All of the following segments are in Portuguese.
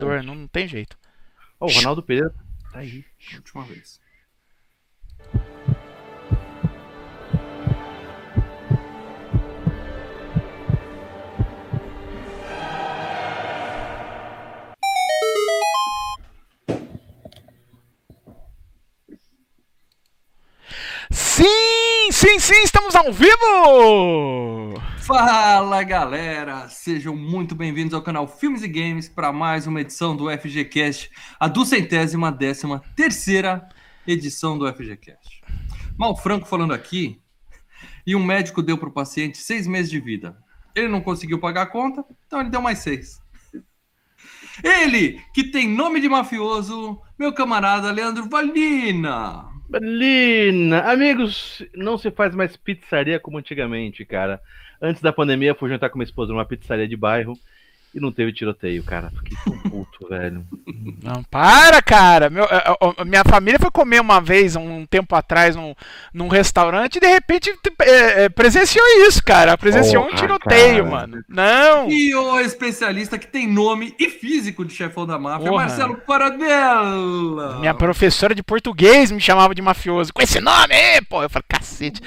não, não tem jeito. Ó, o Ronaldo Pereira tá aí. Última vez. Sim, sim, sim, estamos ao vivo! Fala galera, sejam muito bem-vindos ao canal Filmes e Games para mais uma edição do FGCast, a duzentésima décima terceira edição do FGCast. Mal Franco falando aqui, e um médico deu para o paciente seis meses de vida. Ele não conseguiu pagar a conta, então ele deu mais seis. Ele, que tem nome de mafioso, meu camarada Leandro Valina. Belina! Amigos, não se faz mais pizzaria como antigamente, cara. Antes da pandemia, fui jantar com minha esposa numa pizzaria de bairro e não teve tiroteio, cara. Fiquei tão puto, velho. Não, para, cara! Meu, é, é, minha família foi comer uma vez, um tempo atrás, num, num restaurante e de repente é, é, presenciou isso, cara. Presenciou Porra, um tiroteio, cara. mano. Não! E o especialista que tem nome e físico de chefão da máfia, Porra. Marcelo Paradela. Minha professora de português me chamava de mafioso. Com esse nome aí, pô! Eu falei, cacete.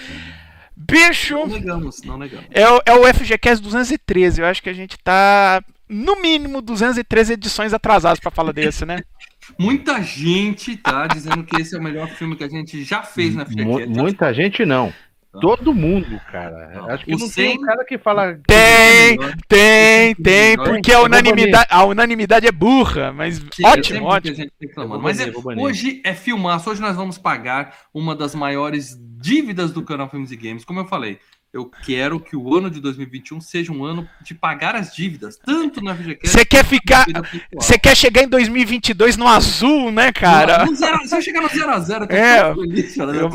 Bicho! Não negamos, não negamos. É, o- é o FGCast 213. Eu acho que a gente tá, no mínimo, 213 edições atrasadas pra falar desse, né? Muita gente tá dizendo que esse é o melhor filme que a gente já fez na FGCast. muita gente não. Todo mundo, cara. Não. Acho que não tem um cara que fala. Tem, tem, tem, Melhor. porque a unanimidade, a unanimidade é burra, mas Que é ótimo, que ótimo. Mas banir, é- hoje é filmaço. Hoje nós vamos pagar uma das maiores dívidas do canal Filmes e Games. Como eu falei, eu quero que o ano de 2021 seja um ano de pagar as dívidas, tanto na FGCast Você quer ficar, você quer chegar em 2022 no azul, né, cara? No zero- se eu chegar no 0x0, eu tô É, feliz, cara. Eu-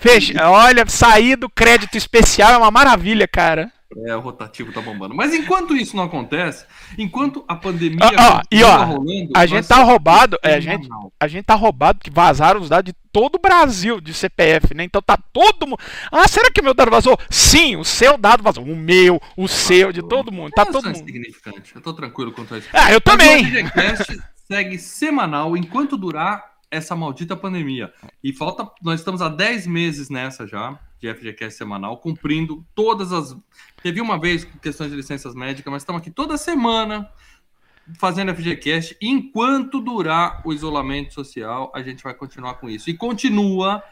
Fecha, olha, sair do crédito especial é uma maravilha, cara. É, o rotativo tá bombando. Mas enquanto isso não acontece, enquanto a pandemia Ó, ó, e ó, continua rolando, A gente tá roubado, é, a gente, a gente tá roubado que vazaram os dados de todo o Brasil de CPF, né? Então tá todo mundo. Ah, será que meu dado vazou? Sim, o seu dado vazou. O meu, o seu, de todo mundo. Tá Eu todo mundo. insignificante. Eu tô tranquilo quanto a isso. Ah, eu também. O segue semanal enquanto durar essa maldita pandemia. E falta. Nós estamos há 10 meses nessa já, de FGCast semanal, cumprindo todas as. Teve uma vez questões de licenças médicas, mas estamos aqui toda semana fazendo FGCast. Enquanto durar o isolamento social, a gente vai continuar com isso. E continua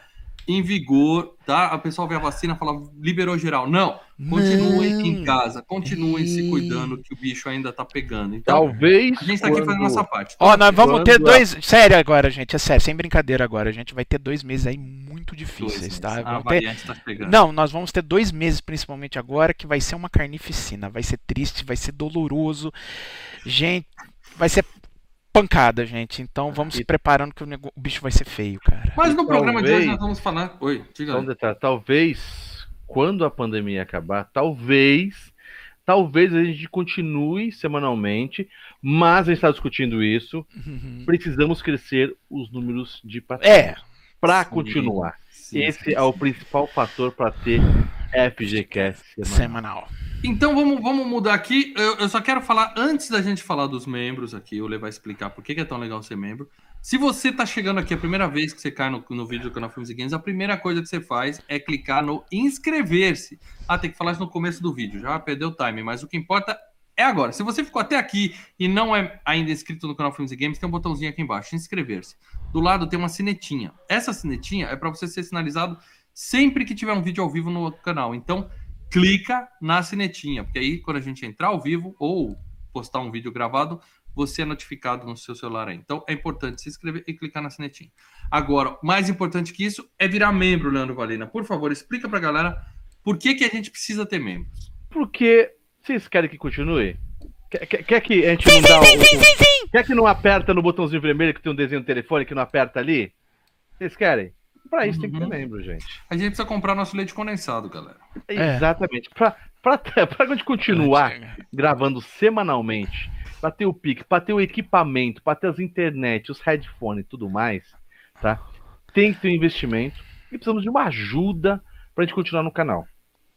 em vigor, tá? A pessoa vê a vacina e fala, liberou geral. Não, continuem Não. em casa, continuem se cuidando que o bicho ainda tá pegando. Então, Talvez. a gente tá aqui quando- fazendo nossa parte. Ó, nós vamos ter Quando dois. Sério agora, gente. É sério, sem brincadeira agora. A gente vai ter dois meses aí muito difíceis, meses. tá? A Vamos ter- tá chegando. Não, nós vamos ter dois meses, principalmente agora, que vai ser uma carnificina. Vai ser triste, vai ser doloroso. Gente, vai ser pancada, gente. Então vamos se preparando que o, nego- o bicho vai ser feio, cara. Mas no programa de hoje Talvez- nós vamos falar. Oi, diga um aí. talvez, quando a pandemia acabar, talvez, talvez a gente continue semanalmente, mas a gente está discutindo isso. Uhum. Precisamos crescer os números de patrões É, para Sim. continuar. Sim, Esse sim, é o principal fator para ter FGCast semanal. semanal. Então vamos, vamos mudar aqui. Eu, eu só quero falar, antes da gente falar dos membros aqui, o Lê vai explicar por que, é tão legal ser membro. Se você tá chegando aqui a primeira vez que você cai no, no vídeo do canal Filmes e Games, a primeira coisa que você faz é clicar no inscrever-se. Ah, tem que falar isso no começo do vídeo, já perdeu o time, mas o que importa é agora. Se você ficou até aqui e não é ainda inscrito no canal Filmes e Games, tem um botãozinho aqui embaixo, inscrever-se. Do lado tem uma sinetinha. Essa sinetinha é para você ser sinalizado sempre que tiver um vídeo ao vivo no canal. Então, clica na sinetinha, porque aí quando a gente entrar ao vivo ou postar um vídeo gravado, você é notificado no seu celular aí. Então é importante se inscrever e clicar na sinetinha. Agora, mais importante que isso é virar membro, Leandro Valina. Por favor, explica pra galera por que, que a gente precisa ter membros. Porque vocês querem que continue? Quer, quer- quer que a gente não dá o, Quer que não aperta no botãozinho vermelho que tem um desenho do telefone que não aperta ali? Vocês querem? Pra isso tem que ter Uhum. membro, gente. A gente precisa comprar nosso leite condensado, galera. É. Exatamente. Pra, pra, pra gente continuar gravando semanalmente, pra ter o pique, pra ter o equipamento, pra ter as internet, os headphones e tudo mais, tá? Tem que ter um investimento e precisamos de uma ajuda pra gente continuar no canal.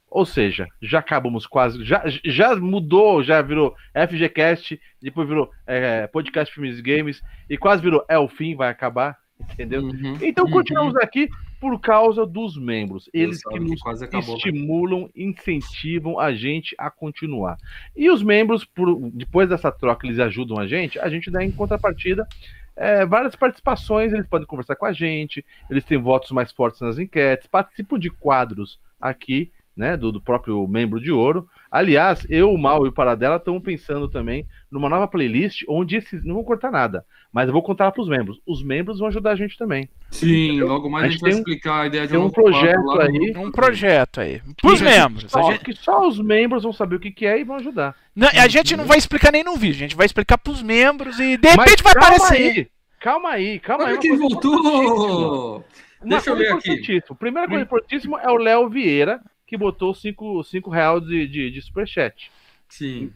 Ou seja, já acabamos quase. Já, já mudou, já virou FGCast, depois virou é, Podcast Filmes e Games, e quase virou É o Fim, vai acabar. Entendeu? Uhum, então continuamos uhum. aqui por causa dos membros. Eles que nos que acabou, estimulam, incentivam a gente a continuar. E os membros, por, depois dessa troca, eles ajudam a gente, a gente dá em contrapartida é, várias participações, eles podem conversar com a gente, eles têm votos mais fortes nas enquetes, participam de quadros aqui né, do, do, próprio membro de ouro. Aliás, eu, o Mal e o Paradela estamos pensando também numa nova playlist onde esses não vou cortar nada, mas eu vou contar para os membros. Os membros vão ajudar a gente também. Sim, entendeu? logo mais a gente, a gente vai explicar a ideia de tem um, projeto aí, um projeto aí, para os membros. Só, gente... que só os membros vão saber o que, que é e vão ajudar. Não, a gente não vai explicar nem no vídeo, a gente vai explicar para os membros e de repente vai aparecer. Aí, calma aí, calma Olha aí. que voltou. Deixa eu ver aqui. Primeira coisa importantíssima é o Léo Vieira, que botou 5 cinco, reais de, de, de superchat. Sim.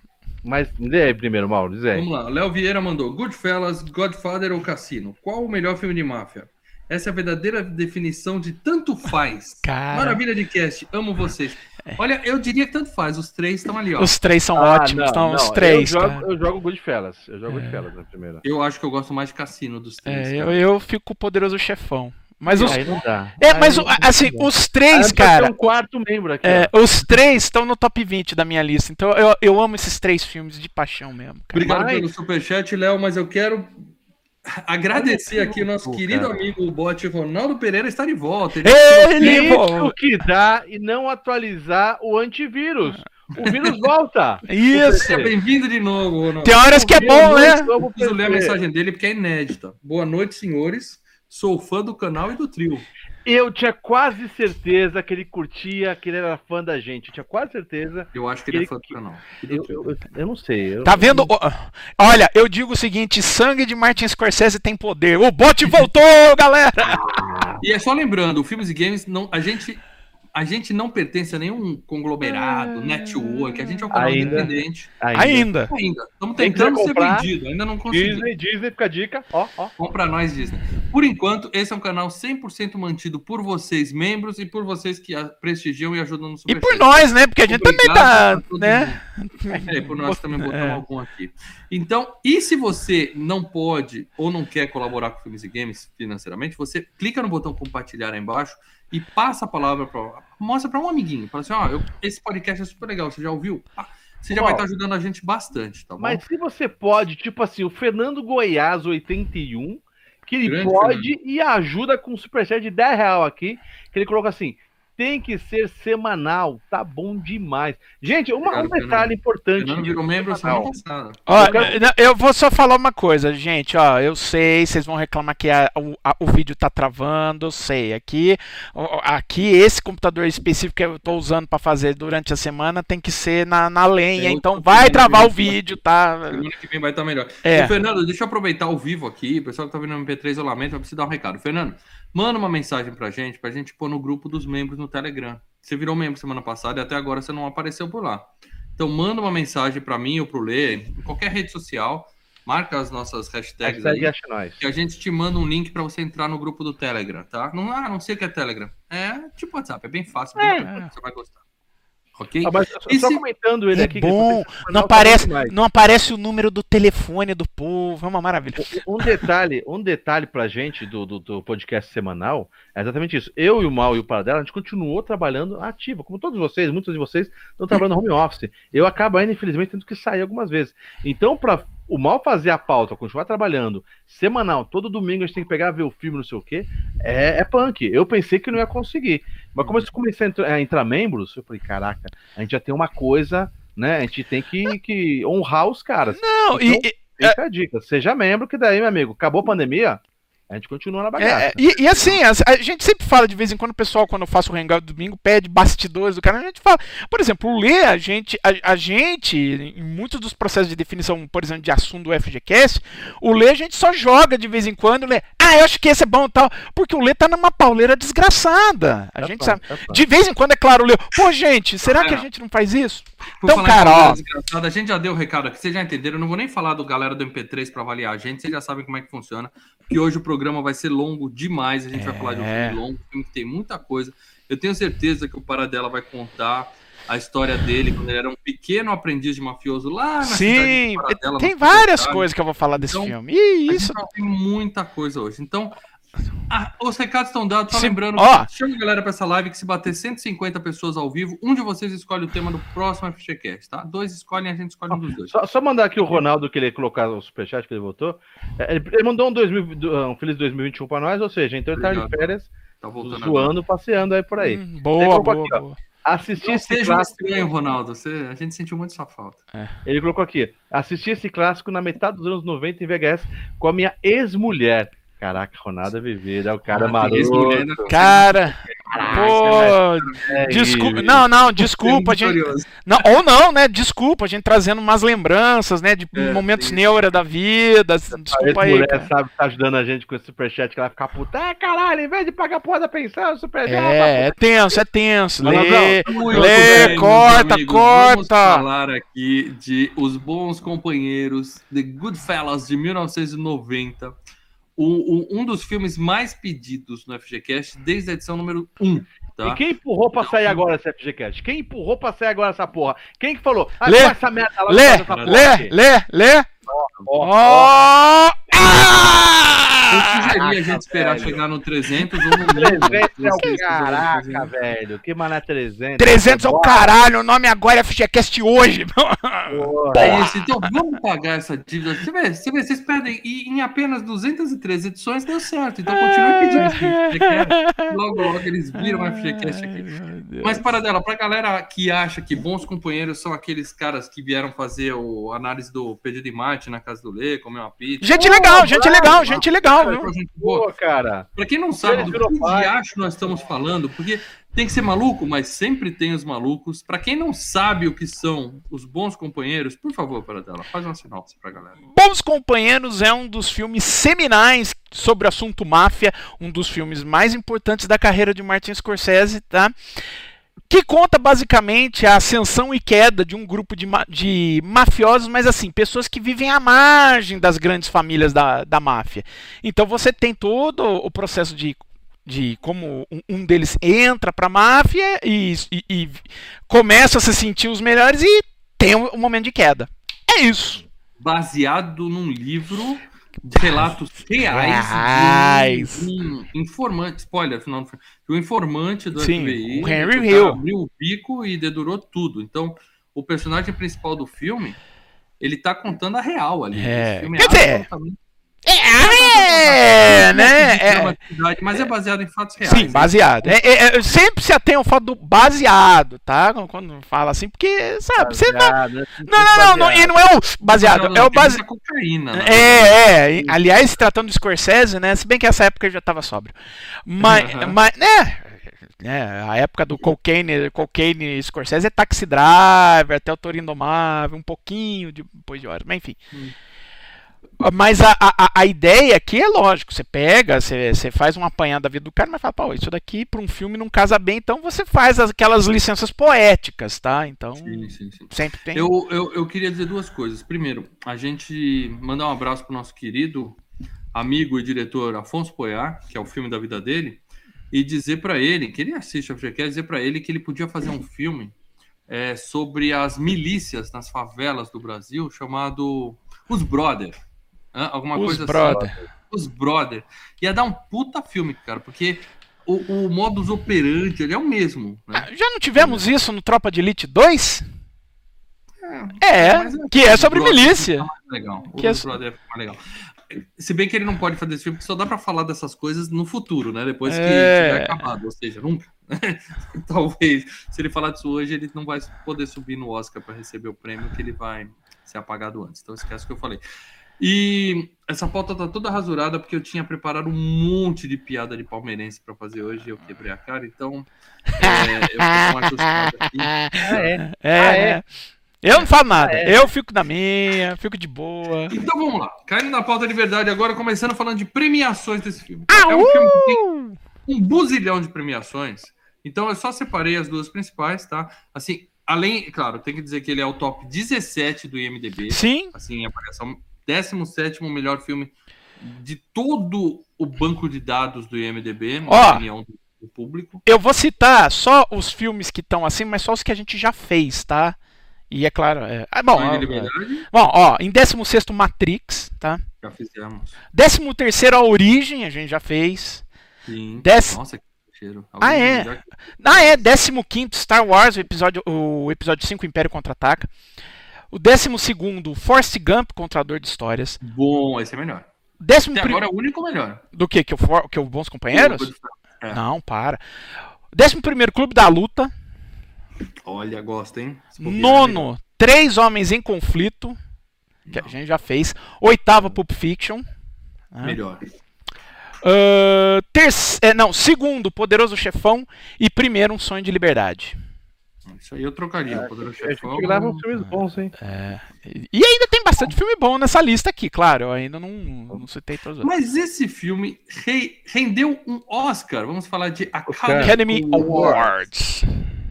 Mas lê aí primeiro, Mauro, diz aí. Vamos lá, Léo Vieira mandou Goodfellas, Godfather ou Cassino? Qual o melhor filme de máfia? Essa é a verdadeira definição de tanto faz. Cara... Maravilha de cast, amo vocês. Olha, eu diria que tanto faz, os três estão ali, ó. Os três são ah, ótimos, não, estão não, os três. Eu jogo, eu jogo Goodfellas, eu jogo é. Goodfellas na primeira. Eu acho que eu gosto mais de Cassino dos três. É, eu, eu, fico com o poderoso chefão. Mas os. Aí não dá. É, aí mas assim, os três, cara. um quarto membro aqui. É, os três estão no top 20 da minha lista. Então eu, eu amo esses três filmes de paixão mesmo. Cara. Obrigado mas... pelo superchat, Léo, mas eu quero agradecer aqui o nosso querido cara. amigo o bot Ronaldo Pereira está de volta. Ele, Ele o que dá e não atualizar o antivírus. O vírus volta. Isso. Seja bem-vindo de novo, Ronaldo. Tem horas que é bom, né? Preciso ler a mensagem dele porque é inédita. Boa noite, senhores. Sou fã do canal e do trio. Eu tinha quase certeza que ele curtia, que ele era fã da gente. Eu tinha quase certeza. Eu acho que, ele, ele é fã do canal. Eu, eu, eu, não sei. tá vendo? Olha, eu digo o seguinte: sangue de Martin Scorsese tem poder. O bot voltou, galera! e é só lembrando: o Filmes e Games, não, a gente a gente não pertence a nenhum conglomerado, ah, network, a gente é um canal ainda, independente. Ainda. Ainda. Estamos tentando ser vendido, ainda não conseguimos. Disney, Disney, fica a dica. Ó, ó. Compra nós, Disney. Por enquanto, esse é um canal 100% mantido por vocês, membros, e por vocês que prestigiam e ajudam no Superchat. E por nós, né? Porque a gente Obrigado também tá, né? É, por nós também botamos é. algum aqui. Então, e se você não pode ou não quer colaborar com Filmes e Games financeiramente, você clica no botão compartilhar aí embaixo e passa a palavra para mostra para um amiguinho, fala assim, ó, oh, esse podcast é super legal, você já ouviu? Ah, você já vai estar tá ajudando a gente bastante, tá bom? Mas se você pode, tipo assim, o Fernando Goiás 81, que ele Grande pode Fernando. e ajuda com um superchat de 10 real aqui, que ele coloca assim, tem que ser semanal, tá bom demais. Gente, uma, um detalhe importante. Não virou membro semana passada. Ó, eu, quero... eu, vou só falar uma coisa, gente. Ó, eu sei, vocês vão reclamar que a, a, o vídeo tá travando, eu sei. Aqui, aqui esse computador específico que eu tô usando para fazer durante a semana tem que ser na, na lenha, então vai travar o vídeo, tá? Semana que vem vai estar tá melhor. É. Ô, Fernando, deixa eu aproveitar ao vivo aqui, o pessoal que tá vendo no MP3 eu lamento, eu preciso dar um recado. Fernando, Manda uma mensagem pra gente, pra gente pôr no grupo dos membros no Telegram. Você virou membro semana passada e até agora você não apareceu por lá. Então manda uma mensagem para mim ou pro Lê, em qualquer rede social, marca as nossas hashtags aí, que a gente te manda um link para você entrar no grupo do Telegram, tá? Não, ah, não sei o que é Telegram. É tipo WhatsApp, é bem fácil, é. Bem, você vai gostar. Ok? Ah, mas só, comentando ele é aqui. Bom, não aparece, não aparece o número do telefone do povo, é uma maravilha. Um detalhe, um detalhe pra gente do, do, do, podcast semanal é exatamente isso. Eu e o Mal e o Paradela, a gente continuou trabalhando ativo, como todos vocês, muitos de vocês estão trabalhando home office. Eu acabo ainda, infelizmente, tendo que sair algumas vezes. Então, para o mal fazer a pauta, continuar trabalhando, semanal, todo domingo a gente tem que pegar, ver o filme, não sei o quê, é, é punk. Eu pensei que não ia conseguir. Mas como eu comecei a entrar, a entrar membros, eu falei, caraca, a gente já tem uma coisa, né? A gente tem que, que honrar os caras. Não, então, e. Fica a dica, seja membro, que daí, meu amigo, acabou a pandemia, a gente continua na bagaça. É, e, e, assim, a, a, gente sempre fala de vez em quando, o pessoal, quando eu faço o Hangout domingo, pede bastidores do cara. A gente fala, por exemplo, o Lê, a gente, a, a, gente, em muitos dos processos de definição, por exemplo, de assunto do FGCast, o Lê a gente só joga de vez em quando, Lê, ah, eu acho que esse é bom e tal, porque o Lê tá numa pauleira desgraçada. A é gente sabe. É de vez em quando, é claro, o Lê, pô, gente, será que a gente não faz isso? Por então, cara, ó. A gente já deu o recado aqui, vocês já entenderam. Eu não vou nem falar do galera do MP3 para avaliar a gente, vocês já sabem como é que funciona. Que hoje o programa vai ser longo demais. A gente é... vai falar de um filme longo, um filme que tem muita coisa. Eu tenho certeza que o Paradela vai contar a história dele quando ele era um pequeno aprendiz de mafioso lá na Sim, Paradela, tem várias coisas que eu vou falar desse Então, filme. A isso. tem muita coisa hoje. Então, ah, os recados estão dados. Só Se- lembrando, ó. chama a galera pra essa live que se bater 150 pessoas ao vivo, um de vocês escolhe o tema do próximo FGCast, tá? Dois escolhem, a gente escolhe um dos dois. Só, só mandar aqui o Ronaldo que ele colocar o superchat que ele votou. É, Ele, ele mandou um, 2000 um feliz 2021 pra nós, ou seja, então ele tá de férias, Tá voltando zoando, passeando aí por aí. Hum, boa, colocou boa, aqui, ó. boa. Assistir Não esse seja um clássico. estranho, Ronaldo. Você, a gente sentiu muito sua falta. Ele colocou aqui: assisti esse clássico na metade dos anos 90 em VHS com a minha ex-mulher. Caraca, Ronaldo é viver, é o cara ex-mulher maroto. ainda- Cara, pô, é desculpa. Não, não, desculpa, gente. Não, ou não, né? Desculpa, a gente trazendo umas lembranças, né? De É, momentos sim. neura da vida. Desculpa aí. ex-mulher cara. sabe que tá ajudando a gente com esse superchat que ela vai ficar puta. É, caralho, em vez de pagar a porra da pensão, superchat. É, é tenso, é tenso. Lê, Muito lê, bem, corta, amigos, Vamos corta. falar aqui de Os Bons Companheiros, The Goodfellas, de 1990. O- o- um dos filmes mais pedidos no FGCast desde a edição número 1. Tá? E quem empurrou pra sair agora esse FGCast? Quem empurrou pra sair agora essa porra? Quem que falou? Ah, Lê, essa merda lá Lê, faz essa porra lê, aqui. lê, lê. Ó, Ó! Eu Ah! sugeria a gente Caraca, esperar velho. chegar no 300 ou no mínimo. 300 é o caraca, velho. Que mané 300? 300 é o caralho, o nome agora é FGCast hoje. Porra. É isso, então vamos pagar essa dívida. Você vê, você vê, vocês pedem, e em apenas 213 edições deu certo. Então continue pedindo FGCast. Logo, logo eles viram o FGCast aqui. Mas para dela, pra galera que acha que bons companheiros são aqueles caras que vieram fazer o análise do pedido de mate na casa do Lê, comer uma pizza. Gente legal, gente legal, gente legal, viu? Pra gente boa. Pô, cara. Pra quem não sabe do que diacho nós estamos falando, porque tem que ser maluco, mas sempre tem os malucos. Pra quem não sabe o que são os bons companheiros, por favor, para dela, faz uma sinopse pra galera. Bons Companheiros é um dos filmes seminais sobre o assunto máfia, um dos filmes mais importantes da carreira de Martin Scorsese, tá? Que conta basicamente a ascensão e queda de um grupo de, ma- de mafiosos, mas assim, pessoas que vivem à margem das grandes famílias da, da máfia. Então você tem todo o processo de, de como um- deles entra pra máfia e, e- e começa a se sentir os melhores e tem um, um momento de queda. É isso. Baseado num livro relatos reais Reais. de um informante, spoiler, final do filme, de um informante do Sim, FBI. o Henry Hill. Abriu o bico e dedurou tudo. Então, o personagem principal do filme, ele tá contando a real ali. É. Filme Quer dizer, absolutamente- É, né? É, dramaticidade, Mas é baseado em fatos reais. sim, baseado. É, é, é, sempre se atém ao fato do baseado, tá? Quando fala assim, porque, sabe, você não. Baseado, né? Não, não, não, não, e não é o baseado, é o base. base... cocaína. né? É, é. Aliás, tratando do Scorsese, né? Se bem que essa época eu já tava sóbrio. Mas, mas né? É, a época do cocaine, cocaine Scorsese é Taxi Driver, até o Toro Indomável, um pouquinho de- depois de horas, mas enfim. Hum. Mas a, a, a ideia aqui é lógico, você pega, você, você faz um apanhado da vida do cara, mas fala, pô, isso daqui para um filme não casa bem, então você faz as- aquelas licenças poéticas, tá? Então, Sim, sim, sim. sempre tem. Eu, eu, eu queria dizer duas coisas. Primeiro, a gente mandar um abraço pro nosso querido amigo e diretor Afonso Poiar, que é o filme da vida dele, e dizer para ele, que ele assiste a FGCast, dizer para ele que ele podia fazer um filme é, sobre as milícias nas favelas do Brasil, chamado Os Brother. Hã? Alguma Os coisa brother. assim. Os Brother. Ia dar um puta filme, cara, porque o, o modus operandi ele é o mesmo, né? Já não tivemos isso no Tropa de Elite 2? É, Mas que é sobre Brother milícia. mais Legal. O Que é Brother mais legal. Se bem que ele não pode fazer esse filme, porque só dá pra falar dessas coisas no futuro, né? Depois que É. tiver acabado, ou seja, nunca. Talvez, se ele falar disso hoje, ele não vai poder subir no Oscar pra receber o prêmio, que ele vai ser apagado antes. Então esquece o que eu falei. E essa pauta tá toda rasurada porque eu tinha preparado um monte de piada de palmeirense pra fazer hoje e eu quebrei a cara, então é, eu uma ajustada aqui. Ah, é. É, Ah, é? né? Eu não falo nada. Eu fico na minha, fico de boa. Então vamos lá, caindo na pauta de verdade agora, começando falando de premiações desse filme. Ah, é um filme que tem uh! um buzilhão de premiações. Então eu só separei as duas principais, tá? Assim, além, claro, tem que dizer que ele é o top 17 do IMDb, Sim, assim, a avaliação 17 melhor filme de todo o banco de dados do IMDb, na Ó. opinião o público. Eu vou citar só os filmes que estão assim, mas só os que a gente já fez, tá? E é claro. É... Ah, bom, ó, Liberdade, bom, ó, em 16 Matrix, tá? já fizemos. 13 A Origem, a gente já fez. Sim. Dez- Nossa, que cheiro. Ah, é? Já- Ah, é, 15 Star Wars, o episódio, o episódio 5 Império Contra-Ataca. O 12 Force Gump, Contador de Histórias. Bom, esse é melhor. Décimo Até pri- agora é o único melhor. Do que? Que o, For- que o Bons Companheiros? É. Não, para. Décimo primeiro Clube da Luta. Olha, gosta, hein? Bobear, Nono, Três Homens em Conflito. Que a gente já fez. Oitavo, Pulp Fiction. Melhor. Ah, terce- é, não, segundo, Poderoso Chefão. E primeiro, Um Sonho de Liberdade. Isso aí eu trocaria. o Poderoso Chefão. grava uns filmes bons, hein? E ainda tem bastante filme bom nessa lista aqui, claro. Eu ainda não, não citei todos. os outros. Mas esse filme re- rendeu um Oscar. Vamos falar de Oscar. Academy Awards.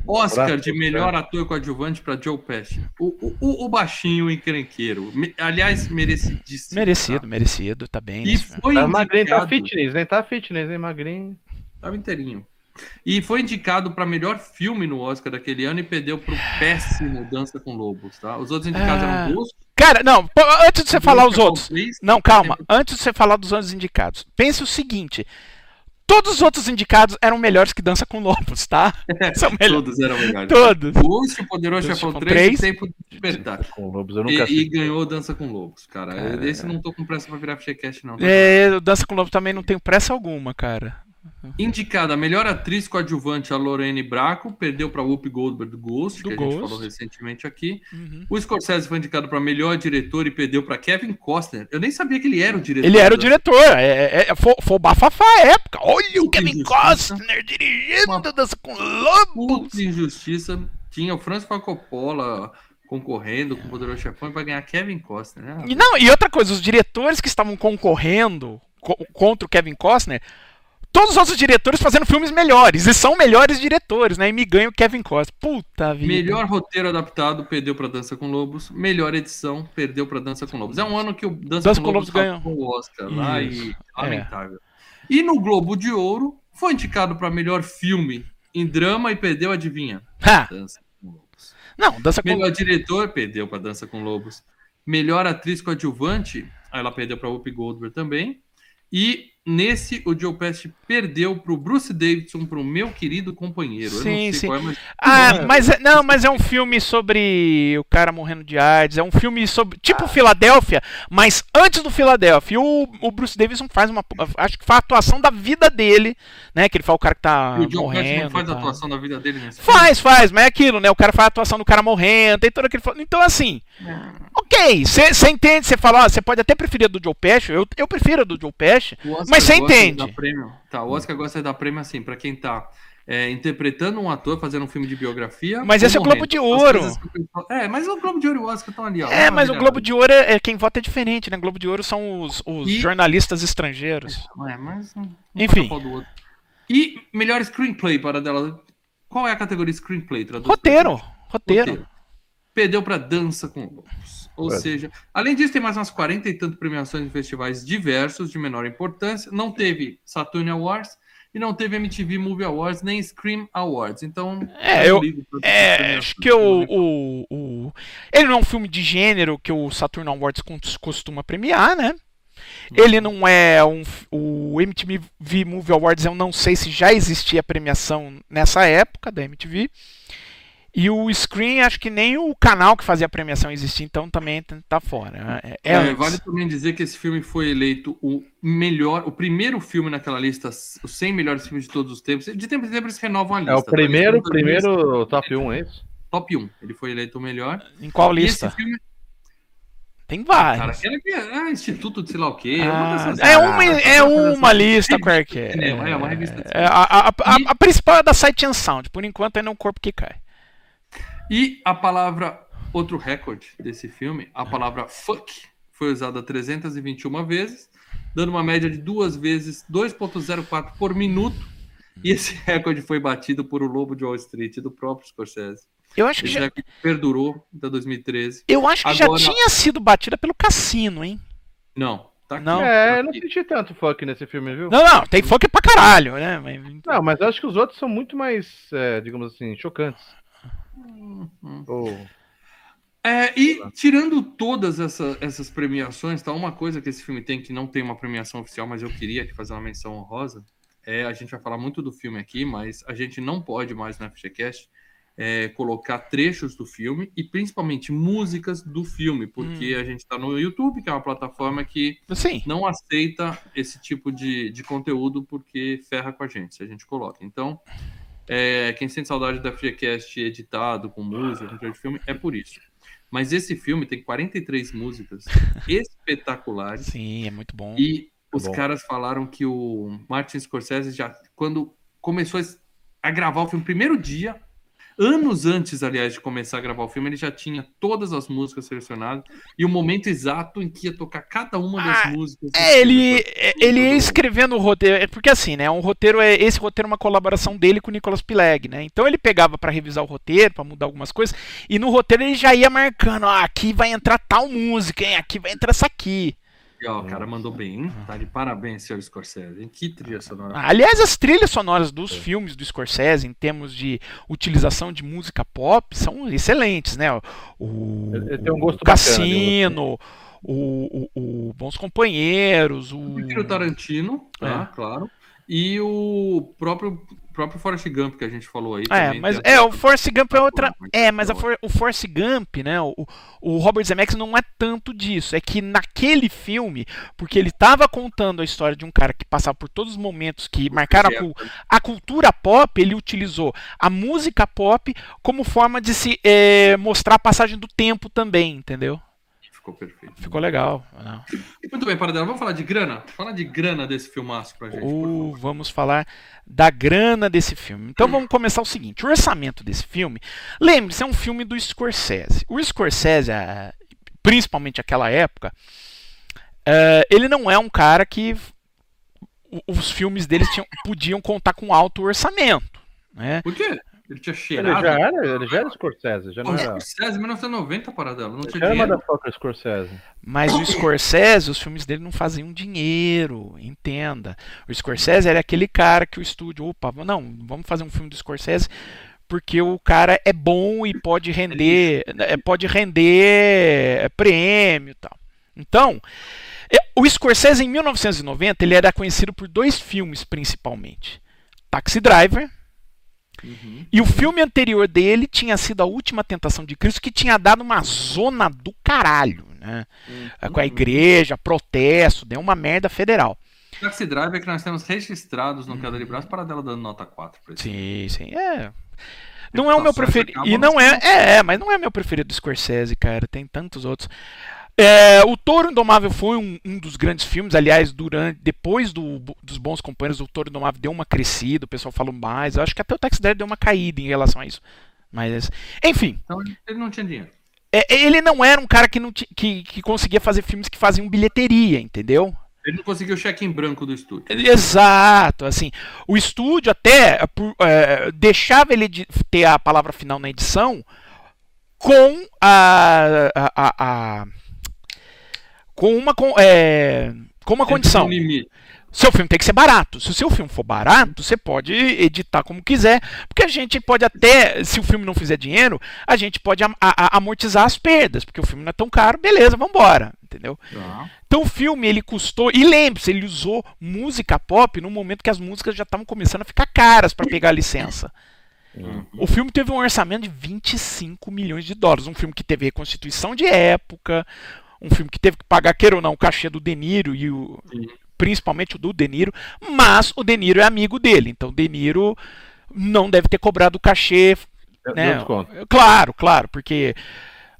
Oscar de melhor ator coadjuvante para Joe Pesci. O, o- o, baixinho encrenqueiro. Aliás, merecidíssimo. Merecido, tá? merecido, tá bem. E filme. foi Tá magrinho, tá fitness, né? Tá fitness, hein? Magrinho. Tava inteirinho. E foi indicado para melhor filme no Oscar daquele ano e perdeu pro péssimo Dança com Lobos, tá? Os outros indicados Ah. eram Ghost. Cara, não, antes de você falar os outros. Três, Não, calma. Antes de você falar dos outros indicados, pense o seguinte: todos os outros indicados eram melhores que Dança com Lobos, tá? São melhores. Todos eram melhores. Todos. Ghost, o Poderoso Chefão Chefão 3 e três. Tempo de Despertar. Com lobos eu nunca E, e ganhou Dança com Lobos, cara. Cara, Esse não tô com pressa pra virar FGCast, não. É, o Dança com Lobos também não tenho pressa alguma, cara. Indicada a melhor atriz coadjuvante, a Lorene Bracco, perdeu pra Whoopi Goldberg do Ghost, Do que a Ghost. gente falou recentemente aqui. Uhum. O Scorsese foi indicado pra melhor diretor e perdeu pra Kevin Costner. Eu nem sabia que ele era o diretor. Ele era o diretor, é, é, foi, foi o bafafá à época. Olha o Kevin. Costner dirigindo Uma Dança com Lobos. Injustiça. Tinha o Francis Coppola concorrendo com o Poderoso Chefão vai ganhar Kevin Costner, né? E, não, e outra coisa, os diretores que estavam concorrendo co- contra o Kevin Costner, todos os outros diretores fazendo filmes melhores, e são melhores diretores, né? E me ganha o Kevin Costner. Puta vida. Melhor roteiro adaptado, perdeu pra Dança com Lobos. Melhor edição, perdeu pra Dança com Lobos. É um ano que o Dança, Dança com, com Lobos ganhou. o Oscar lá e é. lamentável. E no Globo de Ouro, foi indicado pra melhor filme em drama e perdeu, adivinha? Ha, Dança com Lobos. não, Dança com Melhor diretor, perdeu pra Dança com Lobos. Melhor atriz coadjuvante, aí ela perdeu pra Whoopi Goldberg também. E nesse, o Joe Pesci perdeu pro Bruce Davidson, pro meu querido companheiro. Sim, sim. é, mas Ah, mas é- não, mas é um filme sobre o cara morrendo de AIDS. É um filme sobre tipo Filadélfia, mas antes do Filadélfia. O, o Bruce Davidson faz uma, acho que foi a atuação da vida dele, né? Que ele fala o cara que tá E o Pesci morrendo. não faz a atuação da vida dele nesse filme? Faz, faz, mas é aquilo, né? O cara faz a atuação do cara morrendo, tem todo aquele. Então, assim, ok, você entende, você fala, você pode até preferir a do Joe Pesci, eu, eu prefiro a do Joe Pesci, O mas você entende. Tá, o Oscar gosta de dar prêmio assim, pra quem tá é, interpretando um ator, fazendo um filme de biografia. Mas esse é o. Globo de Ouro. o É, mas o Globo de Ouro e o Oscar estão ali, ó. É, mas o virada. Globo de Ouro é, é- quem vota é diferente, né? Globo de Ouro são os, os E- jornalistas estrangeiros. É, mas. Enfim. E melhor screenplay para dela. Qual é a categoria screenplay? Traduz Roteiro, gente. roteiro. Perdeu para Dança com Lobos. Ou Ué. seja, além disso, tem mais umas 40 e tantas premiações em festivais diversos, de menor importância. Não teve Saturn Awards e não teve MTV Movie Awards, nem Scream Awards. Então, É, eu- É, premiações, acho que o, né? o, o- Ele não é um filme de gênero que o Saturn Awards costuma premiar, né? Ele não é um. O MTV Movie Awards, eu não sei se já existia premiação nessa época da MTV. E o Screen, acho que nem o canal que fazia a premiação existia, então também tá- tá fora. É, é É, vale também dizer que esse filme foi eleito o melhor, o primeiro filme naquela lista, os 100 melhores filmes de todos os tempos. De tempo em tempo eles renovam a lista. É o tá? primeiro, em primeiro top 1, é isso? Top 1. Ele foi eleito o melhor. Em qual E lista? esse filme, Tem cara, vários. aquela que é ah, Instituto de sei lá o quê. Ah, dessas- é uma, Ah, é uma lista qualquer. cinema, é uma revista de É, a, a, a, a principal é da Sight and Sound, por enquanto é no corpo que cai. E a palavra, outro recorde desse filme, a palavra fuck, foi usada 321 vezes, dando uma média de duas vezes 2,04 por minuto. E esse recorde foi batido por O Lobo de Wall Street, do próprio Scorsese. Eu acho que Esse já, perdurou até 2013. eu acho que Agora- já tinha sido batida pelo Cassino, hein? Não, Tá. Não. É, eu não senti tanto funk nesse filme, viu? Não, não, tem funk pra caralho, né? Não, mas eu acho que os outros são muito mais, é, digamos assim, chocantes. Hum, hum. Ou- É, e tirando todas essa- essas premiações, tá? Uma coisa que esse filme tem que não tem uma premiação oficial, mas eu queria aqui fazer uma menção honrosa. É, a gente vai falar muito do filme aqui, mas a gente não pode mais no FGCast é, colocar trechos do filme e principalmente músicas do filme, porque a gente tá no YouTube, que é uma plataforma que Sim. não aceita esse tipo de, de conteúdo porque ferra com a gente, se a gente coloca. Então, é, quem sente saudade da FreeCast editado, com música, com de filme, é por isso. Mas esse filme tem 43 músicas espetaculares Sim, é muito bom. e os bom. caras falaram que o Martin Scorsese já, quando começou a gravar o filme, primeiro dia, anos antes, aliás, de começar a gravar o filme, ele já tinha todas as músicas selecionadas e o momento exato em que ia tocar cada uma das Ah, músicas. É, ele, é, ele ia escrevendo o roteiro, é porque assim, né, um roteiro é esse roteiro é uma colaboração dele com o Nicolas Pilegg, né? Então ele pegava pra revisar o roteiro, pra mudar algumas coisas, e no roteiro ele já ia marcando, ó, aqui vai entrar tal música, hein? Aqui vai entrar essa aqui. E, ó, o cara mandou bem, hein? Tá de parabéns, senhor Scorsese. hein? Que trilha sonora. Ah, Aliás, as trilhas sonoras dos filmes do Scorsese, em termos de utilização de música pop, são excelentes, né? O, Ele- ele tem um gosto o bacana, Cassino, o, o, o Bons Companheiros, o. O Tarantino, tá? Claro. E o próprio, próprio Forrest Gump que a gente falou aí. É, mas é, o Force Gump é outra. É, mas For- o Force Gump, né? O, o Robert Zemeckis não é tanto disso. É que naquele filme, porque ele estava contando a história de um cara que passava por todos os momentos que marcaram a, é cul- a cultura pop, ele utilizou a música pop como forma de se é, mostrar a passagem do tempo também, entendeu? Ficou perfeito. Ficou legal. né? Muito bem, Paradela, vamos falar de grana? Fala de grana desse filmaço pra gente, Ou vamos falar da grana desse filme. Então vamos começar o seguinte: o orçamento desse filme, lembre-se, é um filme do Scorsese. O Scorsese, principalmente naquela época, ah, ele não é um cara que os filmes dele tinham- podiam contar com alto orçamento. Né? Por quê? Ele tinha Ele cheirado. já era, ele já era Scorsese, já não era. Scorsese, 1990, Paradela. Não tinha Já era dinheiro. motherfucker Scorsese. Mas o Scorsese, os filmes dele não faziam dinheiro, entenda. O Scorsese era aquele cara que o estúdio, opa, não, vamos fazer um filme do Scorsese porque o cara é bom e pode render, é, pode render prêmio e tal. Então, é, o Scorsese em 1990 ele era conhecido por dois filmes principalmente: Taxi Driver Uhum. e o filme anterior dele tinha sido A Última Tentação de Cristo, que tinha dado uma zona do caralho, né? Uhum. Com a igreja, protesto, deu uma merda federal. Taxi Driver que nós temos registrados no Queda de Braço, Paradela dando nota 4 pra esse. Sim, sim. É. Não é o meu Passou preferido. E não é, é, mas não é meu preferido do Scorsese, cara. Tem tantos outros. É, o Toro Indomável foi um, um dos grandes filmes. Aliás, durante, depois do- dos Bons Companheiros, o Toro Indomável deu uma crescida, o pessoal falou mais. Eu acho que até o Taxi Driver deu uma caída em relação a isso. Mas, enfim, Então ele não tinha dinheiro. é, ele não era um cara que, não que, que conseguia fazer filmes que faziam bilheteria, entendeu? Ele não conseguiu o cheque em branco do estúdio. Exato, assim, o estúdio até é, deixava ele de ter a palavra final na edição com a, a, a- a- com uma con- é, com uma condição. Um. Seu filme tem que ser barato. Se o seu filme for barato, você pode editar como quiser, porque a gente pode até, se o filme não fizer dinheiro, a gente pode am- amortizar as perdas, porque o filme não é tão caro, beleza, vambora, entendeu? Tá. Então o filme ele custou, e lembre-se, ele usou música pop no momento que as músicas já estavam começando a ficar caras para pegar a licença. O filme teve um orçamento de 25 milhões de dólares, um filme que teve reconstituição de época, um filme que teve que pagar, queira ou não, o cachê do De Niro e o, Sim. principalmente o do De Niro, mas o De Niro é amigo dele, então o De Niro não deve ter cobrado o cachê né? Claro, claro, porque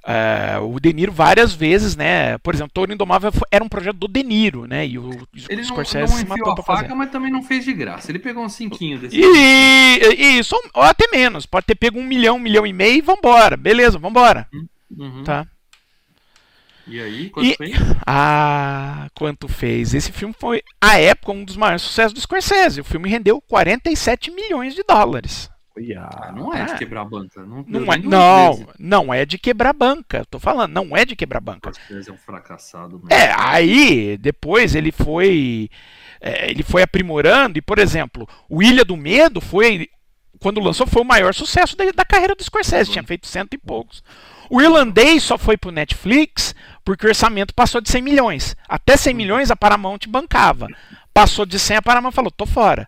é, o De Niro várias vezes, né? Por exemplo, Toro Indomável era um projeto do De Niro, né? E o, o Ele não, Scorsese não enfiou matou a pra faca, fazer. mas também não fez de graça. Ele pegou um cinquinho desse. E, e só, ou até menos, pode ter pego um milhão, um milhão e meio e vambora, beleza, vambora, Uhum. tá? E aí, quanto E- fez? Ah, quanto fez? Esse filme foi, à época, um dos maiores sucessos do Scorsese. O filme rendeu 47 milhões de dólares. Ah, não é de quebrar a banca. Não, Não eu é, não, não é de quebrar banca. Tô falando, não é de quebrar banca. Scorsese é um fracassado. mesmo. É, aí depois ele foi é, ele foi aprimorando e, por exemplo, o Ilha do Medo foi quando lançou foi o maior sucesso da, da carreira do Scorsese, tinha feito cento e poucos. O Irlandês só foi pro Netflix porque o orçamento passou de 100 milhões. Até 100 milhões a Paramount bancava. Passou de 100 a Paramount falou, tô fora.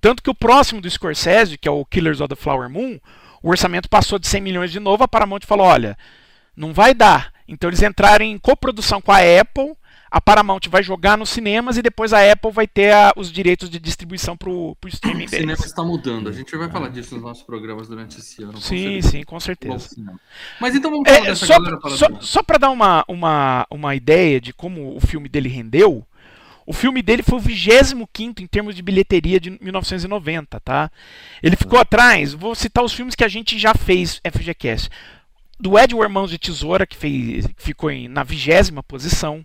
Tanto que o próximo do Scorsese, que é o Killers of the Flower Moon, o orçamento passou de 100 milhões de novo, a Paramount falou, olha, não vai dar. Então eles entraram em coprodução com a Apple, a Paramount vai jogar nos cinemas e depois a Apple vai ter a- os direitos de distribuição pro, pro streaming O cinema deles. está mudando. A gente vai falar disso nos nossos programas durante esse ano. Sim, certeza. sim, com certeza. Mas então vamos falar É, dessa só, galera para só, só para dar uma, uma, uma ideia de como o filme dele rendeu, o filme dele foi o 25 em termos de bilheteria de 1990, tá? Ele ficou atrás, vou citar os filmes que a gente já fez FGCast. Do Edward Mãos de Tesoura, que, fez, que ficou em, na vigésima posição.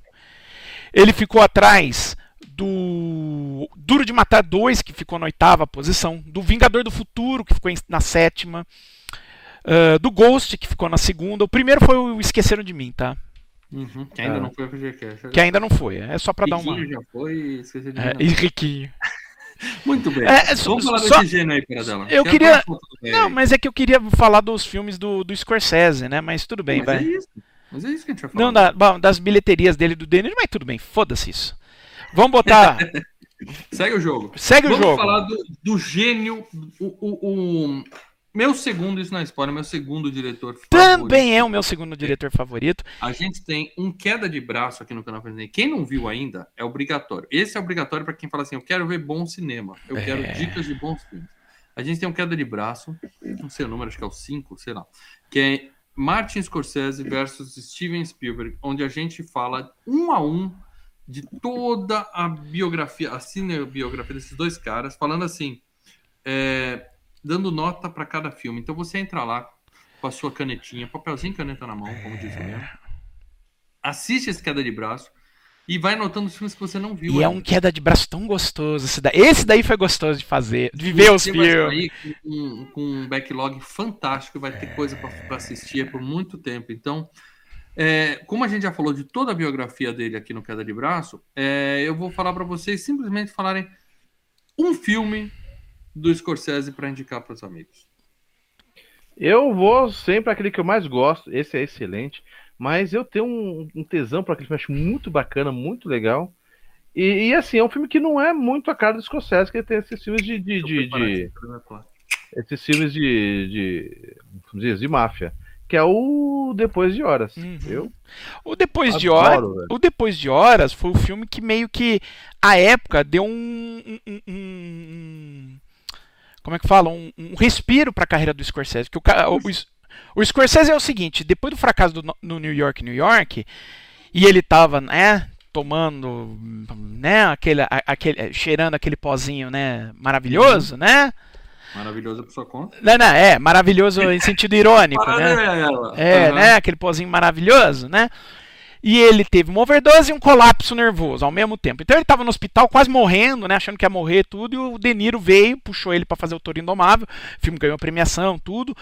Ele ficou atrás do Duro de Matar 2, que ficou na oitava posição. Do Vingador do Futuro, que ficou na sétima. ah, do Ghost, que ficou na segunda. O primeiro foi o Esqueceram de Mim, tá? Uhum, que ainda Ah. não foi a FGCast. Que ainda não foi. É só pra dar uma. Já foi, esqueci de É, e. Riquinho. Muito bem. É, é, só- Vamos falar só- desse gênio aí, Paradela. Eu Quero queria- Não, mas é que eu queria falar dos filmes do, do Scorsese, né? Mas tudo bem, Mas vai. é isso. Mas é isso que a gente vai falar. Não, da- bom, das bilheterias dele do Dennis, mas tudo bem, foda-se isso. Vamos botar. Segue o jogo. Segue o Vamos jogo. falar do, do gênio. O, o- o- meu segundo, isso na história, meu segundo diretor favorito. Também é o meu segundo diretor favorito. A gente tem um queda de braço aqui no canal Fernandes. Quem não viu ainda, é obrigatório. Esse é obrigatório para quem fala assim: eu quero ver bom cinema. Eu quero É. dicas de bons filmes. A gente tem um queda de braço, não sei o número, acho que é o 5, sei lá. Que é Martin Scorsese versus Steven Spielberg, onde a gente fala um a um de toda a biografia, a cinebiografia desses dois caras, falando assim, é, dando nota para cada filme. Então você entra lá com a sua canetinha, papelzinho e caneta na mão, como diz o meu. Assiste esse queda de braço e vai anotando os filmes que você não viu. E é um queda de braço tão gostoso. Esse daí, esse daí foi gostoso de fazer, de ver os filmes. com, um- com um backlog fantástico, vai ter coisa para assistir por muito tempo. Então, é, como a gente já falou de toda a biografia dele aqui no Queda de Braço, é, eu vou falar para vocês simplesmente falarem um filme do Scorsese para indicar para os amigos. Eu vou sempre aquele que eu mais gosto, esse é excelente, mas eu tenho um, um tesão para aquele filme, acho muito bacana, muito legal. E, e, assim, é um filme que não é muito a cara do Scorsese, que ele tem esses filmes de. de, de- de- esses filmes de. de, de máfia. Que é o Depois de Horas. Uhum. Eu O Depois de Horas. O Depois de Horas foi o filme que meio que a época deu um, um- um- como é que fala? Um, um respiro para a carreira do Scorsese. Que o, o, o Scorsese é o seguinte, depois do fracasso do, no- New York, New York, e ele tava, né, tomando, né, aquele, a- aquele cheirando aquele pozinho, né, maravilhoso, né? Maravilhoso por sua conta. Não, não, é, maravilhoso em sentido irônico, né? Paralela. É, Aham. né? Aquele pozinho maravilhoso, né? E ele teve uma overdose e um colapso nervoso ao mesmo tempo. Então ele estava no hospital quase morrendo, né? Achando que ia morrer tudo. E o De Niro veio, puxou ele para fazer o Toro Indomável. O filme ganhou premiação, tudo.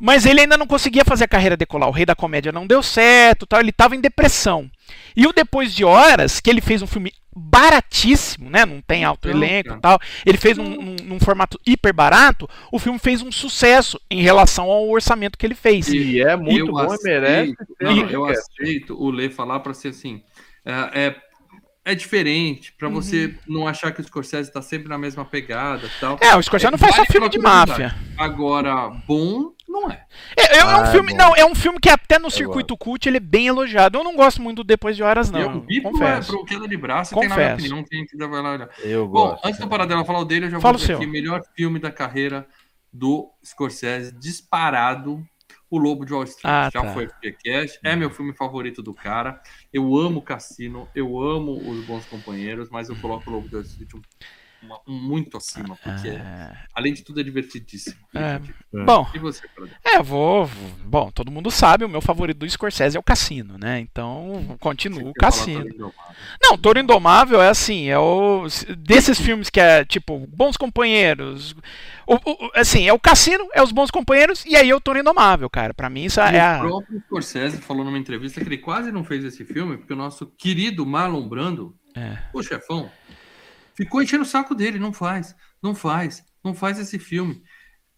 Mas ele ainda não conseguia fazer a carreira decolar. O Rei da Comédia não deu certo, tal. Ele estava em depressão. E o Depois de Horas, que ele fez um filme baratíssimo, né? Não tem alto Então, elenco cara. e tal. Ele fez num, num- num formato hiper barato. O filme fez um sucesso em relação ao orçamento que ele fez. E é muito Eu bom e merece aceito- ter não, um eu aceito o Lê falar para ser assim. É, é, é diferente, para Uhum. você não achar que o Scorsese está sempre na mesma pegada e tal. É, o Scorsese não faz só filme de máfia. Agora, bom, não é. É, é- é um Ah, filme, bom. não, é um filme que até no circuito cult ele é bem elogiado. Eu não gosto muito do Depois de Horas não, eu vi confesso. pro queda de braço, tem na minha Confesso. opinião, que a gente ainda vai lá olhar. Eu Bom, gosto. antes do Paradela falar o dele, eu já Fala vou dizer seu. aqui, melhor filme da carreira do Scorsese, disparado, O Lobo de Wall Street. Ah, já tá. foi FGCast, é meu filme favorito do cara. Eu amo Cassino, eu amo Os Bons Companheiros, mas eu coloco o Lobo de Wall Street um uma- um muito acima, porque É. além de tudo é divertidíssimo. É. É. Bom, E você, é, vou, Bom, todo mundo sabe, o meu favorito do Scorsese é o Cassino, né? Então, continua o Cassino. Toro? Não, Toro Indomável é assim, é o. Desses filmes que é tipo Bons Companheiros. o- o- assim, é o Cassino, é os Bons Companheiros, e aí é o Toro Indomável, cara. Pra mim, isso E é o a. próprio Scorsese falou numa entrevista que ele quase não fez esse filme, porque o nosso querido Marlon Brando, É. o chefão, ficou enchendo o saco dele. Não faz, não faz, não faz esse filme.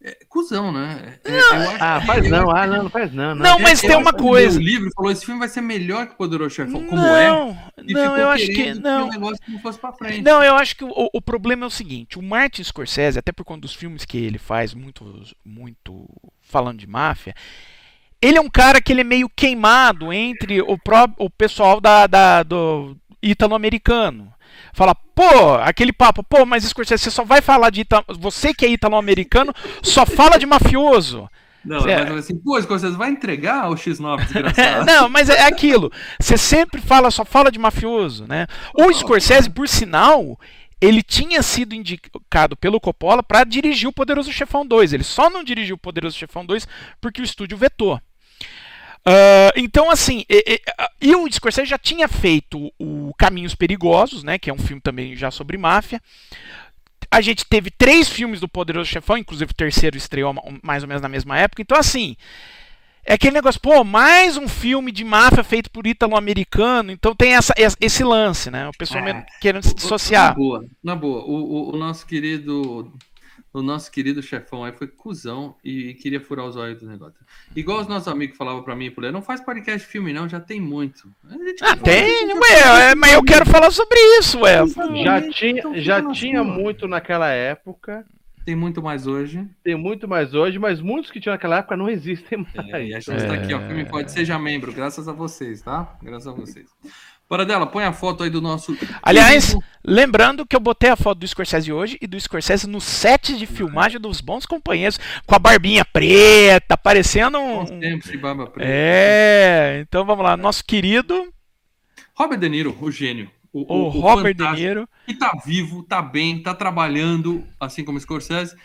É, cuzão, né? É, eu acho Ah, que- faz não, acho ah, não, não faz não. Não, mas eu tem uma que ele coisa. O livro falou: esse filme vai ser melhor que o Poderoso Chefão, como é. não, E não, ficou eu acho que. Não. o negócio não fosse pra frente. Não, eu acho que o, o problema é o seguinte: o Martin Scorsese, até por conta dos filmes que ele faz, muito, muito falando de máfia, ele é um cara que ele é meio queimado entre o, pró o pessoal da, da- do italo-americano. Fala, pô, aquele papo, pô, mas Scorsese, você só vai falar de italo Você que é italo-americano, só fala de mafioso. Não, É. mas assim, pô, Scorsese vai entregar o X9, É, desgraçado. não, mas é aquilo. Você sempre fala, só fala de mafioso, né? O Scorsese, por sinal, ele tinha sido indicado pelo Coppola para dirigir o Poderoso Chefão 2. Ele só não dirigiu o Poderoso Chefão 2 porque o estúdio vetou. Ah, então, assim, e, e- e o Scorsese já tinha feito o Caminhos Perigosos, né? Que é um filme também já sobre máfia. A gente teve três filmes do Poderoso Chefão, inclusive o terceiro estreou ma- mais ou menos na mesma época. Então, assim, é aquele negócio, pô, mais um filme de máfia feito por ítalo-americano. Então tem essa, es- esse lance, né? O pessoal É. querendo se Na dissociar. boa, na boa. O, o- o nosso querido. O nosso querido chefão aí foi cuzão e queria furar os olhos do negócio. Igual os nossos amigos falavam pra mim e não faz podcast de filme, não, já tem muito. Ah, tem, ué, é, mas eu quero falar sobre isso, ué. Já tinha, já tinha muito naquela época, Tem muito mais hoje. tem muito mais hoje, mas muitos que tinham naquela época não existem mais. É, e a gente tá aqui, ó. Filme pode seja membro, graças a vocês, tá? Graças a vocês. Para dela, põe a foto aí do nosso. Aliás, lembrando que eu botei a foto do Scorsese hoje e do Scorsese no set de filmagem dos bons companheiros, com a barbinha preta, parecendo bons um. tempos de barba preta. É, então vamos lá, nosso querido, Robert De Niro, o gênio. o, Robert De. Niro. E tá vivo, tá bem, tá trabalhando, assim como Scorsese.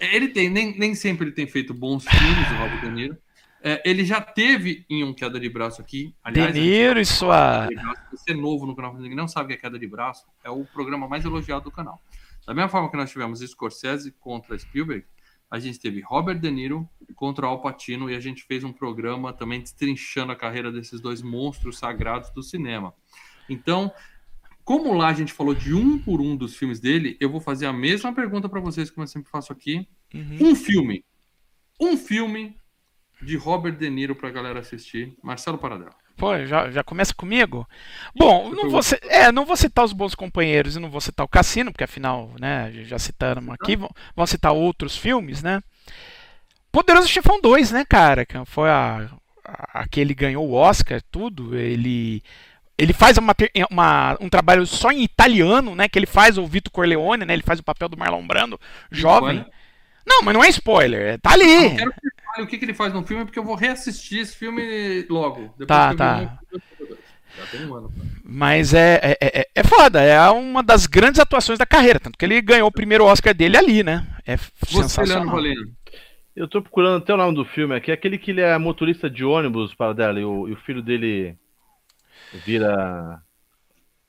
Ele tem, nem, nem sempre ele tem feito bons filmes, o Robert De Niro. É, ele já teve em um queda de braço aqui. De Niro e sua. Se você é novo no canal e não sabe o que é queda de braço, é o programa mais elogiado do canal. Da mesma forma que nós tivemos Scorsese contra Spielberg, a gente teve Robert De Niro contra Al Pacino e a gente fez um programa também destrinchando a carreira desses dois monstros sagrados do cinema. Então, como lá a gente falou de um por um dos filmes dele, eu vou fazer a mesma pergunta para vocês que eu sempre faço aqui. Uhum. Um filme. Um filme de Robert De Niro pra galera assistir. Marcelo Paradela. Pô, já, já começa comigo? Bom, não vou, é, não vou citar os bons companheiros e não vou citar o Cassino, porque afinal, né, já citamos aqui, vão, vão citar outros filmes, né? Poderoso Chefão 2, né, cara? Que foi a, a, a que ele ganhou o Oscar, tudo. Ele ele faz uma, uma- um trabalho só em italiano, né? Que ele faz o Vito Corleone, né? Ele faz o papel do Marlon Brando, jovem. Spoiler? Não, mas não é spoiler, é- tá Eu ali. quero que o que, que ele faz no filme, porque eu vou reassistir esse filme logo. Depois Tá, que tá. ver o filme. Já tem um ano. cara. Mas é, é, é, é foda, é uma das grandes atuações da carreira. Tanto que ele ganhou o primeiro Oscar dele ali, né? É Você, Leandro sensacional. Eu tô procurando até o nome do filme aqui, aquele que ele é motorista de ônibus para dela e o, e o filho dele vira.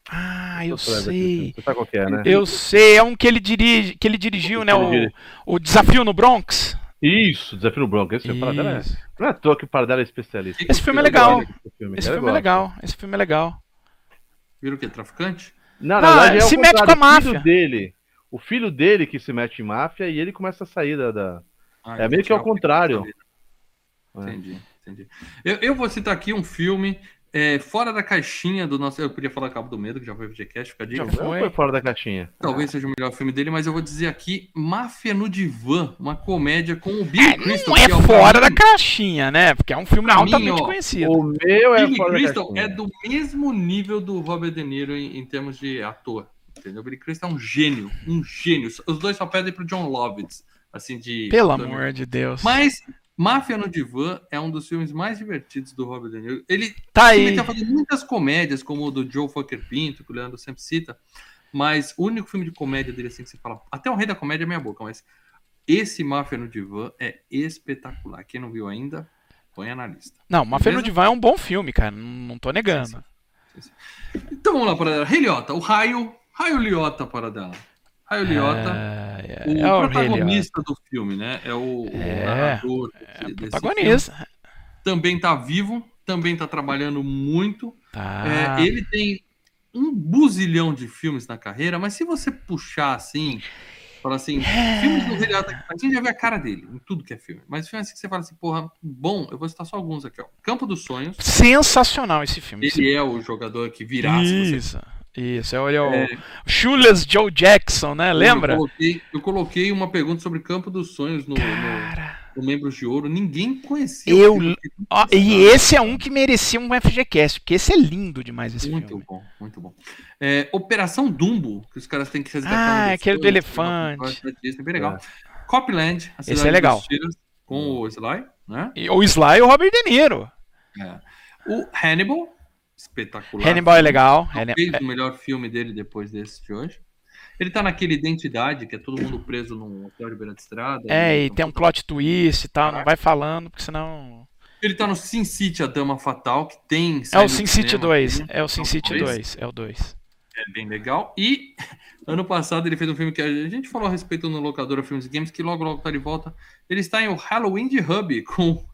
Ah, eu Você sei. sabe qual que é, né? Eu sei, é um que ele dirige, que ele dirigiu, né? Ele O, dirige. o Desafio no Bronx. Isso, Desafio no Bronco. Esse filme para dela é. Não é à toa que o Paradela é especialista. Esse filme é legal. gosto. Esse filme, Esse eu filme é legal. Esse filme é legal. Viram o quê? Traficante? Não, verdade é se mete com a o filho máfia. dele. O filho dele que se mete em máfia e ele começa a sair da. da- Ah, É meio que ao contrário. Entendi, entendi. Eu, eu vou citar aqui um filme é, fora da caixinha do nosso. Eu podia falar Cabo do Medo, que já foi FGCast, fica a dica. Já Foi. foi fora da caixinha. Talvez seja o melhor filme dele, mas eu vou dizer aqui Máfia no Divã, uma comédia com o Billy É, Crystal. não é o fora da caixinha, né? Porque é um filme Pra mim, altamente ó, conhecido. O meu é Billy fora da Crystal caixinha. é do mesmo nível do Robert De Niro em, em termos de ator. Entendeu? Billy Crystal é um gênio, um gênio. Os dois só pedem pro John Lovitz, assim de. Pelo amor de Deus. Mas Máfia no Divã é um dos filmes mais divertidos do Robert De Niro. Ele Tá ele aí. tá fazendo muitas comédias, como o do Joe Fucker Pinto, que o Leandro sempre cita. Mas o único filme de comédia dele, assim, que você fala. Até o Rei da Comédia é minha boca, mas esse Máfia no Divã é espetacular. Quem não viu ainda, põe na lista. Não, Máfia no? Divã é um bom filme, cara. Não, tô negando. Então vamos lá, para. Rei Liotta, o raio. Raio Liotta, para dela. Raio Liotta. É, O é, é o Rei protagonista do filme, né? É o, o É, narrador Liotta. desse- desse filme. Protagonista. Também tá vivo, também tá trabalhando muito. Tá. É, ele tem um buzilhão de filmes na carreira, mas se você puxar assim, falar assim, filmes do Rei Liotta, a gente já vê a cara dele em tudo que é filme. Mas filme assim que você fala assim, porra, bom, eu vou citar só alguns aqui, ó. Campo dos Sonhos. Sensacional esse filme. Ele é o jogador que virá, se você Isso. Ele é o É. Shoeless Joe Jackson, né? Lembra? Eu coloquei, eu coloquei uma pergunta sobre Campo dos Sonhos no, no, Cara. no Membros de Ouro. Ninguém conhecia. Eu- Ó, e esse é um que merecia um FGCast, porque esse é lindo demais esse Muito filme. bom, muito bom. É, Operação Dumbo, que os caras têm que resgatar. Ah, um aquele do sonhos, elefante. Disney, bem legal. Copland, a Esse é legal. tiros, com o Sly, né? E o Sly e o Robert De Niro. É. O Hannibal, espetacular. Hannibal é legal. Talvez Hannibal- o melhor filme dele depois desse de hoje. Ele tá naquele Identidade, que é todo mundo preso num hotel de beira de estrada. É, e Então, tem um plot twist e tal. Não Caraca. vai falando, porque senão. Ele tá no Sin City, A Dama Fatal, que tem... É o Sin City cinema 2. também. É o Sin City dois. 2. É o 2. É bem legal. E ano passado ele fez um filme que a gente falou a respeito no Locadora Filmes e Games, que logo logo tá de volta. Ele está em o Halloween de Hub com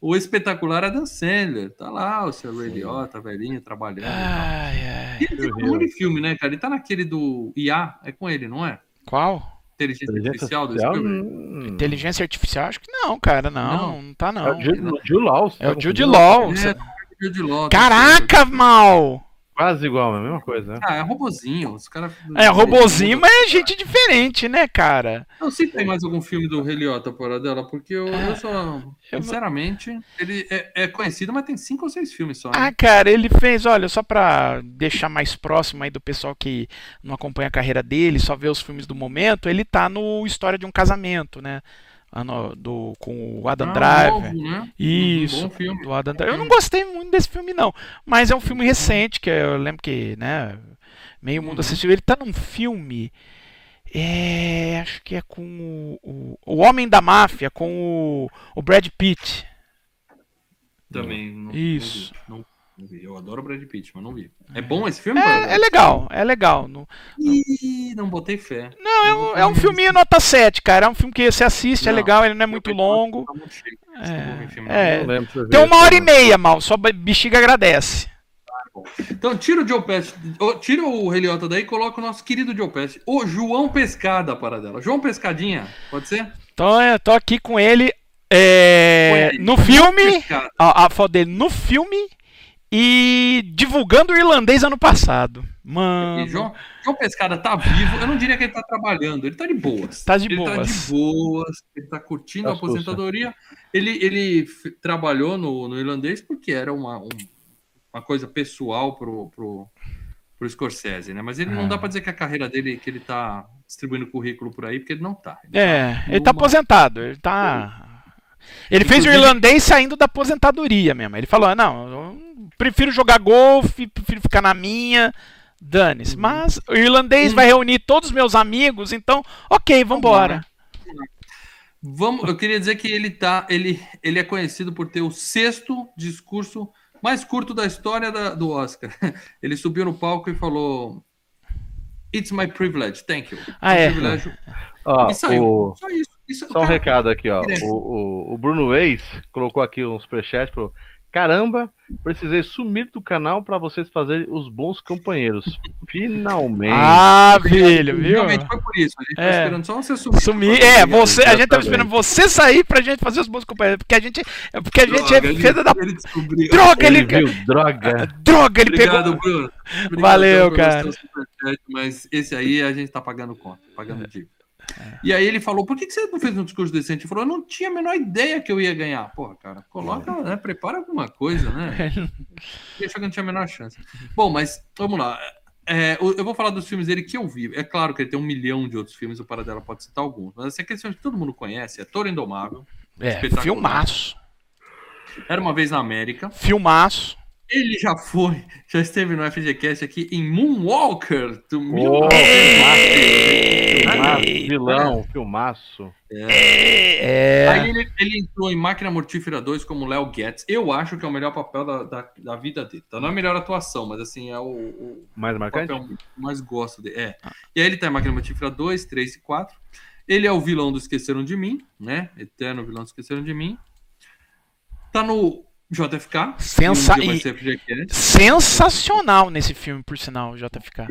o espetacular Adam Sandler. Tá lá o seu Ray Liotta, velhinho, trabalhando. Ai, ai. Ele tem um monte de filme, né, cara? Ele tá naquele do IA, é com ele, não é? Qual? Inteligência, Inteligência Artificial do Artificial? Spielberg. Hum. Inteligência Artificial? Acho que não, cara. Não, Não. não, tá É não. o Jude, Law. É o tá Jude? Law. É, Jude Law, Caraca, mal! Quase igual, a mesma coisa. né? Ah, é robozinho. Os caras. É, robozinho, mas é gente diferente, né, cara? Não sei se tem mais algum filme do Rei Liotta fora dela, porque eu, eu só. eu- Sinceramente, ele é, é conhecido, mas tem cinco ou seis filmes só. né? Ah, cara, ele fez, olha, só pra deixar mais próximo aí do pessoal que não acompanha a carreira dele, só vê os filmes do momento, ele tá no História de um Casamento, né? Do, com o Adam Ah, Driver. novo, né? Isso, Uhum, filme. do Adam Driver. Eu não gostei muito desse filme, não. Mas é um filme recente, que eu lembro que, né? Meio mundo Uhum. assistiu. Ele tá num filme. É, acho que é com o, o, o Homem da Máfia, com o, o Brad Pitt. Também. Não, Isso. Não Eu adoro o Brad Pitt, mas não vi. É bom esse filme? É, é legal, é legal. Não, Ih, não botei fé. não, é um, é um filminho nota 7, cara. É um filme que você assiste, é Não, legal, ele não é muito longo. Tá muito. É, é. lembro Tem uma hora e meia, mal. Só bexiga agradece. Então tira o Joe Pesci, ô, tira o Rei Liotta daí e coloca o nosso querido Joe Pesci. O João Pescada para dela. João Pescadinha, pode ser? Então eu tô aqui com ele é, no filme. A, a foto dele no filme e divulgando o irlandês ano passado. Mano. João, João Pescada tá vivo. Eu não diria que ele tá trabalhando, ele tá de boas. Tá de ele tá boas. de boas, ele tá curtindo Tá a aposentadoria. Ele, ele trabalhou no, no irlandês porque era uma, um- uma coisa pessoal pro, pro, pro Scorsese, né? Mas ele não Ah. dá pra dizer que a carreira dele, que ele tá distribuindo currículo por aí, porque ele não tá. Ele É, tá ele tá aposentado. Ele tá. Ele fez o irlandês saindo da aposentadoria mesmo. Ele falou: "Ah, não, eu prefiro jogar golfe, prefiro ficar na minha. Dane-se. Uhum. Mas o irlandês Hum. vai reunir todos os meus amigos, então, ok, vambora. Vamos, eu queria dizer que ele tá, ele, ele é conhecido por ter o sexto discurso mais curto da história da- do Oscar. Ele subiu no palco e falou: It's my privilege, thank you. Ah, é. privilégio. Ó, E saiu. o- Só isso. Isso Só um cara, recado aqui, ó. Direto. O, o, o Bruno Reis colocou aqui um superchat falou: Caramba, precisei sumir do canal para vocês fazerem os bons companheiros. Finalmente. Ah, filho, viu? Realmente foi por isso. A gente É. tá esperando só você sumir. Sumir. É, você, a gente tava Exatamente. esperando você sair pra gente fazer os bons companheiros. Porque a gente, é porque a gente é Droga, filho da. ele. Droga, Ele ele. viu, droga. Droga, ele Obrigado, pegou. Bruno. Obrigado Valeu, cara. Mas esse aí a gente tá pagando conta, pagando dívida. E aí ele falou, por que que você não fez um discurso decente? Ele falou, eu não tinha a menor ideia que eu ia ganhar. Porra, cara, coloca, né? Prepara alguma coisa, né? Eu achei que não tinha a menor chance. Bom, mas vamos lá. É, eu vou falar dos filmes dele que eu vi. É claro que ele tem um milhão de outros filmes, o Paradela pode citar alguns. Mas assim, aqueles filmes que todo mundo conhece é Toro Indomável, É, filmaço. Era Uma Vez na América, Filmaço. Ele já foi, já esteve no FGCast aqui em Moonwalker, do Oh, filmaço, vilão, filmaço. É. Aí ele, ele entrou em Máquina Mortífera 2 como Léo Getz. Eu acho que é o melhor papel da, da, da vida dele. Tá? Não é a melhor atuação, mas assim, é o, o Mais marcante? papel que eu mais gosto dele. É. E aí ele tá em Máquina Mortífera 2, 3 e 4. Ele é o vilão do Esqueceram de Mim, né? Eterno vilão do Esqueceram de Mim. Tá no JFK. Sensa- um. Sensacional nesse filme, por sinal, JFK.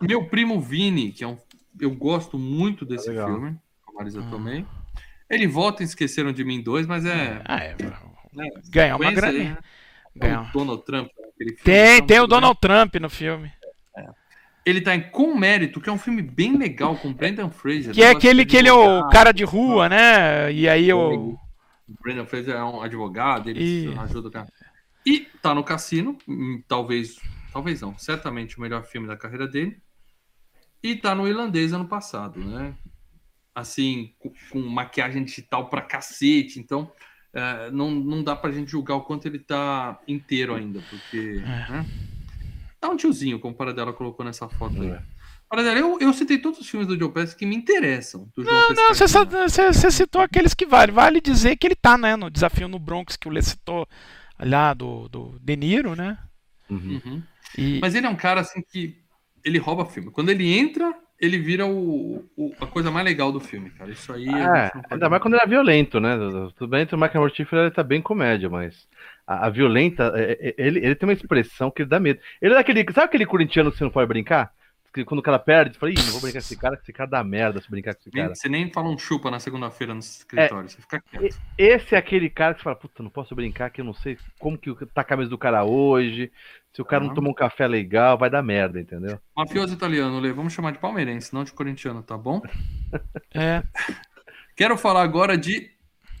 Meu primo Vini, que é um. Eu gosto muito desse Legal. filme, com a Marisa Ah. Tomei. Ele volta em Esqueceram de Mim 2, mas é. Ah, é. né, Ganhar uma aí, graninha. né? Ganhar. O Donald Trump. aquele filme, Tem, tem o bem. Donald Trump no filme. Ele tá em Com Mérito, que é um filme bem legal, com Brendan Fraser. Que é aquele que ele é o cara de rua, né? E aí o. O Brendan Fraser é um advogado, ele E- ajuda o cara. E tá no Cassino, hum, talvez, talvez não, certamente o melhor filme da carreira dele. E tá no Irlandês ano passado, né? Assim, com, com maquiagem digital pra cacete, então é, não, não dá pra gente julgar o quanto ele tá inteiro ainda, porque. É. Né? Tá um tiozinho, como o Paradela colocou nessa foto aí. É. Paradela, eu, eu citei todos os filmes do Joe Pesci que me interessam. Não, não, você, citou aqueles que vale. Vale dizer que ele tá, né? No desafio no Bronx que o Lê citou lá do, do De Niro, né? Uhum. Uhum. E, Mas ele é um cara assim que ele rouba filme. Quando ele entra, ele vira o, o- a coisa mais legal do filme, cara. Isso aí. a É, gente não pode- ainda mais quando ele é violento, né? Tudo bem, o Máquina Mortífera ele tá bem comédia, mas a, a violenta, é- é- ele, ele tem uma expressão que dá medo. Ele é daquele, sabe aquele corintiano que você não pode brincar? Que quando o cara perde, fala, ih, não vou brincar com esse cara, que esse cara dá merda se brincar com esse cara. Você nem fala um chupa na segunda-feira no escritório, você fica quieto. Esse é aquele cara que você fala, puta, não posso brincar, que eu não sei como que tá a cabeça do cara hoje, se o cara não Uhum. tomou um café legal, vai dar merda, entendeu? Mafioso italiano, Lê, vamos chamar de palmeirense, não de corintiano, tá bom? é, Quero falar agora de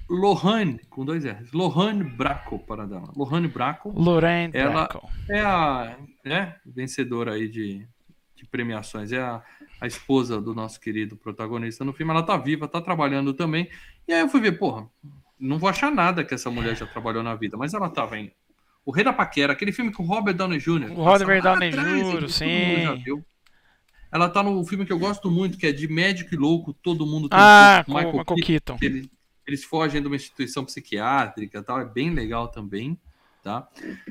Lohane, com dois R's. Lohane Braco, para dar. Lohane Braco Lorraine Ela- Bracco. é a né, vencedora aí de, de premiações. É a, a esposa do nosso querido protagonista no filme. Ela tá viva, tá trabalhando também. E aí eu fui ver, porra, não vou achar nada que essa mulher já trabalhou na vida, mas ela tava em O Rei da Paquera, aquele filme com o Robert Downey Jr. O Robert Downey Jr., mundo sim. Ela tá no filme que eu gosto muito, que é de Médico e Louco, todo mundo tem Ah, um o Michael Keaton. que eles, eles fogem de uma instituição psiquiátrica e tal, é bem legal também, tá?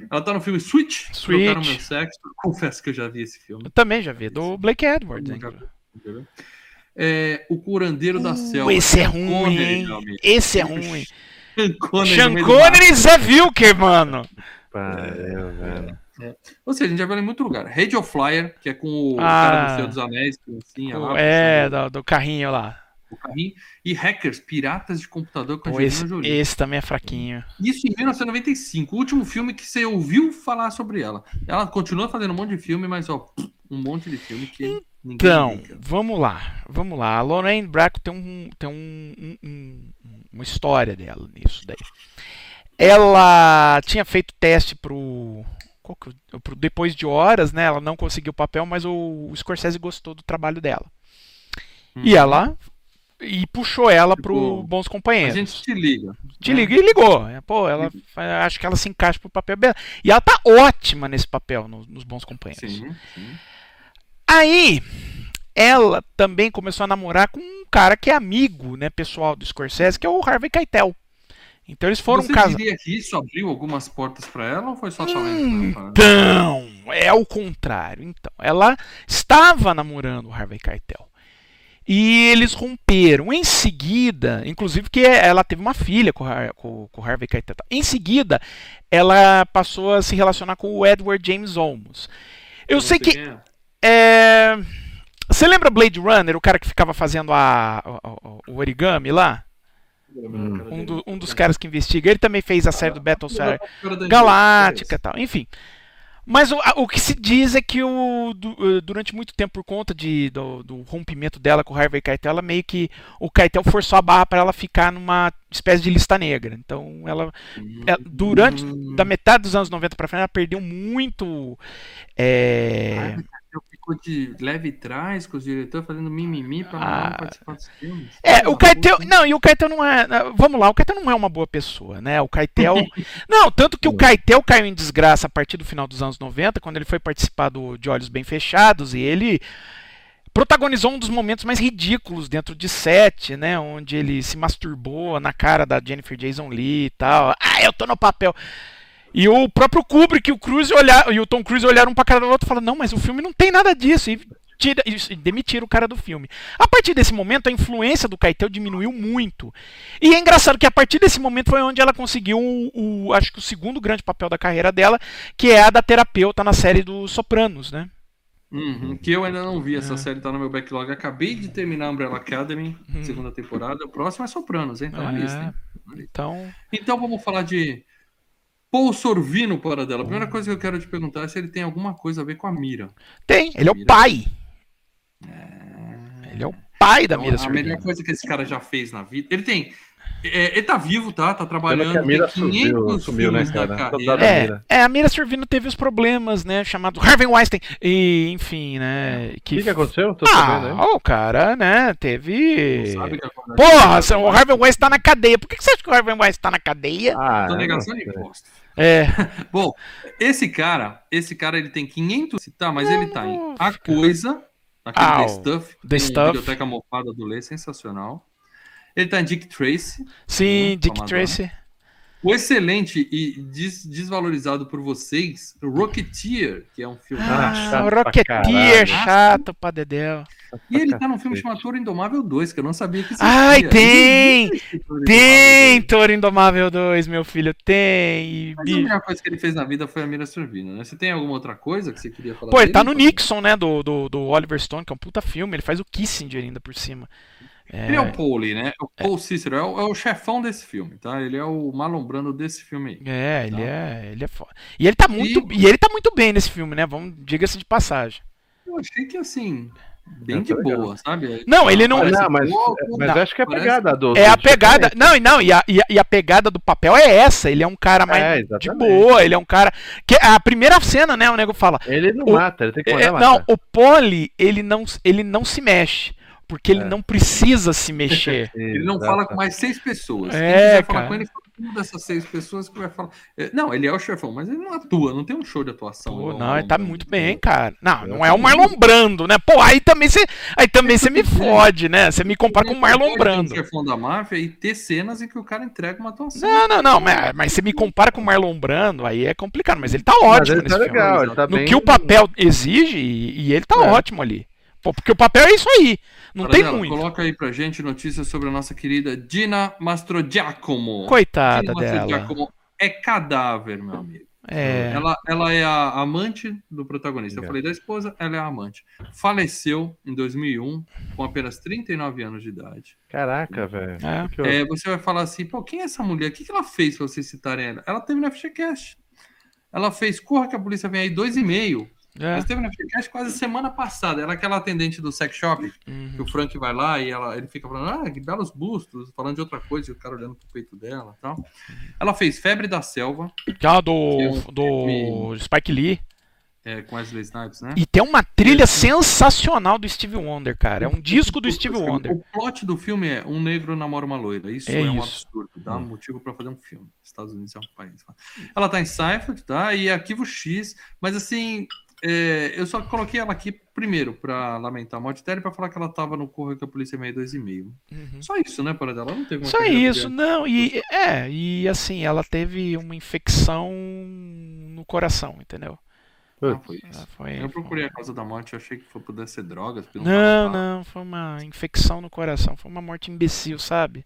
Ela tá no filme Switch, Switch. Trocaram Meu Sexo, confesso que eu já vi esse filme. Eu também já vi, do Blake Edwards. É, o Curandeiro da Selva. Uh, esse é Sean ruim, Connery. Esse é ruim. Sean Connery e Zé Vilker, mano. Pariu, velho. Ou seja, a gente já viu em muito lugar. Radio Flyer, que é com o Ah. cara do Senhor dos Anéis, que assim, lá, É, do, do carrinho lá. O carrinho. E Hackers, Piratas de Computador com Pô, esse, Jolie. esse também é fraquinho. Isso em 1995, o último filme que você ouviu falar sobre ela. Ela continua fazendo um monte de filme, mas ó, um monte de filme que ninguém Então, vamos lá, vamos lá. A Lorraine Bracco tem, um, tem um, um- um- uma história dela nisso daí. Ela tinha feito teste pro, Depois de Horas, né? Ela não conseguiu o papel, mas o, Scorsese gostou do trabalho dela. E Hum. ela e puxou ela pro Bons A Companheiros. gente te liga. Te né? liga e ligou. É, Pô, ela acho que ela se encaixa pro papel dela. E ela tá ótima nesse papel no- nos Bons Companheiros. Sim, sim. Aí, ela também começou a namorar com um cara que é amigo, né, pessoal do Scorsese, que é o Harvey Keitel. Então eles foram Você casar. diria que isso abriu algumas portas pra ela ou foi só talento? Então, é o contrário. Então, ela estava namorando o Harvey Keitel. E eles romperam. Em seguida, inclusive que ela teve uma filha com Har- com- com Harvey Keitel. Em seguida, ela passou a se relacionar com o Edward James Olmos. Eu Não sei que é. É... Você lembra Blade Runner, o cara que ficava fazendo a, o, o origami lá? Um, do- um dos caras que investiga. Ele também fez a série do Battlestar Galáctica e tal. Enfim. Mas o, o que se diz é que o, eh, durante muito tempo, por conta de, do, do rompimento dela com o Harvey Keitel, ela meio que. O Keitel forçou a barra para ela ficar numa espécie de lista negra. Então, ela. ela- durante. Da metade dos anos 90 para frente, ela perdeu muito. é, Keitel ficou de leve trás com os diretores fazendo mimimi pra Ah. não participar dos filmes. É, o Keitel. puta. Não, e o Keitel não é. Vamos lá, o Keitel não é uma boa pessoa, né? O Keitel. não, tanto que o Keitel caiu em desgraça a partir do final dos anos 90, quando ele foi participar do De Olhos Bem Fechados, e ele protagonizou um dos momentos mais ridículos dentro de set, né? Onde ele se masturbou na cara da Jennifer Jason Lee e tal. Ah, eu tô no papel. E o próprio Kubrick e o Cruise olhar, e o Tom Cruise olharam um pra cara do outro e falaram: Não, mas o filme não tem nada disso. E, tira, e demitiram o cara do filme. A partir desse momento, a influência do Keitel diminuiu muito. E é engraçado que a partir desse momento foi onde ela conseguiu o, o- acho que o segundo grande papel da carreira dela, que é a da terapeuta na série dos Sopranos, né? Uhum, que eu ainda não vi, É. essa série tá no meu backlog. Acabei de terminar a Umbrella Academy, Uhum. segunda temporada. O próximo é Sopranos, hein? Tá na É. lista, hein? Então, Então vamos falar de Paul Sorvino para dela. A primeira coisa que eu quero te perguntar é se ele tem alguma coisa a ver com a Mira. tem, ele é o pai. Ele é o pai da Mira a melhor Sorvino. coisa que esse cara já fez na vida. Ele tem. é, ele tá vivo, tá? Tá trabalhando. que a Mira tem 500 sumiu, sumiu, né, cara? É, Mira. é, a Mira Sorvino teve os problemas, né? Chamado Harvey Weinstein. E, enfim, né? O que, que aconteceu? Tô Ah, o cara, né? Teve. Que? Porra, o Harvey Weinstein tá na cadeia. Por que que você acha que o Harvey Weinstein tá na cadeia? Ah, Sonegação de não sei. imposto. É. Bom, esse cara, esse cara ele tem 500, tá, mas ele tá em A Coisa, aquele Ah, The Stuff, The Stuff. Biblioteca Mofada do Lê, sensacional. Ele tá em Dick Tracy, Sim, Hum, Dick. Tracy. o excelente e des- desvalorizado por vocês, Rocketeer, que é um filme. Ah, chato pra Rocketeer, caralho. chato pra Dedéu. E ele tá num filme chamado Toro Indomável 2, que eu não sabia que existia. Ai, tem! Toro Tem Toro Indomável 2, meu filho, tem. E, 2. Mas a melhor coisa que ele fez na vida foi a Mira Sorvino, né? Você tem alguma outra coisa que você queria falar Pô, ele dele? tá no Nixon, né? Do, do, do Oliver Stone, que é um puta filme. Ele faz o Kissinger ainda por cima. Ele é o Paul Lee, né? O Paul Cícero é o, é o chefão desse filme, tá? Ele é o malombrando desse filme aí. É, ele Tá. é, ele é foda. E ele tá muito, e... ele tá muito bem nesse filme, né? Vamos, diga-se de passagem. Eu achei que assim, bem É, de legal. boa, sabe? Não, ele não- Não, mas, pouco, mas não, acho que é a pegada do. É a pegada. diferente. Não, e não, e a, e a, e a pegada do papel é essa. Ele é um cara mais É, de boa, ele é um cara. Que a primeira cena, né? O nego fala. Ele não O- mata, ele tem que mandar É, matar. não, o Poli, ele não, ele não se mexe. Porque ele É. não precisa se mexer. Ele não Exato. fala com mais seis pessoas. Quem É, quiser falar cara. com ele, uma dessas seis pessoas que vai falar. É, Não, ele é o chefão, mas ele não atua, não tem um show de atuação. Pô, não, ele tá muito bem, cara. Não, não é o Marlon Brando, né? Pô, aí também você, aí também você me fode, né? Você me compara com o Marlon Brando. chefão da máfia e ter cenas em que o cara entrega uma atuação. Não, não, não, mas, mas você me compara com o Marlon Brando, aí é complicado, mas ele tá Mas ótimo ele tá nesse filme. legal, ele tá No bem. que o papel exige, e, e ele tá É. ótimo ali. Porque o papel é isso aí. Não tem muito. Coloca aí pra gente notícias sobre a nossa querida Dina Mastrogiacomo. Coitada Dina dela. Mastrogiacomo é cadáver, meu amigo. É. Ela, ela é a amante do protagonista. Eu falei da esposa, ela é a amante. Faleceu em 2001, com apenas 39 anos de idade. Caraca, velho. É. Que que eu- É, você vai falar assim, pô, quem é essa mulher? O que, que ela fez pra vocês citarem ela? Ela teve no FGCast. Ela fez Corra que a polícia vem aí, dois e meio. É. Mas teve no FGCast quase semana passada. Ela é aquela atendente do sex shop, Uhum. que o Frank vai lá e ela, ele fica falando, ah, que belos bustos, falando de outra coisa, e o cara olhando pro peito dela e tal. Ela fez Febre da Selva, do, Que é do filme- Spike Lee. é, com Wesley Snipes, né? E tem uma trilha sensacional do Steve Wonder, cara. É um disco do Steve O- Wonder. O plot do filme é um negro namora uma loira. Isso É é, um isso. absurdo. Dá um motivo pra fazer um filme. Estados Unidos é um país. Ela tá em Seinfeld, tá? E Arquivo X. Mas assim, é, eu só coloquei ela aqui primeiro pra lamentar a morte dela e pra falar que ela tava no Correio que a Polícia Meio 2,5. Uhum. Só isso, né, para dela? Ela não teve Só isso, não, e é, e assim, ela teve uma infecção no coração, entendeu? Ah, foi isso. Ela foi- Eu procurei a causa da morte, eu achei que foi- pudesse ser drogas. Não, tava- não, foi uma infecção no coração, foi uma morte imbecil, sabe?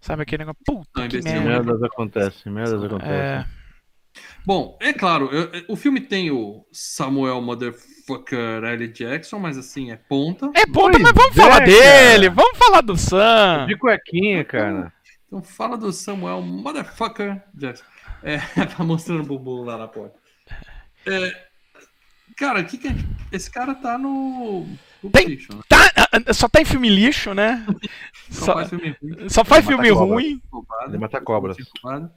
Sabe aquele negócio, puta Não, que imbecil, merda. merdas acontecem, merdas acontecem. É, Bom, é claro, eu- eu- o filme tem o Samuel Motherfucker L. Jackson, mas assim, é ponta. é ponta, Pois mas vamos é, falar cara. dele, vamos falar do Sam. De cuequinha, cara. Então fala do Samuel Motherfucker Jackson. É, tá mostrando o bumbum lá na porta. É, cara, que que é- esse cara tá no. Tem- né? Tá, só tá em filme lixo, né? Só, Só- faz filme ruim. Só faz Mata filme cobra. ruim. Ele mata cobras. Aham.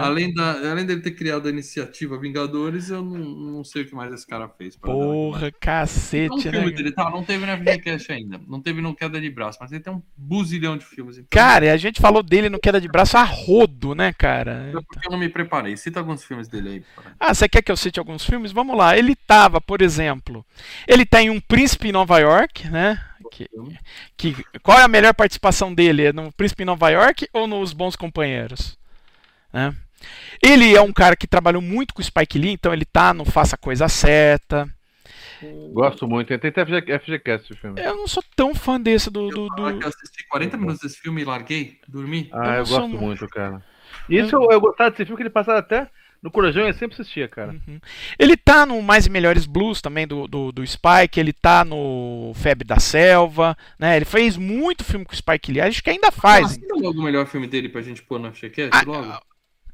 Além, da, além dele ter criado a iniciativa Vingadores, eu não, não sei o que mais esse cara fez. Porra, Tem um cacete, filme né? dele, tá? Não teve na FGCast ainda. Não teve no Queda de Braço, mas ele tem um buzilhão de filmes. Então, Cara, e a gente falou dele no Queda de Braço a rodo, né, cara? é porque eu não me preparei. Cita alguns filmes dele aí. cara. Ah, você quer que eu cite alguns filmes? Vamos lá. Ele tava, por exemplo, ele tá em Um Príncipe em Nova York, né? Que, que- qual é a melhor participação dele? É no Príncipe em Nova York ou nos Bons Companheiros? Né? Ele é um cara que trabalhou muito com o Spike Lee, então ele tá no Faça a Coisa Certa. Gosto muito. Tem até FG, FGCast esse filme. Eu não sou tão fã desse do. do, do- eu assisti 40 minutos desse filme e larguei, dormi. Ah, eu eu, sou gosto mu- muito, cara. Isso eu, eu gostava desse filme que ele passava até no Corujão eu sempre assistia, cara. Uhum. Ele tá no Mais e Melhores Blues também do, do, do Spike, ele tá no Febre da Selva, né? Ele fez muito filme com o Spike Lee, acho que ainda faz. Ah, logo o melhor filme dele pra gente pôr no FGCast Ah, logo.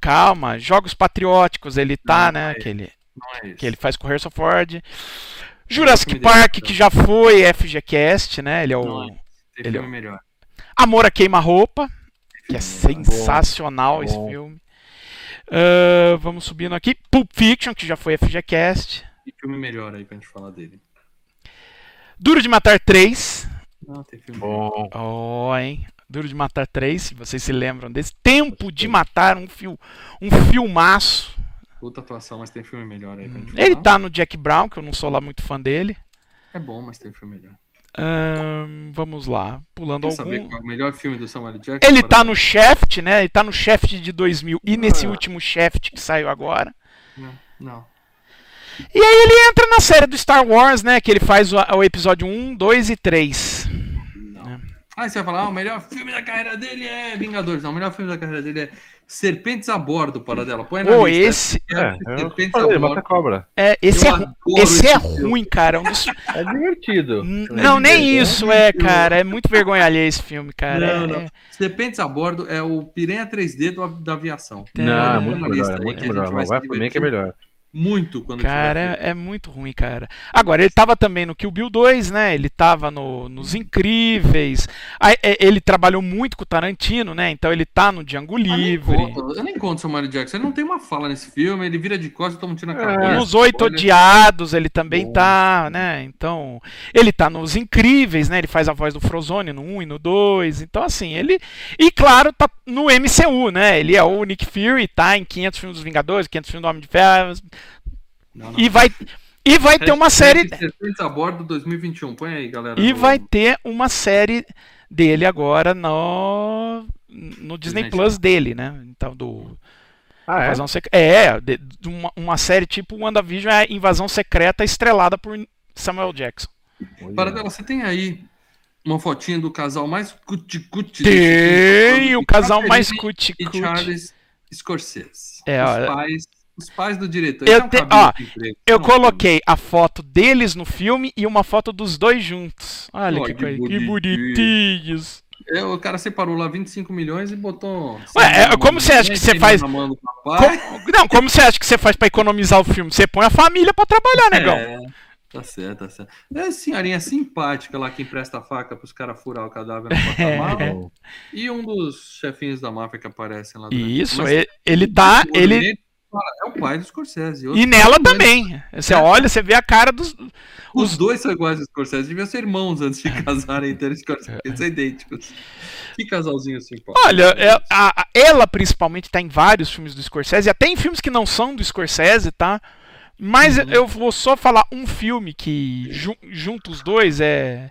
Calma, Jogos Patrióticos, ele tá, Não, né? é. Que ele, Não é que ele faz com o Harrison Ford. Jurassic filme dele, Park, que já foi FGCast, né? Ele é Não o é. Tem ele é filme melhor. Amor a Queima-Roupa, que é sensacional esse Bom. filme. Ah, vamos subindo aqui. Pulp Fiction, que já foi FGCast. Tem filme melhor aí pra gente falar dele. Duro de Matar 3. Não, tem filme melhor. Bom. Ó, hein? Duro de Matar 3, se vocês se lembram desse. Tempo de Matar, um, fil, um filmaço. Puta atuação, mas tem filme melhor aí pra gente Ele falar. tá no Jack Brown, que eu não sou lá muito fã dele. É bom, mas tem filme melhor. Ahn, vamos lá, pulando Quer saber algum. qual é o melhor filme do Samuel. Jackson? Ele tá no Shaft, né? Ele tá no Shaft de 2000 e nesse Ah. último Shaft que saiu agora. Não, não. E aí ele entra na série do Star Wars, né? Que ele faz o, o episódio 1, 2 e 3. não. Aí você vai falar, ah, o melhor filme da carreira dele é Vingadores. Não, o melhor filme da carreira dele é Serpentes a Bordo, para dela. Põe na Pô, lista. esse, É, eu Serpentes a falei, Bordo. mata cobra. é, esse, Eu é, esse é esse filme. ruim, cara. é um dos- É divertido. N- Não, nem divertido. isso é, cara. É muito vergonha alheia esse filme, cara. Não, É- não. é- Serpentes a Bordo é o Piranha 3D do- da aviação. Não, É, é muito uma melhor, é muito a melhor. vai Não, vai pra mim que é melhor. Muito quando Cara, tiver é muito ruim, cara. Agora, ele tava também no Kill Bill 2, né? Ele tava no, nos Incríveis. Aí, é, ele trabalhou muito com o Tarantino, né? Então ele tá no Django Livre. Eu nem conto o Samuel Jackson. Ele não tem uma fala nesse filme. Ele vira de costas e toma um tiro na É. cabeça. Nos Oito Olha, Odiados ele também Bom. tá, né? Então, ele tá nos Incríveis, né? Ele faz a voz do Frozone no 1 e no 2. Então, assim, ele... E, claro, tá no MCU, né? Ele é o Nick Fury, tá em 500 filmes dos Vingadores, 500 filmes do Homem de Ferro. Não, não. E vai, e vai ter uma série... Serpentes a Bordo 2021. Põe aí, galera. E no- vai ter uma série dele agora no no Disney Plus dele, né? Então do Ah, é? Invasão Secreta. É, de- de uma, uma série tipo WandaVision é Invasão Secreta estrelada por Samuel Jackson. Para dela, você tem aí uma fotinha do casal mais cuti-cuti Tem o casal mais Catherine cuti e. Charles Scorsese. É, os, pais, os pais do diretor. Eu é te- ó. Eu coloquei a foto deles no filme e uma foto dos dois juntos. Olha Olha que, que coisa- que bonitinho. bonitinhos. É, o cara separou lá 25 milhões e botou. Ué, é, como você acha que você faz- Com... Como- não, como você acha que você faz pra economizar o filme? Você põe a família pra trabalhar, negão. É, tá certo, tá certo. É a senhorinha simpática lá que empresta a faca pros caras furar o cadáver no porta-malas. Bom. E um dos chefinhos da máfia que aparecem lá Isso, ele, ele tá. Ele, É o pai do Scorsese. e nela também. Você olha, você vê a cara dos. Os Os, dois são iguais ao Scorsese. Deviam ser irmãos antes de casarem ter Scorsese. Eles são idênticos. Que casalzinho simpático. olha, é- a- a- ela principalmente tá em vários filmes do Scorsese, até em filmes que não são do Scorsese, tá? Mas Uhum. eu vou só falar um filme que ju- junta os dois é.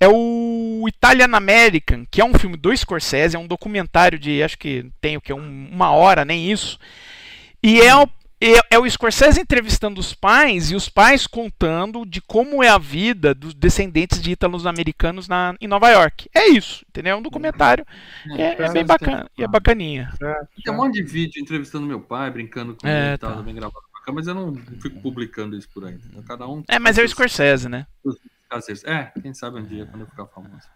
É o Italian American, que é um filme do Scorsese, é um documentário de acho que tem o que um- uma hora, nem isso. E é o, é, é o Scorsese entrevistando os pais e os pais contando de como é a vida dos descendentes de ítalos americanos na, em Nova York. É isso, entendeu? É um documentário. É, é bem bacana. E é bacaninha. Tem um monte de vídeo entrevistando meu pai, brincando com É, ele e tal, tá. bem gravado pra cá, mas eu não fico publicando isso por aí. entendeu? Cada um. É, mas é o Scorsese, né? É, quem sabe um dia quando eu ficar famoso.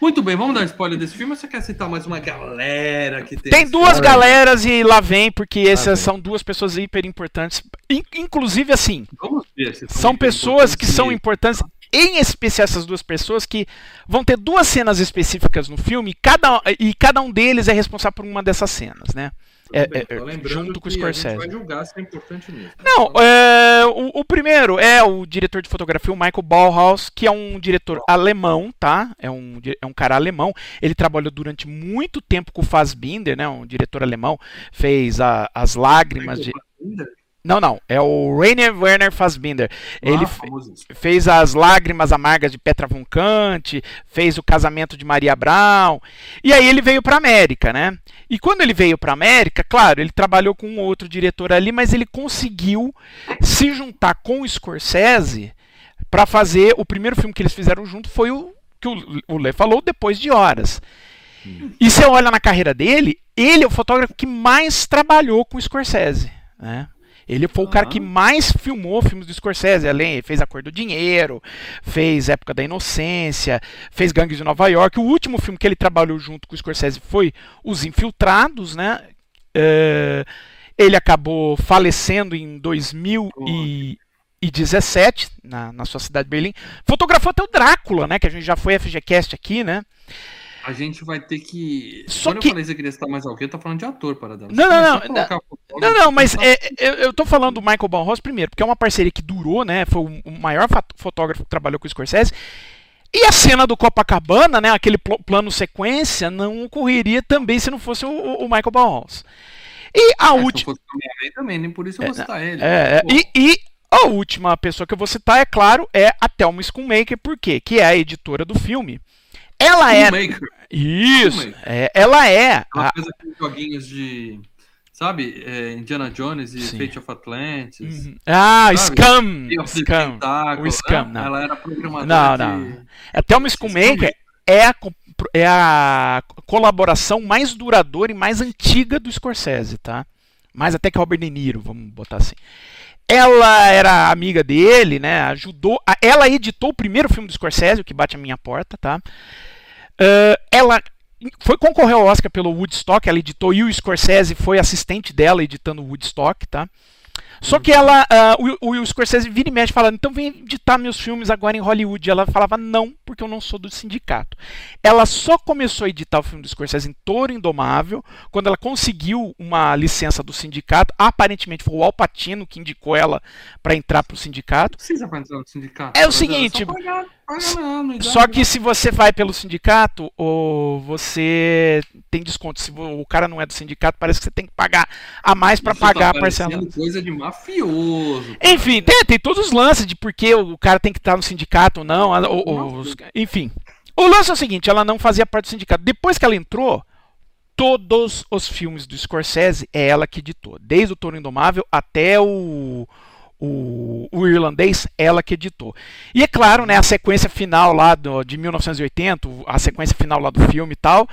Muito bem, vamos dar um spoiler desse filme ou você quer citar mais uma galera que tem. Tem duas filme? galeras e lá vem, porque essas são duas pessoas hiper importantes. In- inclusive, assim, Vamos ver se são pessoas que são importantes em especial essas duas pessoas que vão ter duas cenas específicas no filme cada, e cada um deles é responsável por uma dessas cenas, né? É, Bem, é, lembrando junto com o Scorsese. vai julgar se é importante mesmo. Não, é, o, o primeiro é o diretor de fotografia, o Michael Bauhaus, que é um diretor alemão, tá? É um, é um cara alemão. Ele trabalhou durante muito tempo com o Fassbinder, né? Um diretor alemão. Fez a- as lágrimas de. Não, não. É o Rainer Werner Fassbinder. Ele Ah, famosíssimo. fez as lágrimas amargas de Petra von Kant, fez o casamento de Maria Brown, e aí ele veio para América, né? E quando ele veio para América, claro, ele trabalhou com um outro diretor ali, mas ele conseguiu se juntar com o Scorsese para fazer o primeiro filme que eles fizeram junto foi o que o, Lê falou depois de horas. E você olha na carreira dele, ele é o fotógrafo que mais trabalhou com o Scorsese, né? Ele foi o cara que mais filmou filmes do Scorsese, além fez A Cor do Dinheiro, fez Época da Inocência, fez Gangues de Nova York. O último filme que ele trabalhou junto com o Scorsese foi Os Infiltrados, né? É, ele acabou falecendo em 2017 na, na sua cidade de Berlim. Fotografou até o Drácula, né? Que a gente já foi FGCast aqui, né? A gente vai ter que. Só Quando que- eu falei que você queria citar mais alguém, eu tô falando de ator, para dar. Não, não, não, Não, não, mas é, eu, eu tô falando do Michael Bauhaus primeiro, porque é uma parceria que durou, né? Foi o, maior fotógrafo que trabalhou com o Scorsese. E a cena do Copacabana, né? Aquele pl- plano sequência, não ocorreria também se não fosse o, o- Michael Bauhaus. E a não última. também, nem por isso eu vou citar ele. É, é, e, e a última pessoa que eu vou citar, é claro, é a Thelma Schoonmaker, por quê? Que é a editora do filme. Ela é. Isso! É, ela é. Ela a- fez aqueles joguinhos de. Sabe? é, Indiana Jones e Sim. Fate of Atlantis. Uhum. Ah, Sabe? Scam! Scam. O Scam, né? não. Ela era programadora Não, de... não. A Thelma Schoonmaker é a, é a colaboração mais duradoura e mais antiga do Scorsese, tá? Mais até que Robert De Niro, vamos botar assim. Ela era amiga dele, né? Ajudou. a- Ela editou o primeiro filme do Scorsese, o que bate a minha porta, tá? Ah, ela foi concorrer ao Oscar pelo Woodstock, ela editou e o Scorsese foi assistente dela editando o Woodstock, tá? Só que ela, ah, o, o Scorsese vira e mexe falando, então vem editar meus filmes agora em Hollywood. E ela falava, não, porque eu não sou do sindicato. Ela só começou a editar o filme do Scorsese em Toro Indomável, quando ela conseguiu uma licença do sindicato. Aparentemente foi o Al Pacino que indicou ela para entrar pro sindicato. Não precisa entrar no sindicato. É o seguinte, Só que se você vai pelo sindicato, ou você tem desconto. Se o cara não é do sindicato, parece que você tem que pagar a mais para tá pagar a parecendo parcela. coisa de mafioso. Enfim, tem, tem todos os lances de por que o cara tem que estar no sindicato ou não. a- ou- ou os- enfim. O lance é o seguinte, ela não fazia parte do sindicato. Depois que ela entrou, todos os filmes do Scorsese é ela que editou. Desde o Toro Indomável até o, o, o irlandês, ela que editou. E é claro, né, a sequência final lá do, de 1980, a sequência final lá do filme e tal,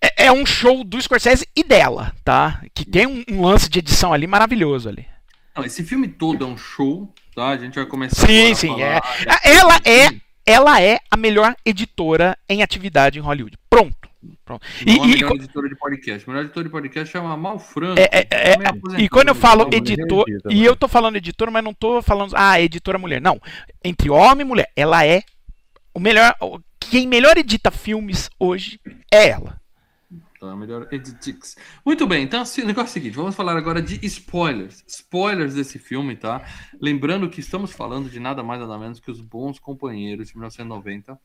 é, é um show do Scorsese e dela, tá? Que tem um, um lance de edição ali maravilhoso ali. Não, esse filme todo é um show, tá? A gente vai começar Sim, sim, é. Ela é. Ela é a melhor editora em atividade em Hollywood. Pronto. Pronto. E, Não a e- melhor editora de podcast. A melhor editora de podcast chama Mal Franco. é- é- é- Também aposentou, e quando eu falo editor, e eu tô falando editora, mas não tô falando, ah, editora mulher. Não. Entre homem e mulher, ela é o melhor. Quem melhor edita filmes hoje é ela. A melhor Editix. Muito bem, então assim, o negócio é o seguinte: vamos falar agora de spoilers. Spoilers desse filme, tá? Lembrando que estamos falando de nada mais nada menos que Os Bons Companheiros de 1990.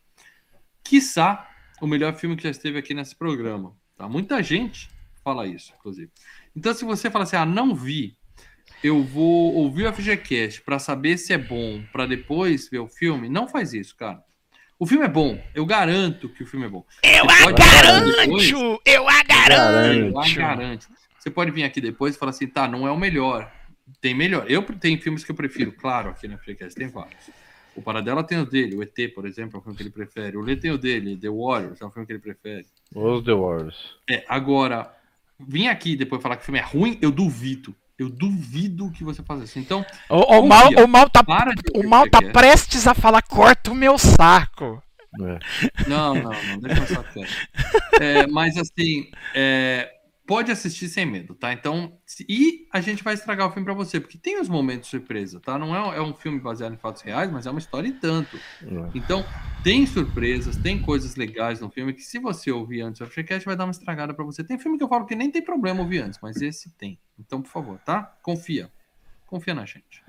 Quiçá o melhor filme que já esteve aqui nesse programa. Tá? Muita gente fala isso, inclusive. Então, se você fala assim, ah, não vi, eu vou ouvir o FGCast para saber se é bom, para depois ver o filme, não faz isso, cara. O filme é bom, eu garanto que o filme é bom. Eu a pode falar depois, garanto! Eu a eu garanto! garanto. Você pode vir aqui depois e falar assim, tá, não é o melhor. Tem melhor. Eu tenho filmes que eu prefiro, claro, aqui na FGCast tem vários. O Paradela tem o dele, o ET, por exemplo, é um filme que ele prefere. O Lê tem o dele, The Warriors, é um filme que ele prefere. Os The Wars. É, agora, vir aqui depois falar que o filme é ruim, eu duvido. Eu duvido que você faça isso. Então, O, o mal, o mal tá, o mal tá prestes a falar, corta o meu saco. É. Não, não, não, deixa eu só. É, mas assim, é, pode assistir sem medo, tá? Então, e a gente vai estragar o filme pra você, porque tem os momentos surpresa, tá? Não é, é um filme baseado em fatos reais, mas é uma história e tanto. Então, tem surpresas, tem coisas legais no filme que se você ouvir antes do Aftercast vai dar uma estragada pra você. Tem filme que eu falo que nem tem problema ouvir antes, mas esse tem. Então, por favor, tá? Confia. Confia na gente.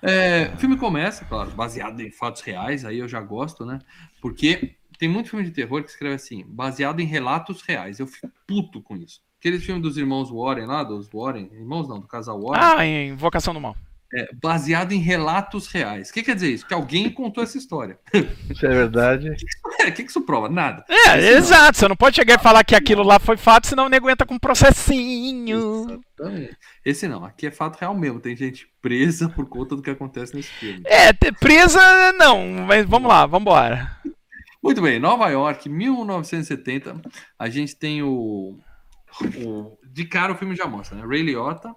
É, o filme começa, claro, baseado em fatos reais, aí eu já gosto, né? Porque tem muito filme de terror que escreve assim, baseado em relatos reais. Eu fico puto com isso. Aquele filme dos irmãos Warren lá, dos Warren, irmãos não, do casal Warren, Ah, em Invocação do Mal. é baseado em relatos reais. O que quer dizer isso? Que alguém contou essa história. Isso é verdade. É, o que que isso prova? Nada. É, Isso não. exato. Você não pode chegar e falar que aquilo lá foi fato, senão o nego entra com um processinho. Exatamente. Esse não, aqui é fato real mesmo. Tem gente presa por conta do que acontece nesse filme. É, presa não, mas vamos lá, vamos embora. Muito bem, Nova York, 1970. A gente tem o. o- de cara o filme já mostra, né? Ray Liotta,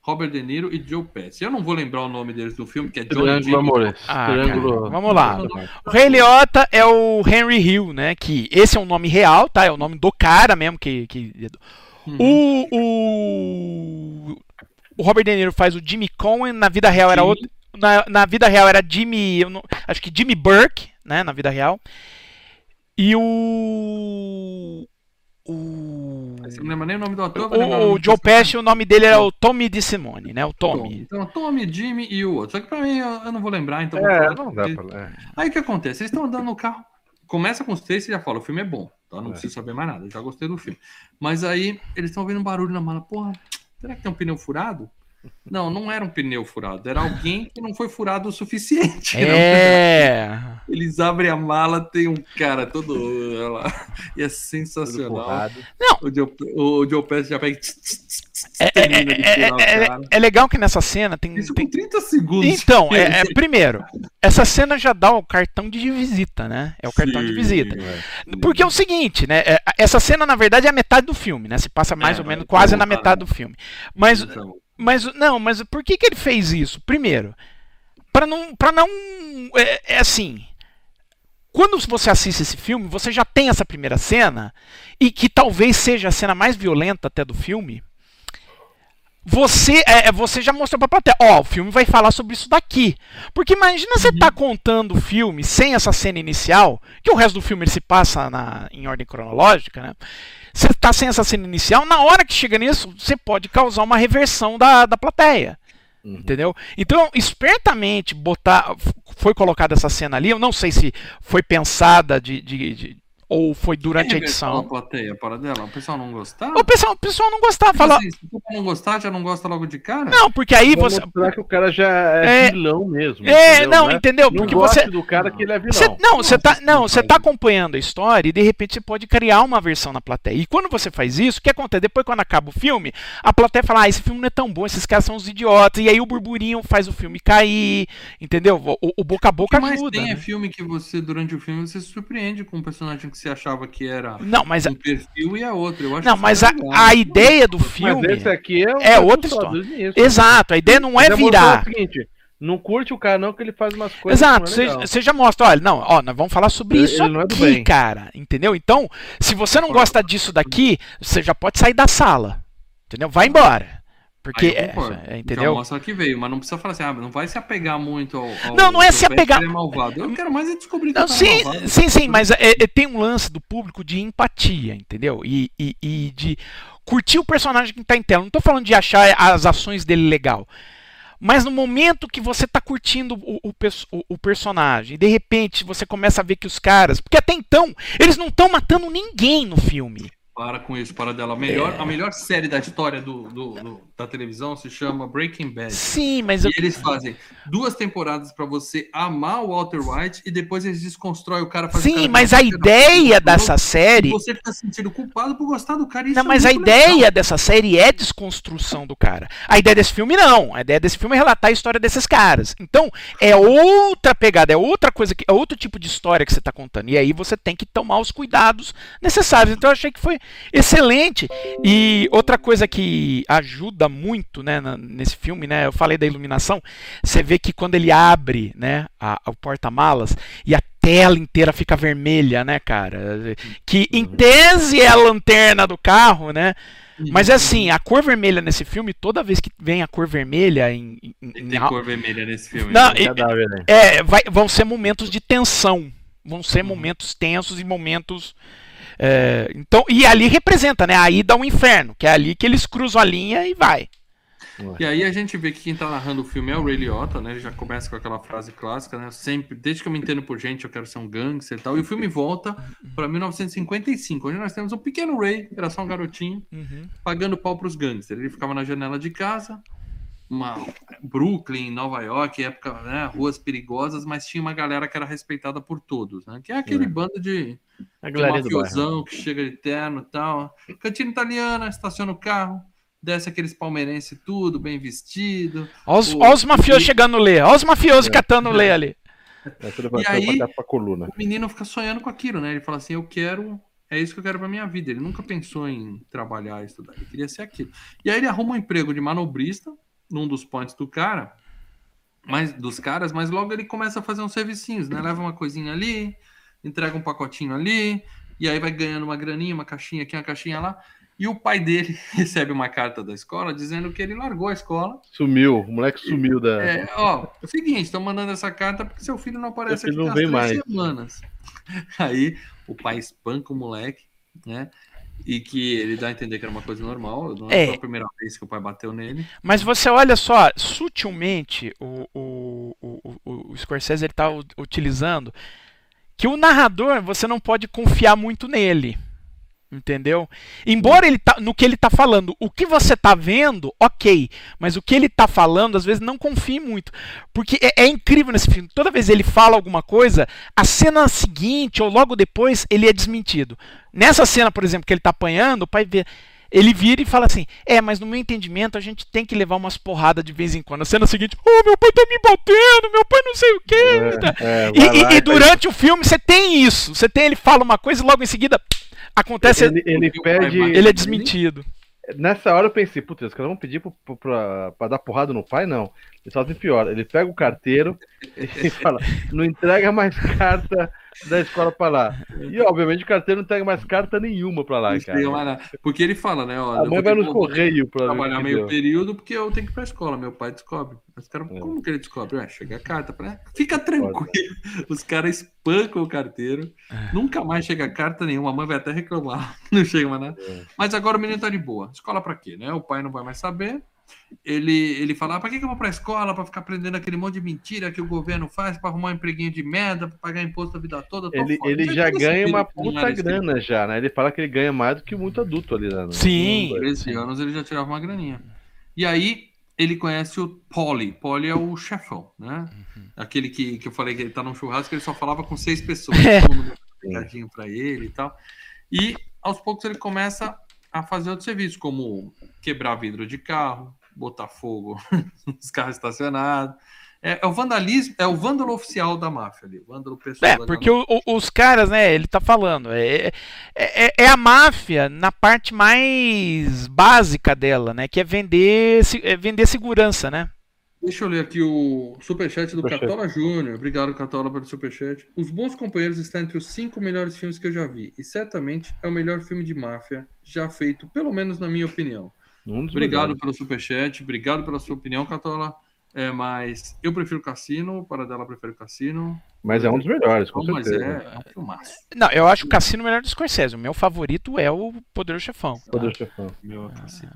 Robert De Niro e Joe Pesci. Eu não vou lembrar o nome deles do filme, que é John Triângulo. Ah, Triângulo. vamos lá. O Rei Liotta é o Henry Hill, né? Que esse é um nome real, tá? É o nome do cara mesmo que. que... Uhum. O, o. O Robert De Niro faz o Jimmy Cohen, na vida real era Jimmy. outro. Na, na vida real era Jimmy. eu não- acho que Jimmy Burke, né? Na vida real. E o. O. Você não lembra nem o nome do ator? O, nome o Joe. Pesci, o nome dele era o Tommy De Simone, né? O Tom. Tommy. Então, Tommy, Jimmy e o outro. Só que pra mim eu, eu não vou lembrar, então. É, falar não dá dele. pra. Aí o que acontece? Eles estão andando no carro. Começa com os três e já fala: o filme é bom, tá? Não É. preciso saber mais nada, eu já gostei do filme. Mas aí eles estão ouvindo um barulho na mala. Porra, será que tem um pneu furado? Não, não era um pneu furado, era alguém que não foi furado o suficiente. né? É. Eles abrem a mala, tem um cara todo. lá, e é sensacional. porrado. O Joe, o Joe Pesci já pega. É, é, termina de é, é, cara. é legal que nessa cena tem. Isso tem- com 30 segundos. Então, é, é, primeiro, essa cena já dá o cartão de visita, né? É o cartão de Sim. visita. É. Porque é o seguinte, né? é, Essa cena, na verdade, é a metade do filme, né? Se passa mais É, ou menos então, quase na tá, metade né? do filme. Mas, Então, mas não, mas por que, que ele fez isso? Primeiro, para não, para não, é, é assim. Quando você assiste esse filme, você já tem essa primeira cena e que talvez seja a cena mais violenta até do filme. Você, é, é, você já mostrou pra plateia, ó, o filme vai falar sobre isso daqui. Porque imagina você tá contando o filme sem essa cena inicial, que o resto do filme ele se passa na, em ordem cronológica, né? Você tá sem essa cena inicial, na hora que chega nisso, você pode causar uma reversão da, da plateia. Uhum. Entendeu? Então, espertamente botar. Foi colocada essa cena ali. Eu não sei se foi pensada de. de- de- ou foi durante a edição. A plateia, para dela, o pessoal não gostava? O pessoal, o pessoal não gostava. Fala, Assim, se o pessoal não gostar, já não gosta logo de cara? não, porque aí você. mostrar que o cara já é, É. vilão mesmo. É, entendeu, não, né? entendeu? Não Porque você. do cara que ele é vilão. Você, não, você tá, não, você tá acompanhando a história e de repente você pode criar uma versão na plateia. E quando você faz isso, o que acontece? Depois, quando acaba o filme, a plateia fala: Ah, esse filme não é tão bom, esses caras são os idiotas. E aí o burburinho faz o filme cair, entendeu? O, o boca a O boca que mais ajuda. tem é né? filme que você, durante o filme, você se surpreende com um personagem que você achava que era Não, mas, um perfil e é outro. Eu acho não, mas a, a ideia do Mas filme. esse aqui é, um é outra história. do início. Exato, a ideia não é virar. seguinte, não curte o cara não que ele faz umas coisas Exato, é você você já mostra, olha, não, ó, nós vamos falar sobre Ele- isso ele é aqui, bem. cara, entendeu? Então, se você não gosta disso daqui, você já pode sair da sala, entendeu? Vai embora, porque, é, é, Já entendeu? mostra que veio, mas não precisa falar assim, ah, não vai se apegar muito ao. ao Não, não é se apegar- é malvado. Eu quero mais é descobrir que Não, cara sim, malvado. sim, sim, mas é- é- tem um lance do público de empatia, entendeu? E, e- e de curtir o personagem que tá em tela. Não tô falando de achar as ações dele legal. Mas no momento que você tá curtindo o, o o- o personagem, de repente você começa a ver que os caras. Porque até então, eles não estão matando ninguém no filme. Para com isso, para dela. A melhor, É. a melhor série da história do, do- do- da televisão se chama Breaking Bad. Sim, mas E eu. eles fazem duas temporadas pra você amar o Walter White e depois eles desconstroem o cara Sim, mas a ideia dessa série. Você fica se sentindo culpado por gostar do cara. isso Não, é mas a ideia legal. dessa série é desconstrução do cara. A ideia desse filme não. A ideia desse filme é relatar a história desses caras. Então, é outra pegada, é outra coisa, que, é outro tipo de história que você está contando. E aí você tem que tomar os cuidados necessários. Então, eu achei que foi excelente. E outra coisa que ajuda muito né, na- nesse filme, né? Eu falei da iluminação. Você vê que quando ele abre né, a- o porta-malas e a tela inteira fica vermelha, né, cara? Que em tese é a lanterna do carro, né? Mas é assim, a cor vermelha nesse filme, toda vez que vem a cor vermelha em. em, em Tem cor vermelha nesse filme. Não, né? e- Cadáver, né? é, vai- vão ser momentos de tensão. Vão ser momentos tensos e momentos. É, então, e ali representa, né? A ida ao inferno, que é ali que eles cruzam a linha e vai. E aí a gente vê que quem tá narrando o filme é o Ray Liotta, né? Ele já começa com aquela frase clássica, né? Sempre, desde que eu me entendo por gente, eu quero ser um gangster e tal. E o filme volta pra 1955, onde nós temos um pequeno Ray, era só um garotinho, pagando pau pros gangsters. Ele ficava na janela de casa, uma Brooklyn, Nova York, época, né? Ruas perigosas, mas tinha uma galera que era respeitada por todos, né? Que é aquele É. bando de, A de mafiosão que chega de terno e tal. Cantina italiana, estaciona o carro, desce aqueles palmeirense tudo, bem vestido. Olha os, O- os mafiosos chegando lê, olha os mafiosos É. catando lê ali. É E aí- pra, pra coluna. O menino fica sonhando com aquilo, né? Ele fala assim: eu quero. É isso que eu quero pra minha vida. Ele nunca pensou em trabalhar, estudar. Ele queria ser aquilo. E aí ele arruma um emprego de manobrista num dos pontos do cara, mas dos caras, mas logo ele começa a fazer uns servicinhos, né? Leva uma coisinha ali, entrega um pacotinho ali, e aí vai ganhando uma graninha, uma caixinha aqui, uma caixinha lá. E o pai dele recebe uma carta da escola dizendo que ele largou a escola. Sumiu, o moleque sumiu da. É, ó, é o seguinte, estão mandando essa carta porque seu filho não aparece filho aqui não nas vem mais. semanas. Aí o pai espanca o moleque, né? E que ele dá a entender que era uma coisa normal. Não é, É. a primeira vez que o pai bateu nele. Mas você olha só, sutilmente o, o, o, o, o Scorsese ele tá u- utilizando que o narrador você não pode confiar muito nele. Entendeu? Embora ele tá, no que ele tá falando, o que você tá vendo, ok, mas o que ele tá falando, às vezes não confie muito, porque é, é incrível nesse filme. Toda vez ele fala alguma coisa, a cena seguinte ou logo depois ele é desmentido. Nessa cena, por exemplo, que ele tá apanhando, o pai vê, ele vira e fala assim: É, mas no meu entendimento a gente tem que levar umas porradas de vez em quando. A cena seguinte: Oh, meu pai tá me batendo, meu pai não sei o quê. tá?" É, E, e- lá, e faz- durante o filme você tem isso. Você tem ele fala uma coisa e logo em seguida acontece. Ele, ele, ele pede. bate- é desmentido. Nessa hora eu pensei, putz, os caras vão pedir pro, pro- pra, pra dar porrada no pai? Não. Eles fazem pior. Ele pega o carteiro e fala: não entrega mais carta da escola pra lá. E obviamente o carteiro não entrega mais carta nenhuma pra lá, cara. lá? Porque ele fala, né? Ó, A mãe vai ter nos que correios pra ver o trabalhar meio deu. período porque eu tenho que ir pra escola. Meu pai descobre. Mas cara, É. como que ele descobre? Ué, chega a carta. Pra... Fica tranquilo. Os caras espancam o carteiro. É. Nunca mais chega carta nenhuma. A mãe vai até reclamar. Não chega mais nada. É. Mas agora o menino tá de boa. Escola pra quê, né? O pai não vai mais saber. Ele, ele fala: ah, pra que, que eu vou pra escola? Pra ficar aprendendo aquele monte de mentira que o governo faz pra arrumar um empreguinho de merda, pra pagar imposto a vida toda. Tô Ele, ele já ganha uma puta grana já, né? Ele fala que ele ganha mais do que muito adulto ali, né? Sim. 13 anos ele já tirava uma graninha. E aí ele conhece o Polly. Polly é o chefão, né? Aquele que, que eu falei que ele tá num churrasco, que ele só falava com seis pessoas. É. Todo mundo deu um recadinho pra ele e tal. E aos poucos ele começa a fazer outros serviços, como quebrar vidro de carro, botar fogo nos carros estacionados. É, é o vandalismo, é o vândalo oficial da máfia ali, o vândalo pessoal. É, porque o- o- os caras, né, ele tá falando, é, é, é- é a máfia na parte mais básica dela, né, que é vender, é vender segurança, né? Deixa eu ler aqui o superchat do Superchat. Catola Júnior. Obrigado, Catola, pelo superchat. Os Bons Companheiros está entre os cinco melhores filmes que eu já vi. E certamente é o melhor filme de máfia já feito, pelo menos na minha opinião. Um dos Obrigado melhores. pelo superchat, obrigado pela sua opinião, Catola. É, mas eu prefiro Cassino, o Paradela prefere Cassino. Mas é um dos melhores, com mas certeza. é, é um filmaço. Não, eu acho o Cassino melhor do Scorsese. O meu favorito é o Poderoso Chefão. tá? Poder chefão. Meu Cassino.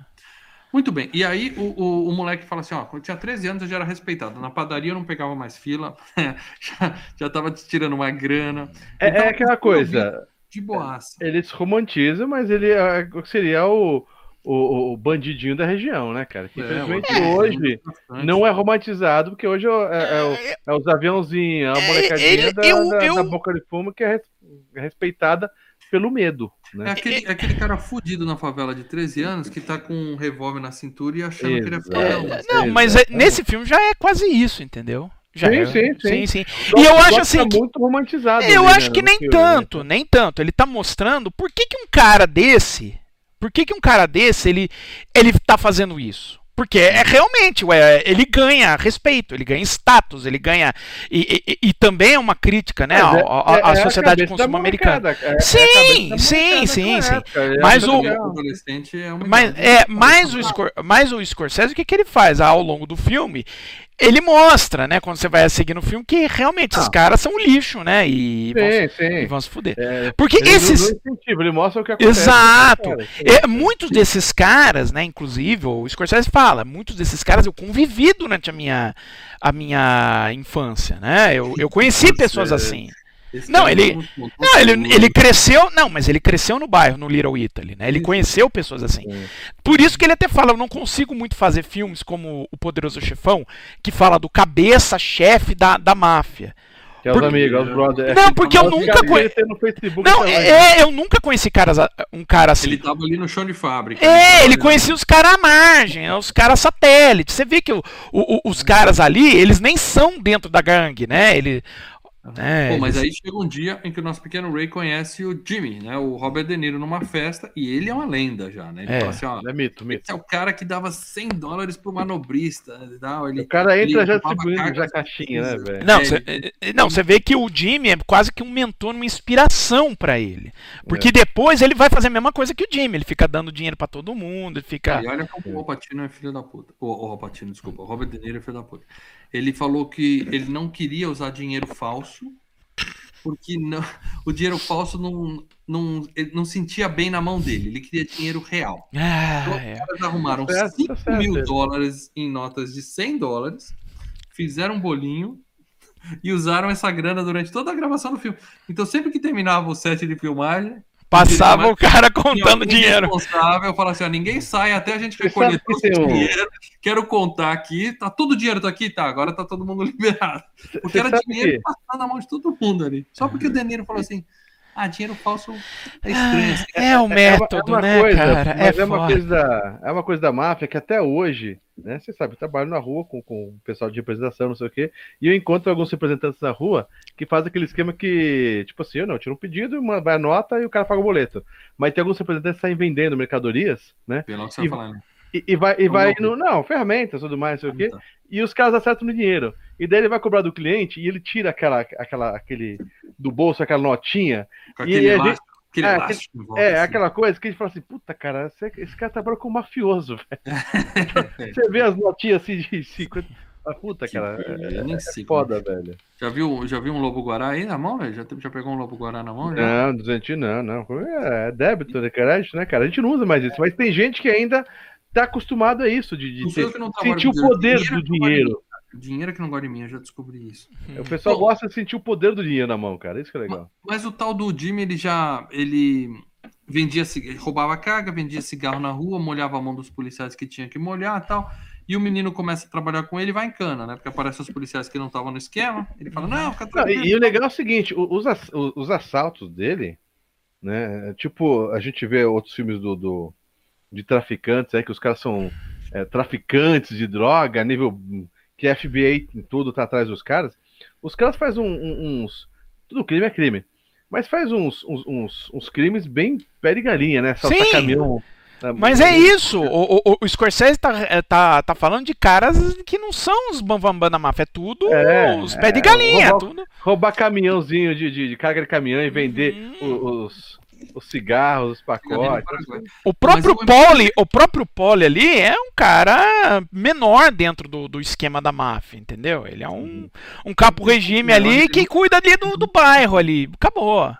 Muito bem, e aí o, o, o moleque fala assim: ó, quando eu tinha 13 anos eu já era respeitado. Na padaria eu não pegava mais fila, já, já tava tirando uma grana. É, Então, é aquela coisa, De boaça. ele se romantiza, mas ele é, seria o, o, o bandidinho da região, né, cara? Que É, infelizmente é, hoje bastante. não é romantizado, porque hoje é, é- é o- é os aviãozinhos, a É, molecadinha ele- da, eu- da- eu- da boca de fumo que é é respeitada pelo medo, É né? aquele, é aquele cara fudido na favela de 13 anos que tá com um revólver na cintura e achando que ele é Exato. fodão. É, Não, mas é- nesse filme já é quase isso, entendeu? Já Sim, é. sim, sim. sim. Só- E eu acho que assim tá que- muito romantizado. Eu ali, acho né, que nem filme, né? tanto, nem tanto. Ele tá mostrando por que, que um cara desse. Por que, que um cara desse ele, ele tá fazendo isso? Porque é realmente, ué, ele ganha respeito, ele ganha status, ele ganha. E, e, e também é uma crítica, né? É- à- é- é sociedade de consumo americana. é- Sim, sim, sim, sim. Mas o- é Mas, é, mas, o Scor mas o Scorsese, o que, que ele faz ao longo do filme? Ele mostra, né, quando você vai seguir no filme, que realmente esses Ah. caras são lixo, né? E, vão, se- Sim, e sim. vão se fuder. É, Porque ele esses. ele mostra o que acontece. Exato. É, muitos desses caras, né, inclusive, o Scorsese fala, muitos desses caras eu convivi durante a minha, a minha infância, né? Eu, eu conheci pessoas assim. Esse Não, ele- não contou Não, ele, ele cresceu, não, mas ele cresceu no bairro, no Little Italy, né? Ele Isso. conheceu pessoas assim. Sim. Por isso que ele até fala, eu não consigo muito fazer filmes como O Poderoso Chefão, que fala do cabeça-chefe da, da máfia. Que é os amigos, os brothers. Não, porque eu nunca caras conhe- que tem no Facebook Não, também. é, eu nunca conheci caras, um cara assim. Ele tava ali no chão de fábrica. É, ele tava- conhecia os caras à margem, os caras satélites. Você vê que o- o- os caras ali, eles nem são dentro da gangue, né? Ele, né, Pô, mas eles- aí chega um dia em que o nosso pequeno Ray conhece o Jimmy, né? O Robert De Niro numa festa e ele é uma lenda já, né? Ele É. fala assim, ó, É mito, mito. esse é o cara que dava 100 dólares pro manobrista e tal. Ele, O cara entra ele já distribuindo já caixinha, né, velho? Não, É, cê, é, não, você vê que o Jimmy é quase que um mentor, uma inspiração pra ele. Porque depois ele vai fazer a mesma coisa que o Jimmy, ele fica dando dinheiro pra todo mundo, ele fica. E olha como o Alpatino é filho da puta. O, o Alpatino, desculpa. O Robert De Niro é filho da puta. Ele falou que ele não queria usar dinheiro falso porque não, o dinheiro falso não, não, ele não sentia bem na mão dele. Ele queria dinheiro real. Ah, Então, é. os caras arrumaram Tá certo, 5 tá certo. mil dólares em notas de 100 dólares, fizeram um bolinho e usaram essa grana durante toda a gravação do filme. Então, sempre que terminava o set de filmagem, Passava o cara contando dinheiro. responsável falava assim: ó, ninguém sai até a gente recolher todo o dinheiro. Quero contar aqui. Tá todo o dinheiro tá aqui? Tá, agora tá todo mundo liberado. Porque Você era dinheiro que- passando na mão de todo mundo ali. Só porque o Deniro falou assim: ah, dinheiro falso é estranho. assim. É o É uma- método, é uma né, coisa, cara? É, mas é, uma foda. coisa da, é uma coisa da máfia que até hoje, né? Você sabe, eu trabalho na rua com, com o pessoal de representação, não sei o quê, e eu encontro alguns representantes na rua que fazem aquele esquema que, tipo assim, eu não, tiro um pedido, uma- vai a nota e o cara paga o boleto. Mas tem alguns representantes que saem vendendo mercadorias, né? Pelo que você tá E- falando. E, e vai, e vai não. no. Não, ferramentas, tudo mais, não sei o quê. Tá. E os caras acertam no dinheiro. E daí ele vai cobrar do cliente e ele tira aquela, aquela, aquele do bolso, aquela notinha. Com E aquele a gente-. Aquele é, elástico volta, É, assim. aquela coisa que a gente fala assim, puta, cara, esse, esse cara trabalha com mafioso, velho. Você vê as notinhas assim de 50. Ah, puta, Que cara, é, nem é sei foda, como velho. Já viu, já viu um lobo guará aí na mão, velho? Já, já pegou um lobo guará na mão? Já? Não, duzentinho não, não. É débito, né, crédito, né, cara? A gente não usa mais isso, mas tem gente que ainda tá acostumado a isso, de, de Não ter- não sentir o poder dinheiro do não dinheiro. Dinheiro que não gosta de mim, eu já descobri isso. O pessoal Pô. gosta de sentir o poder do dinheiro na mão, cara. Isso que é legal. Mas o tal do Jimmy, ele já. Ele vendia ele roubava carga, vendia cigarro na rua, molhava a mão dos policiais que tinha que molhar e tal. E o menino começa a trabalhar com ele e vai em cana, né? Porque aparecem os policiais que não estavam no esquema. Ele fala: Não, fica Não, tranquilo. e, e o legal é o seguinte, os, ass- o- os assaltos dele, né? Tipo, a gente vê outros filmes do, do- de traficantes, é que os caras são é, traficantes de droga, nível que a FBI tudo tá atrás dos caras. Os caras fazem um- um- uns. Tudo crime é crime. Mas faz uns, uns, uns- uns crimes bem pé de galinha, né? Saltar Sim. caminhão. né? Mas é isso, o, o, o Scorsese tá, é, tá, tá falando de caras que não são os bambambam da máfia, é tudo É, os pés de é, galinha, roubar- tudo. Roubar caminhãozinho de, de, de carga de caminhão e vender Uhum. os, os cigarros, os pacotes. O próprio Mas eu- Poli, o próprio Poli ali é um cara menor dentro do, do esquema da máfia, entendeu? Ele é um, um capo regime ali que cuida ali do, do bairro ali. Acabou.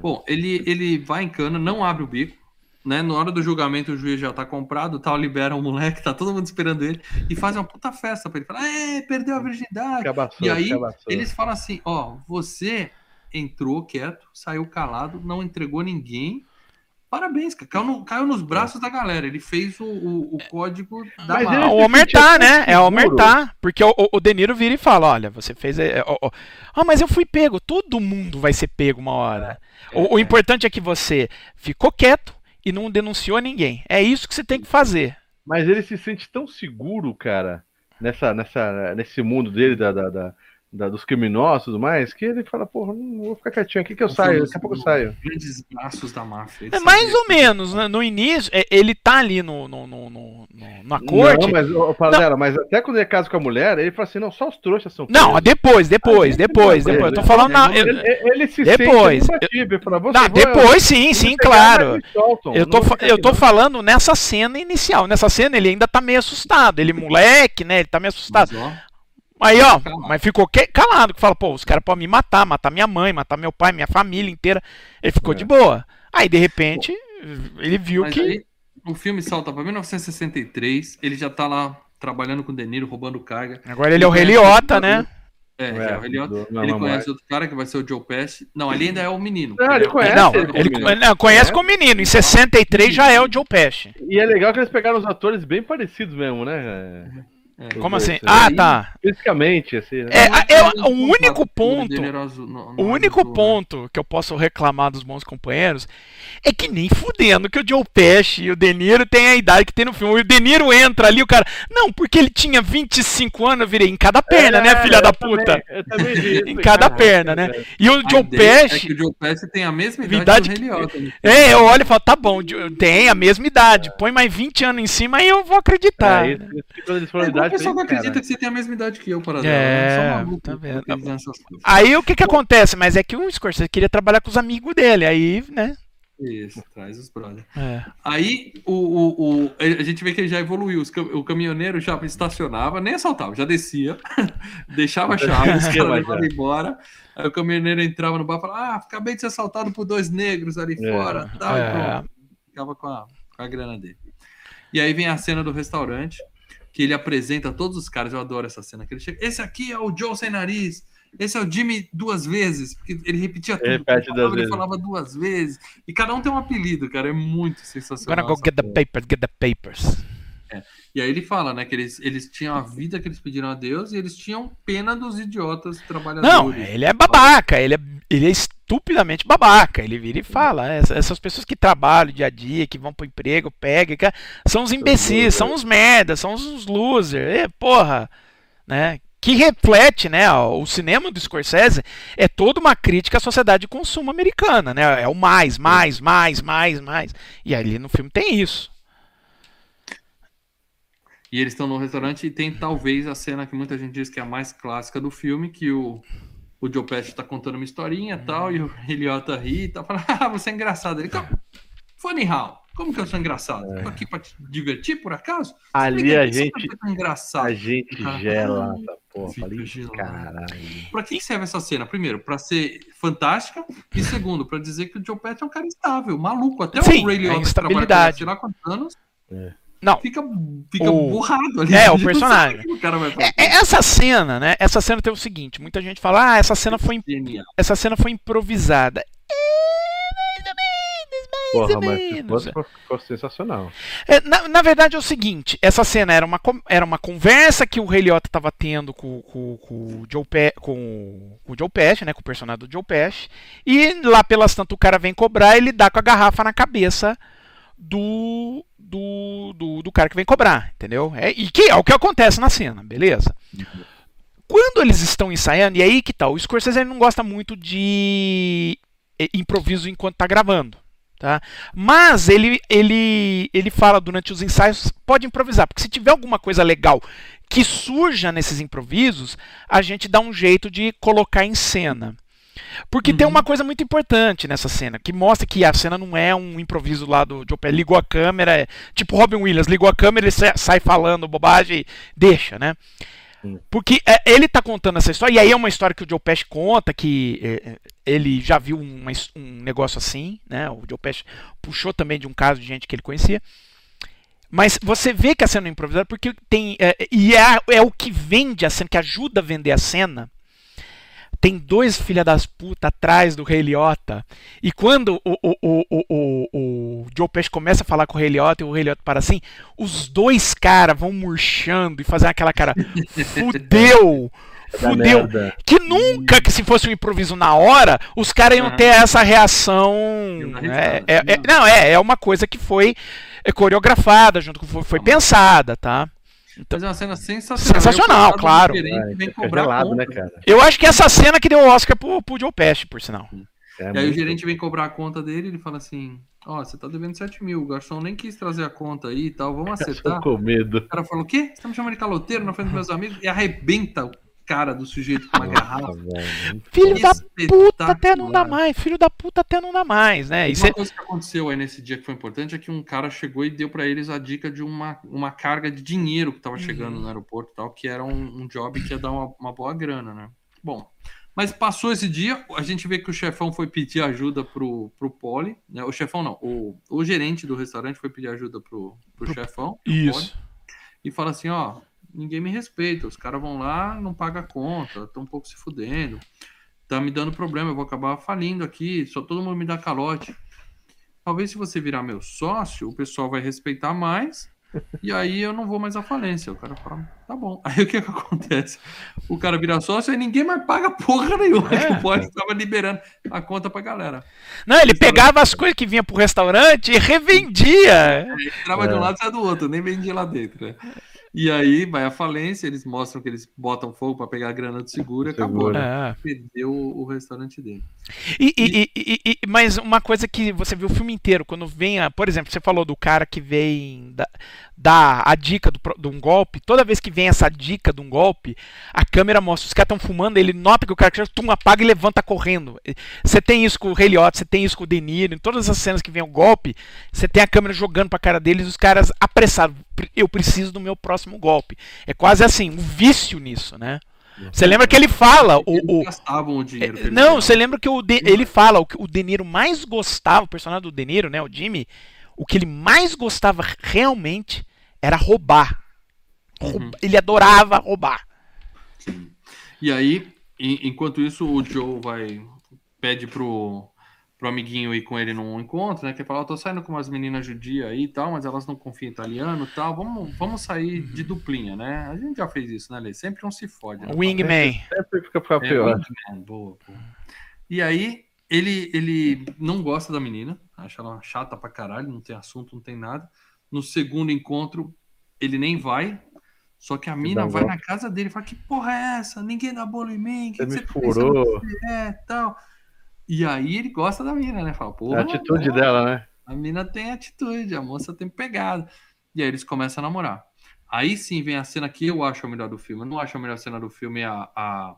Bom, ele, ele vai em cana, não abre o bico. Né? Na hora do julgamento, o juiz já tá comprado, tal, libera o moleque, tá todo mundo esperando ele, e faz uma puta festa pra ele. Fala, é, perdeu a virgindade. Cabaçou, E aí, cabaçou. eles falam assim: ó, você entrou quieto, saiu calado, não entregou ninguém. Parabéns, cara. Caiu, no- caiu nos braços da galera. Ele fez o, o- o código da Mas ele- o omertar, né? É seguro. omertar. Porque o, o, o De Niro vira e fala: olha, você fez. é, ó, ó. Ah, mas eu fui pego. Todo mundo vai ser pego uma hora. O, o importante é que você ficou quieto e não denunciou ninguém. É isso que você tem que fazer. Mas ele se sente tão seguro, cara, nessa, nessa, nesse mundo dele, da, da, da- da, dos criminosos e tudo mais, que ele fala, porra, não vou ficar quietinho aqui que eu saio, daqui a pouco eu saio. Grandes braços da máfia. É mais ou menos, né? no início, é, ele tá ali no, no, no, no na corte. Não, mas, ô, Paradela, mas até quando ele casa com a mulher, ele fala assim, não, só os trouxas são Não, depois, depois, depois, depois. Eu tô falando na. Ele, ele se depois. sente ele fala, não, depois sim, sim, claro. Eu tô, eu tô falando nessa cena inicial. Nessa cena ele ainda tá meio assustado. Ele, moleque, né? Ele tá meio assustado. Mas, ó, Aí, ó, mas ficou calado, que fala, pô, os caras podem me matar, matar minha mãe, matar meu pai, minha família inteira. Ele ficou é. de boa. Aí, de repente, ele viu mas que. Aí, o filme salta pra 1963, ele já tá lá trabalhando com o Deniro, roubando carga. Agora ele, ele é o Reliota, né? É, é, é o Reliota. Ele conhece outro cara que vai ser o Joe Pesci. Não, ali ainda é o menino. Não, ele conhece. Não, ele, ele não, conhece é. com o menino. Em 63 já é o Joe Pesci. E é legal que eles pegaram os atores bem parecidos mesmo, né? É, Como assim? Ah, tá. Fisicamente, assim. Né? É, é, o único ponto. O único ponto que eu posso reclamar dos bons companheiros é que nem fudendo que o Joe Pesci e o De Niro têm a idade que tem no filme. O De Niro entra ali, o cara. Não, porque ele tinha 25 anos, eu virei em cada perna, é, né, filha da puta? Também, eu também vi isso, em cada cara, perna, né? E o Joe Pesci. É que o Joe Pesci tem a mesma idade, que o que... É, eu olho e falo, tá bom, tem a mesma idade. Põe mais 20 anos em cima e eu vou acreditar. É, isso, isso, isso, o pessoal não acredita que você tem a mesma idade que eu, para É, maluco, tá vendo. Aí o que que acontece? Mas é que o Scorsese queria trabalhar com os amigos dele, aí, né? Isso, traz os brother. É. Aí o, o, o, a gente vê que ele já evoluiu. O caminhoneiro já estacionava, nem assaltava, já descia, deixava a chave, os caras embora. Aí o caminhoneiro entrava no bar e falava: Ah, acabei de ser assaltado por dois negros ali é. fora. Tal, é. Ficava com a, com a grana dele. E aí vem a cena do restaurante que ele apresenta todos os caras. Eu adoro essa cena. Que ele chega, esse aqui é o Joe sem nariz. Esse é o Jimmy duas vezes, porque ele repetia tudo. Ele, repete falava, ele vezes. falava duas vezes. E cada um tem um apelido, cara. É muito sensacional. Agora go get the papers, get the papers. É. E aí ele fala, né, que eles, eles tinham a vida que eles pediram a Deus e eles tinham pena dos idiotas trabalhadores. Não, ele é babaca, ele é, ele é estupidamente babaca. Ele vira e fala, né, essas pessoas que trabalham dia a dia, que vão pro emprego, pegam, são os imbecis, são os merdas, são os losers. É, porra, né? Que reflete, né, o cinema do Scorsese é toda uma crítica à sociedade de consumo americana, né? É o mais, mais, mais, mais, mais. E ali no filme tem isso. E eles estão no restaurante e tem talvez a cena que muita gente diz que é a mais clássica do filme, que o, o Joe Pesci está contando uma historinha e tal, e o Eliota ri e tá falando, ah, você é engraçado. Ele, funny how? Como que eu sou engraçado? É. Tô aqui pra te divertir, por acaso? Ali a gente, engraçado. a gente gela, porra, falei, caralho. Pra que serve essa cena? Primeiro, pra ser fantástica, e segundo, pra dizer que o Joe Pesci é um cara instável, maluco. Até Sim, o Ray Liotta, que trabalha sei lá quantos anos, é. Não. Fica, fica o... borrado ali. É, o personagem. O é, é, essa cena, né? Essa cena tem o seguinte: muita gente fala, ah, essa cena foi, essa cena foi improvisada. É, mais. Porra, mas ficou sensacional. É, na, na, verdade é o seguinte: essa cena era uma, era uma conversa que o Liotta estava tendo com, com, com, o Joe Pe com, com o Joe Pesci, né? Com o personagem do Joe Pesci. E lá pelas tanto o cara vem cobrar, ele dá com a garrafa na cabeça do, do, do, do, cara que vem cobrar, entendeu? É, e que é o que acontece na cena, beleza? Quando eles estão ensaiando, e aí que tal? Tá, o Scorsese não gosta muito de é, improviso enquanto está gravando. Tá? Mas ele, ele, ele fala durante os ensaios, pode improvisar, porque se tiver alguma coisa legal que surja nesses improvisos, a gente dá um jeito de colocar em cena. Porque uhum. tem uma coisa muito importante nessa cena, que mostra que a cena não é um improviso lá do Joe Pesci, ligou a câmera, é, tipo Robin Williams, ligou a câmera, ele sai falando bobagem e deixa, né? Porque é, ele tá contando essa história, e aí é uma história que o Joe Pesci conta, que é, ele já viu uma, um negócio assim, né? O Joe Pesci puxou também de um caso de gente que ele conhecia. Mas você vê que a cena é improvisada porque tem. É, e é, é o que vende a cena, que ajuda a vender a cena tem dois filha das putas atrás do Rei Liotta. E quando o, o, o, o, o Joe Pesci começa a falar com o Rei Liotta e o Rei Liotta para assim, os dois caras vão murchando e fazendo aquela cara, fudeu! Fudeu. Que nunca que se fosse um improviso na hora, os caras iam ter essa reação. É, é, é, não, é, é uma coisa que foi coreografada, junto com foi, foi pensada, tá? Mas é uma cena sensacional. Sensacional, claro. Ah, Vem fica cobrar gelado, né, cara? Eu acho que essa cena que deu o Oscar pro, pro Joe Pesci, por sinal. É E aí o gerente vem cobrar a conta dele, ele fala assim: Ó, você tá devendo 7 mil, o garçom nem quis trazer a conta aí e tal, vamos Tô acertar. com medo. O cara falou: O quê? Você tá me chamando de caloteiro na frente dos meus amigos? E arrebenta o cara do sujeito com uma garrafa. Nossa, velho. Filho da puta até não dá mais, filho da puta até não dá mais, né? E Uma cê- coisa que aconteceu aí nesse dia que foi importante é que um cara chegou e deu pra eles a dica de uma, uma carga de dinheiro que tava chegando no aeroporto e tal, que era um, um job que ia dar uma, uma boa grana, né? Bom, mas passou esse dia, a gente vê que o chefão foi pedir ajuda pro, pro Poli, né? O chefão não, o, o gerente do restaurante foi pedir ajuda pro, pro, chefão, pro Poli, Isso. e fala assim, ó, ninguém me respeita, os caras vão lá, não pagam a conta, estão um pouco se fudendo, tá me dando problema, eu vou acabar falindo aqui, só todo mundo me dá calote. Talvez se você virar meu sócio, o pessoal vai respeitar mais, e aí eu não vou mais à falência. O cara fala, tá bom. Aí o que que acontece? O cara vira sócio e ninguém mais paga porra nenhuma, É. o Poli estava liberando a conta pra galera. Não, ele pegava as coisas que vinha pro restaurante e revendia. Entrava de um É. lado e saia do outro, nem vendia lá dentro, né? E aí vai a falência, eles mostram que eles botam fogo pra pegar a grana do seguro e acabou, né? É. Perdeu o restaurante dele. E, e- e- e- e- mas uma coisa que você viu o filme inteiro, quando vem, a, por exemplo, você falou do cara que vem da- dar a dica do, de um golpe, toda vez que vem essa dica de um golpe, a câmera mostra, os caras estão fumando, ele nota que o cara que tum, apaga e levanta correndo. Você tem isso com o Ray Liotta, você tem isso com o De Niro, em todas as cenas que vem o golpe, você tem a câmera jogando pra cara deles, os caras apressados, "Pre- eu preciso do meu próximo golpe. É quase assim, um vício nisso, né? Você lembra que ele fala, o, o- gastavam o dinheiro. eles não, você lembra que o De- ele fala o que o De Niro mais gostava, o personagem do De Niro, né, o Jimmy, o que ele mais gostava realmente era roubar. Roub- Uhum. Ele adorava roubar. E aí, en- enquanto isso, o Joe vai pede pro, pro amiguinho ir com ele num encontro, né? Que ele fala, eu tô saindo com umas meninas judias aí e tal, mas elas não confiam em italiano e tal. Vamos, vamos sair de duplinha, né? A gente já fez isso, né, Lê? Sempre um se fode. Né? Wingman. Sempre fica ficar É, pior. Wingman, boa, boa. E aí, ele, ele não gosta da menina, acha ela chata pra caralho, não tem assunto, não tem nada. No segundo encontro, ele nem vai, só que a mina vai na casa dele e fala: Que porra é essa? Ninguém dá bolo em mim, que Você que me você tá furou. é tal. E aí ele gosta da mina, né? Fala, A porra, atitude dela, né? A mina tem atitude, a moça tem pegada. E aí eles começam a namorar. Aí sim vem a cena que eu acho a melhor do filme. Eu não acho a melhor cena do filme a. a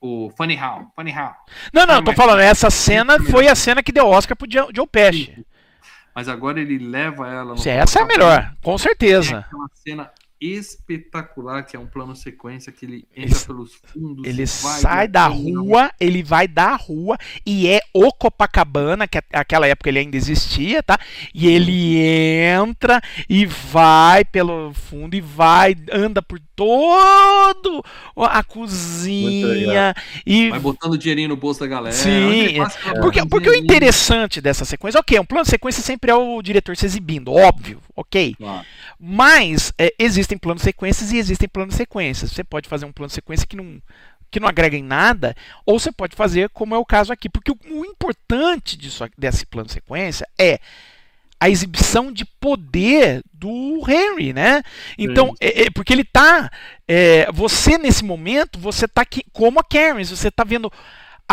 o Funny How. Funny How. Não, não, Ah, tô falando, essa cena foi a cena que deu Oscar pro Joe Pesci. Mas agora ele leva ela. no Essa é a melhor, com certeza. aquela cena espetacular que é um plano sequência que ele entra Ele- pelos fundos. Ele vai, sai da rua, ele vai da rua e é o Copacabana, que aquela época ele ainda existia, tá? E ele entra e vai pelo fundo e vai, anda por todo a cozinha e Vai botando dinheirinho no bolso da galera. Sim, passa, ela porque, porque o interessante dessa sequência, ok, um plano de sequência sempre é o diretor se exibindo, óbvio, ok. Claro. Mas é, existem planos sequências e existem planos sequências. Você pode fazer um plano sequência que não, que não agrega em nada, ou você pode fazer como é o caso aqui. Porque o, o importante disso, desse plano sequência é a exibição de poder do Henry, né? Então, Sim. é- é porque ele tá. é, você, nesse momento, você tá aqui, como a Karen, você tá vendo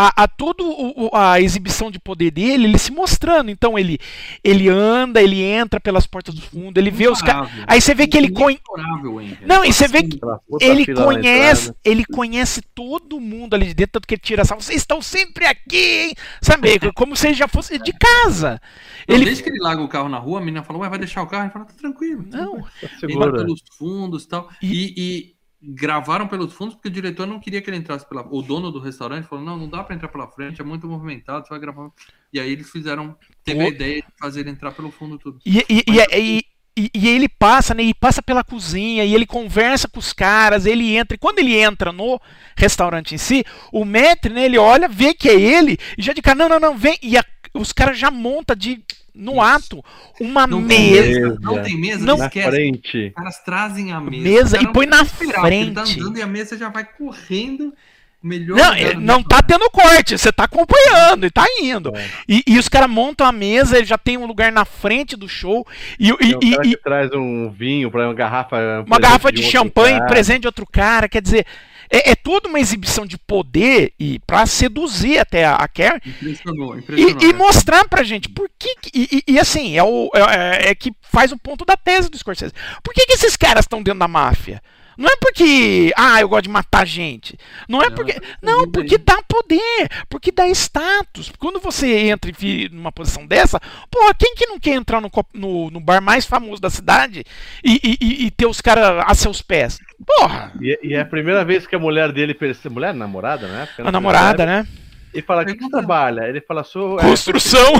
a, a toda a exibição de poder dele, ele se mostrando. Então ele, ele anda, ele entra pelas portas do fundo, ele vê os caras. Aí você vê que ele conhe... Incomparável, Henry. Não, e você vê que ele conhece, ele conhece todo mundo ali de dentro, tanto que ele tira essa, vocês estão sempre aqui, hein? Sabe, como se ele já fosse de casa. Não, Ele Desde que ele larga o carro na rua, a menina fala, ué, vai deixar o carro? Ele fala, tá tranquilo. não, Tá Entra Segura. pelos fundos tal. E, e gravaram pelos fundos porque o diretor não queria que ele entrasse pela. O dono do restaurante falou: não, não dá pra entrar pela frente, é muito movimentado, você vai gravar. E aí eles fizeram. Teve a ideia de fazer ele entrar pelo fundo tudo. E, e, e, e- e- e ele passa, né? Ele passa pela cozinha e ele conversa com os caras, ele entra. E quando ele entra no restaurante em si, o maître, né? Ele olha, vê que é ele e já de cara, não, não, não, vem. E a- os caras já montam de, no Isso. ato uma Não mesa. mesa. Não tem mesa, Não. não Na esquece. frente. Os caras trazem a mesa. Mesa e põe na esperar, ele frente. Tá andando e a mesa já vai correndo melhor. Não, não tá tendo corte, você tá acompanhando e tá indo. É. E, e os caras montam a mesa, ele já tem um lugar na frente do show. E, e- e- e- traz um vinho para uma garrafa. um uma garrafa de outro champanhe, cara. presente de outro cara. Quer dizer, é, é tudo uma exibição de poder e para seduzir até a, a Karen Impressionou, e, impressionou. e né? mostrar pra gente por que. E, e- e assim, é, o, é, é que faz o ponto da tese do Scorsese. Por que, que esses caras estão dentro da máfia? Não é porque, ah, eu gosto de matar gente. Não é porque. é por Não, porque dá poder. Porque dá status. Quando você entra numa posição dessa, porra, quem que não quer entrar no, no, no bar mais famoso da cidade e- e- e ter os caras a seus pés? Porra! E, e é a primeira vez que a mulher dele. Mulher, namorada, né? A namorada, né? E fala: o que, que você trabalha? Ele fala: sou. é, Construção.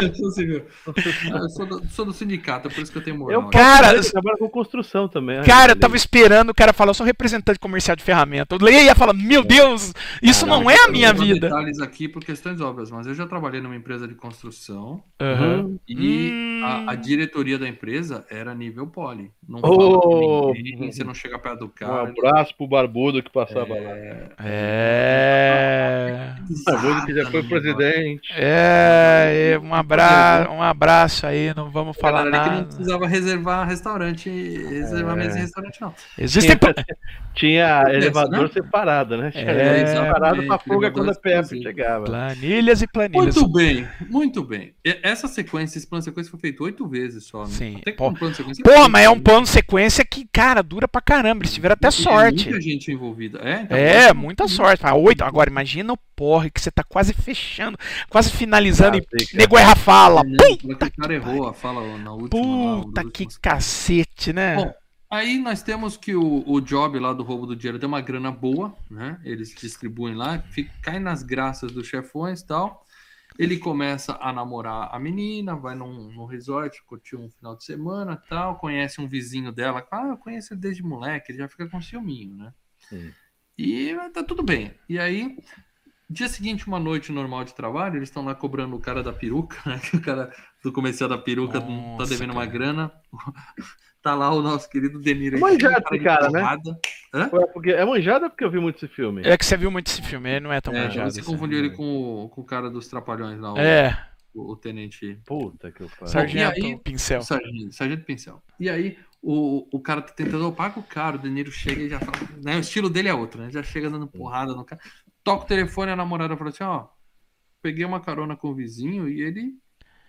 Eu sou civil. Eu sou do, sou do sindicato, é por isso que eu tenho moral. Eu Cara, cara, trabalho com construção também. né? Cara, eu tava esperando o cara falar, eu sou representante comercial de ferramenta. Eu leia e ia falar, meu Deus, isso Caraca, não é a eu minha vida. detalhes aqui por questões óbvias, mas eu já trabalhei numa empresa de construção Aham. e Hum. a, a diretoria da empresa era nível poli. Não Oh! ninguém, você não chega perto do Um cara. abraço pro barbudo que passava lá. É. Barbudo que já foi presidente. É, um, abra... um abraço aí, não vamos falar Falar que não nada. precisava reservar restaurante, reservar É. mesa em restaurante, não. Existem. Tinha, tinha elevador né? separado, né? Tinha É, elevador separado pra fuga quando a exclusivo. chegava. Planilhas e planilhas. Muito bem, muito bem. Essa sequência, esse plano de sequência foi feito oito vezes só. Né? Sim. Até que Pô- um plano de sequência Porra, feito mas é um oito plano sequência que, cara, dura pra caramba. Eles tiveram até E tem sorte. Muita gente envolvida. É, então, É, muita sorte. Ah, oito. Agora, imagina o porre que você tá quase fechando, quase finalizando e Ah, cara. nego erra a fala. Puta, porque o cara errou a fala na última. puta que últimos. cacete, né? Bom, Aí nós temos que o, o job lá do roubo do dinheiro deu uma grana boa, né? Eles distribuem lá, fica, cai nas graças dos chefões e tal. Ele começa a namorar a menina, vai num, num resort, curtir um final de semana tal, conhece um vizinho dela. Ah, eu conheço ele desde moleque, ele já fica com ciúminho, né? Sim. E tá tudo bem. E aí, dia seguinte, uma noite normal de trabalho, eles estão lá cobrando o cara da peruca, né? Que o cara do comercial da peruca tá Nossa, devendo uma cara. grana. Tá lá o nosso querido Deniro. aí, Manjado cara de esse cara, né? Foi porque é manjada porque eu vi muito esse filme. É que você viu muito esse filme, ele não é tão É, manjado. você assim. confundiu ele com, o- com o cara dos Trapalhões lá, o, É, o, o tenente. Puta que eu falo. Sargento aí- Pincel. Sargento, sargento Pincel. E aí, o, o cara tá tentando, eu pago caro, o Deniro chega e já fala. Né, o estilo dele é outro, né? Já chega dando porrada no cara. Toca o telefone, a namorada fala assim: ó, peguei uma carona com o vizinho e ele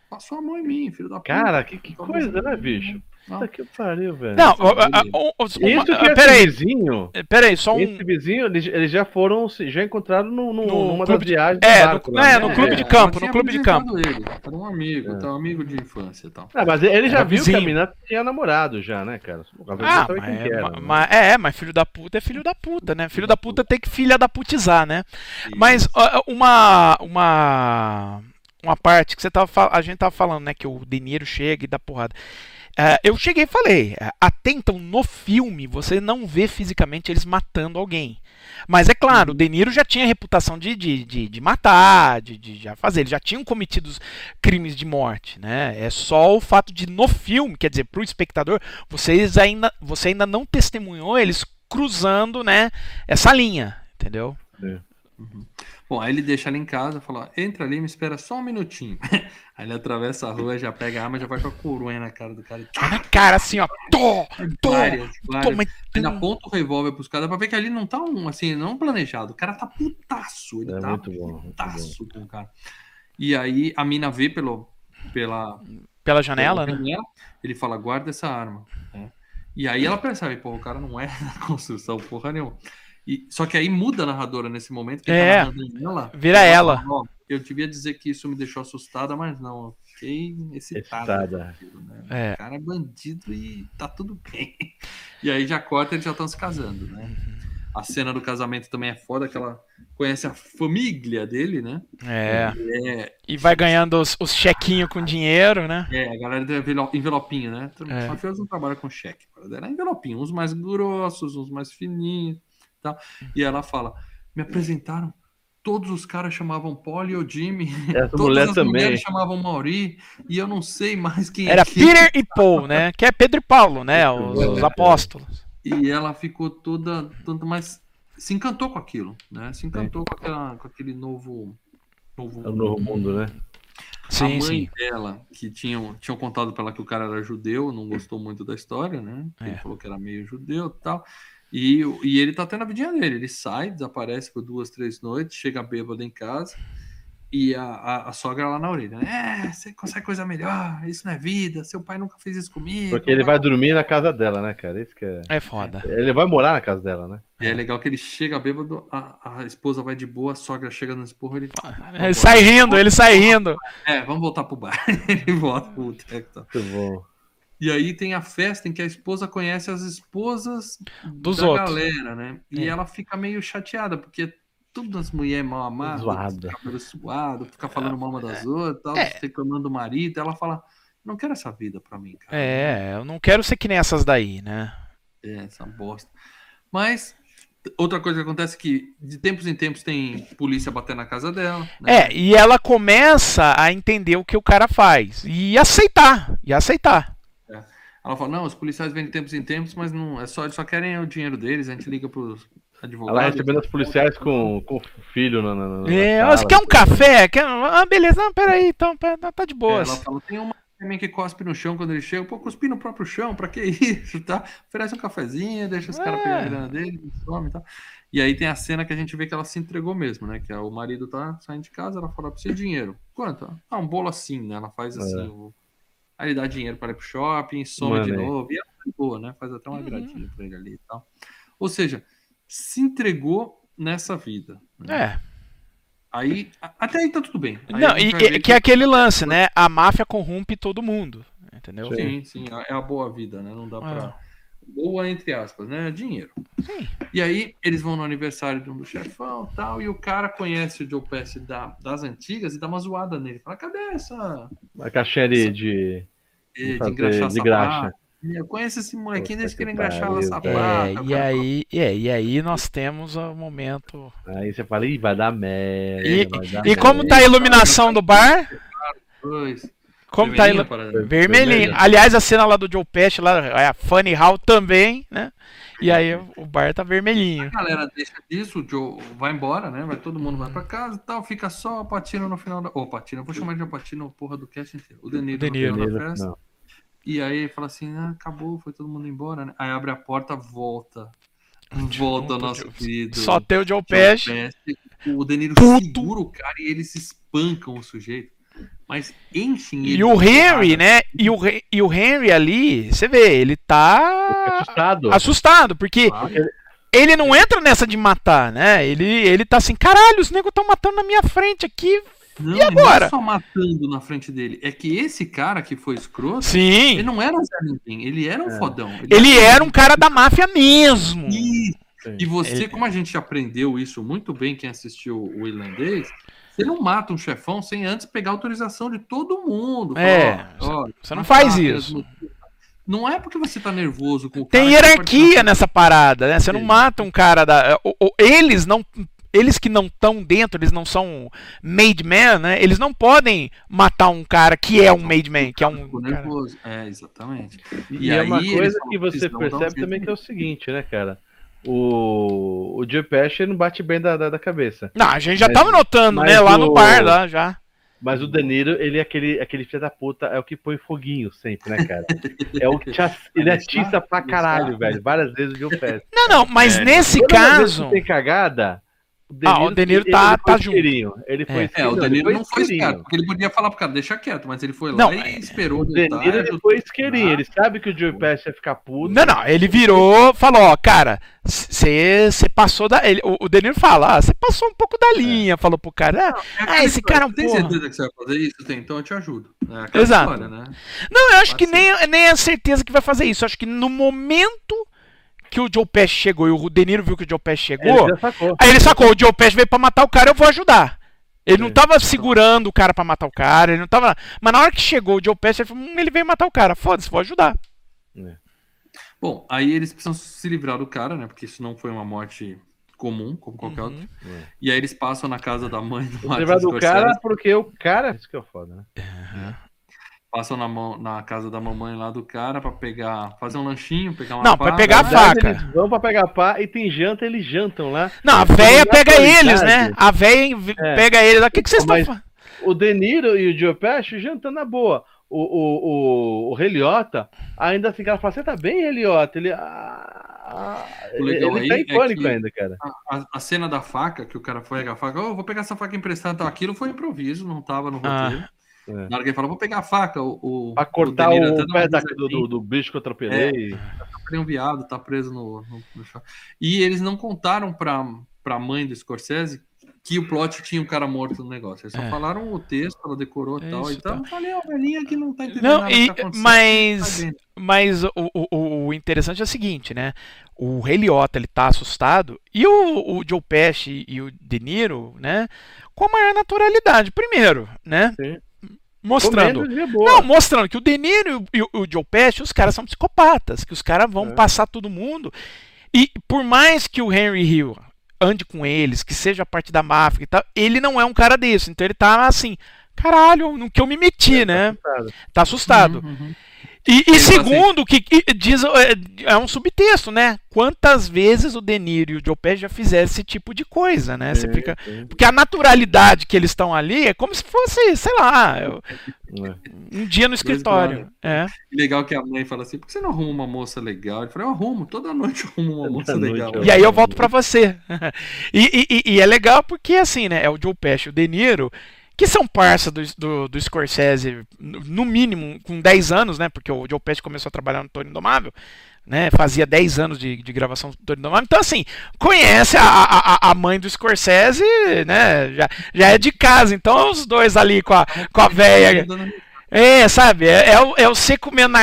passou a mão em mim, filho da puta. Cara, que, que coisa, né, bicho? Puta que pariu, velho. Não, ó, uma- Isso que ah, esse peraí, vizinho, peraí, só um. esse vizinho, eles, eles já foram, já encontraram no, no- No numa clube das de- viagens é, do barco. no- lá, é, né? no clube de ela campo, tinha no clube de apresentado Ele. Era um amigo, É. tá, um amigo de infância e tal. Ah, mas ele já Era viu vizinho. que a mina tinha namorado já, né, cara? Ah, não sabe mas, quem que era, é, né? mas- é, mas filho da puta é filho da puta, né? Filho da puta tem que filha da putizar, né? Mas ó, uma uma uma parte que você tava a gente tava falando, né, que o dinheiro chega e dá porrada. É, eu cheguei e falei, é, até então no filme você não vê fisicamente eles matando alguém. Mas é claro, o De Niro já tinha reputação de, de, de, de matar, de, de fazer, eles já tinham cometido crimes de morte, né? É só o fato de no filme, quer dizer, pro espectador, vocês ainda, você ainda não testemunhou eles cruzando, né, essa linha, entendeu? Bom, aí ele deixa ela em casa fala: entra ali, me espera só um minutinho. aí ele atravessa a rua, já pega a arma, já vai com a coroa na cara do cara. Tá na cara assim, ó, tô, tô, Várias, tô, várias. mas Ainda aponta o revólver pros caras pra ver que ali não tá um, assim, não planejado. O cara tá putaço. Ele É tá muito bom, muito bom. putaço com o cara. E aí a mina vê pelo, pela, pela janela, pela né? janela, ele fala, guarda essa arma. né? E aí ela percebe, pô, o cara não é da construção, porra nenhuma. E, só que aí muda a narradora nesse momento, que É. tá ela. Vira ela. Ó, eu devia dizer que isso me deixou assustada, mas não, eu fiquei excitada. Né? É. O cara é bandido e tá tudo bem. E aí já corta, eles já estão se casando, né? A cena do casamento também é foda, que ela conhece a família dele, né? É. É, E vai ganhando os, os chequinhos com dinheiro, né? é a galera envelo- envelopinho, né? É. Os mafiosos não trabalham com cheque. Era envelopinho, uns mais grossos, uns mais fininhos. Tá? E ela fala: me apresentaram. Todos os caras chamavam Polly ou Jimmy. Essa Todas mulher as também. mulheres chamavam Mauri. E eu não sei mais quem Era é. Peter e Paul, né? Que é Pedro e Paulo, né? Os, os apóstolos. E ela ficou toda, toda mais se encantou com aquilo, né? Se encantou com, aquela, com aquele novo, novo, É o novo mundo, né? a Sim, mãe sim. dela, que tinham, tinham contado pra ela que o cara era judeu, não gostou muito da história, né? Ele É. falou que era meio judeu e tal. E, e ele tá tendo a vidinha dele. Ele sai, desaparece por duas, três noites, chega bêbado em casa. E a, a, a sogra lá na orelha, né? É, você consegue coisa melhor, isso não é vida, seu pai nunca fez isso comigo. Porque ele vai dormir na casa dela, né, cara? Isso que é... É foda. Ele vai morar na casa dela, né? E é legal que ele chega bêbado, a, a esposa vai de boa, a sogra chega no esporro, ele. Ele sai rindo, ele sai rindo. É, vamos voltar pro bar. ele volta pro boteco. Muito bom. E aí tem a festa em que a esposa conhece as esposas Dos da outros. galera, né? E É. ela fica meio chateada, porque todas as mulheres mal amadas, Zoada. cabelo suado, fica falando mal uma das outras, tal, É. reclamando do marido. Ela fala: Não quero essa vida pra mim, cara. É, eu não quero ser que nem essas daí, né? É, essa bosta. Mas outra coisa que acontece é que de tempos em tempos tem polícia batendo na casa dela. né? É, e ela começa a entender o que o cara faz. E aceitar. E aceitar. Ela fala, não, os policiais vêm de tempos em tempos, mas não é só, eles só querem o dinheiro deles, a gente liga pros advogados. Ela recebendo os policiais com, com o filho na, na, na É, sala. você quer um café? Quer... Ah, beleza. Não, peraí, então, pera- tá de É, boas. ela fala, tem uma também que cospe no chão quando ele chega, pô, cuspir no próprio chão, pra que isso, tá? Oferece um cafezinho, deixa os caras É. pegar a grana dele, some e tal. E aí tem a cena que a gente vê que ela se entregou mesmo, né? Que é o marido tá saindo de casa, ela fala, precisa de dinheiro. Quanto? Ah, um bolo assim, né? Ela faz assim, É. o- aí ele dá dinheiro para ir pro shopping, some de Mano, é. novo, e ela é boa, né? Faz até uma Uhum. gradinha pra ele ali e tal. Ou seja, se entregou nessa vida. né? É. Aí, até aí tá tudo bem. Aí Não, e, e- ver que é aquele lance, né? A máfia corrompe todo mundo. Entendeu? Sim, sim, é a boa vida, né? Não dá pra. Ah. Boa, entre aspas, né? Dinheiro. Sim. E aí, eles vão no aniversário de um do chefão tal, e o cara conhece o Joe Pesci da, das antigas e dá uma zoada nele. Fala, cadê essa. A caixinha de, de, De, engraxar de graxa. Eu conheço esse molequinho desde que ele engraxava sapato. É, e aí, é, e aí nós temos o momento. Aí você fala, ih, vai dar merda. E, vai dar e como tá a iluminação do bar? fala, "Pois, Como tá a vermelhinho, ilu... parada." Vermelhinho. Aliás, a cena lá do Joe Pesci, lá, é a Funny How também, né? E aí o bar tá vermelhinho. A galera deixa disso, o Joe vai embora, né? Vai, todo mundo vai pra casa e tal, fica só o Patino no final da. Ô, Patino, eu vou chamar de Patino, porra do cast inteiro. O Deniro, De Niro. no final da festa. Não. E aí fala assim: ah, acabou, foi todo mundo embora, né? Aí abre a porta, volta. Volta o nosso querido. Só tem o Joe Pesci. Pesci. O Deniro Puto. segura o cara e eles espancam o sujeito. Mas ele. E o Henry, né? E o, e o Henry ali, você vê, ele tá assustado. assustado, porque Claro. ele não entra nessa de matar, né? Ele, ele tá assim, caralho, os negros estão matando na minha frente aqui. Não, E agora? Não é só matando na frente dele. É que esse cara que foi escroto, Sim. ele não era um Zé Ninguém, ele era um É. fodão. Ele era um cara da máfia mesmo. Isso. Sim. E você, Ele- como a gente aprendeu isso muito bem, quem assistiu o irlandês, você não mata um chefão sem antes pegar autorização de todo mundo. É, ó, ó, você não faz isso. Não é porque você tá nervoso com o Tem cara hierarquia nessa parada, né? Você não mata um cara da. o- o- Eles não. Eles que não estão dentro, eles não são made man, né? Eles não podem matar um cara que é um made man, que é um. Nervoso. É, exatamente. E, E é uma coisa que você "Vocês não dão um percebe também que é o seguinte, né, cara? O, o Joe Pesci não bate bem da, da, da cabeça. Não, a gente já Mas- tava notando, né? Lá no o- bar, lá já. Mas o De Niro, ele é aquele, aquele filho da puta, é o que põe foguinho sempre, né, cara? É o que ati- ele atiça pra caralho, velho. Várias vezes o Joe Pesci. Não, não, mas É, nesse caso. que tem cagada, o Ah, o De Niro ele- tá- ele foi tá junto. Ele foi É. É, o Danilo não foi isqueirinho. esperto, porque ele podia falar pro cara, deixa quieto, mas ele foi lá Não, e é- esperou O De voltar, Niro ele foi isqueirinho. Ele sabe que o Joe Pesci ia ficar puto. Não, não, ele virou, falou, ó, cara, você passou da. Ele, o, o Danilo fala, ah, você passou um pouco da linha, falou pro cara. ah, É aquela esse cara é um Tem porra. certeza que você vai fazer isso? Tem, então eu te ajudo. É Exato. história, né? Não, eu acho que Pode nem, nem é certeza que vai fazer isso. Eu acho que no momento que o Joe Pesci chegou e o De Niro viu que o Joe Pesci Ele chegou, sacou. aí ele sacou, o Joe Pesci veio pra matar o cara, eu vou ajudar. Ele não Sim. tava segurando o cara pra matar o cara, ele não tava. Mas na hora que chegou o Joe Pesci, ele falou, hum, ele veio matar o cara. Foda-se, vou ajudar. Bom, aí eles precisam se livrar do cara, né? Porque isso não foi uma morte comum, como qualquer Uhum. outro. E aí eles passam na casa da mãe do Martin lembrar do Scorsese. cara porque o cara. Isso que é foda, né? Passam na, mão, na casa da mamãe lá do cara pra pegar, fazer um lanchinho, pegar uma Não, pra pá. pegar a Na verdade, faca. Eles vão pra pegar pá e tem janta, eles jantam lá. Não, a véia pega eles, né? A véia É. pega eles. O que, que vocês estão falando? O De Niro e o Joe Pesci jantando na boa. O, o, o, o ainda assim, ela fala, você tá bem, Rei Liotta? Ele, ah, O legal ele tá aí é icônico que- ainda, cara. A, a- a cena da faca, que o cara foi pegar a faca, "Ô, vou pegar essa faca emprestada, então aquilo foi improviso, não tava no Ah. É. Na hora que ele falou, vou pegar a faca, o. o Pra cortar o, até dá pé da- do, do, do bicho que eu atropelei. tem um viado, tá preso no, no, no chão. E eles não contaram pra, pra mãe do Scorsese que o plot tinha um cara morto no negócio. Eles só É. falaram o texto, ela decorou e tal. Isso, Então, tá. eu falei, ó, velhinha que não tá entendendo Não, nada e- que tá mas, tá mas o, o, o interessante é o seguinte, né? O Rei Liotta, ele tá assustado e o, o Joe Pesci e o De Niro, né? Com a maior naturalidade. Primeiro, né? Sim. Mostrando. Boa. Não, mostrando que o De Niro e o, e o Joe Pesci, os caras são psicopatas, que os caras vão É. passar todo mundo. E por mais que o Henry Hill ande com eles, que seja parte da máfia e tal, ele não é um cara desse. Então ele tá assim, caralho, no que eu me meti, né? Assustado. Tá assustado. Uhum, uhum. E, e segundo, que, que diz, é, é um subtexto, né? Quantas vezes o De Niro e o Joe Pesci já fizeram esse tipo de coisa, né? Você Sim, fica... sim. Porque a naturalidade que eles estão ali é como se fosse, sei lá, eu- É. um dia no escritório. É. Legal que a mãe fala assim: por que você não arruma uma moça legal? Ele falou: eu arrumo, toda noite eu arrumo uma Toda moça noite legal. E aí eu volto pra você. e, e- e é legal porque, assim, né? É o Joe Pesci e o De Niro, que são parça do, do, do Scorsese, no mínimo, com 10 anos, né? Porque o Joe Pesci começou a trabalhar no Toro Indomável, né? Fazia 10 anos de, de gravação do Toro Indomável. Então, assim, conhece a, a, a mãe do Scorsese, né? Já, já é de casa. Então, os dois ali com a, com a véia. É, sabe? É, é, o- é o você comendo,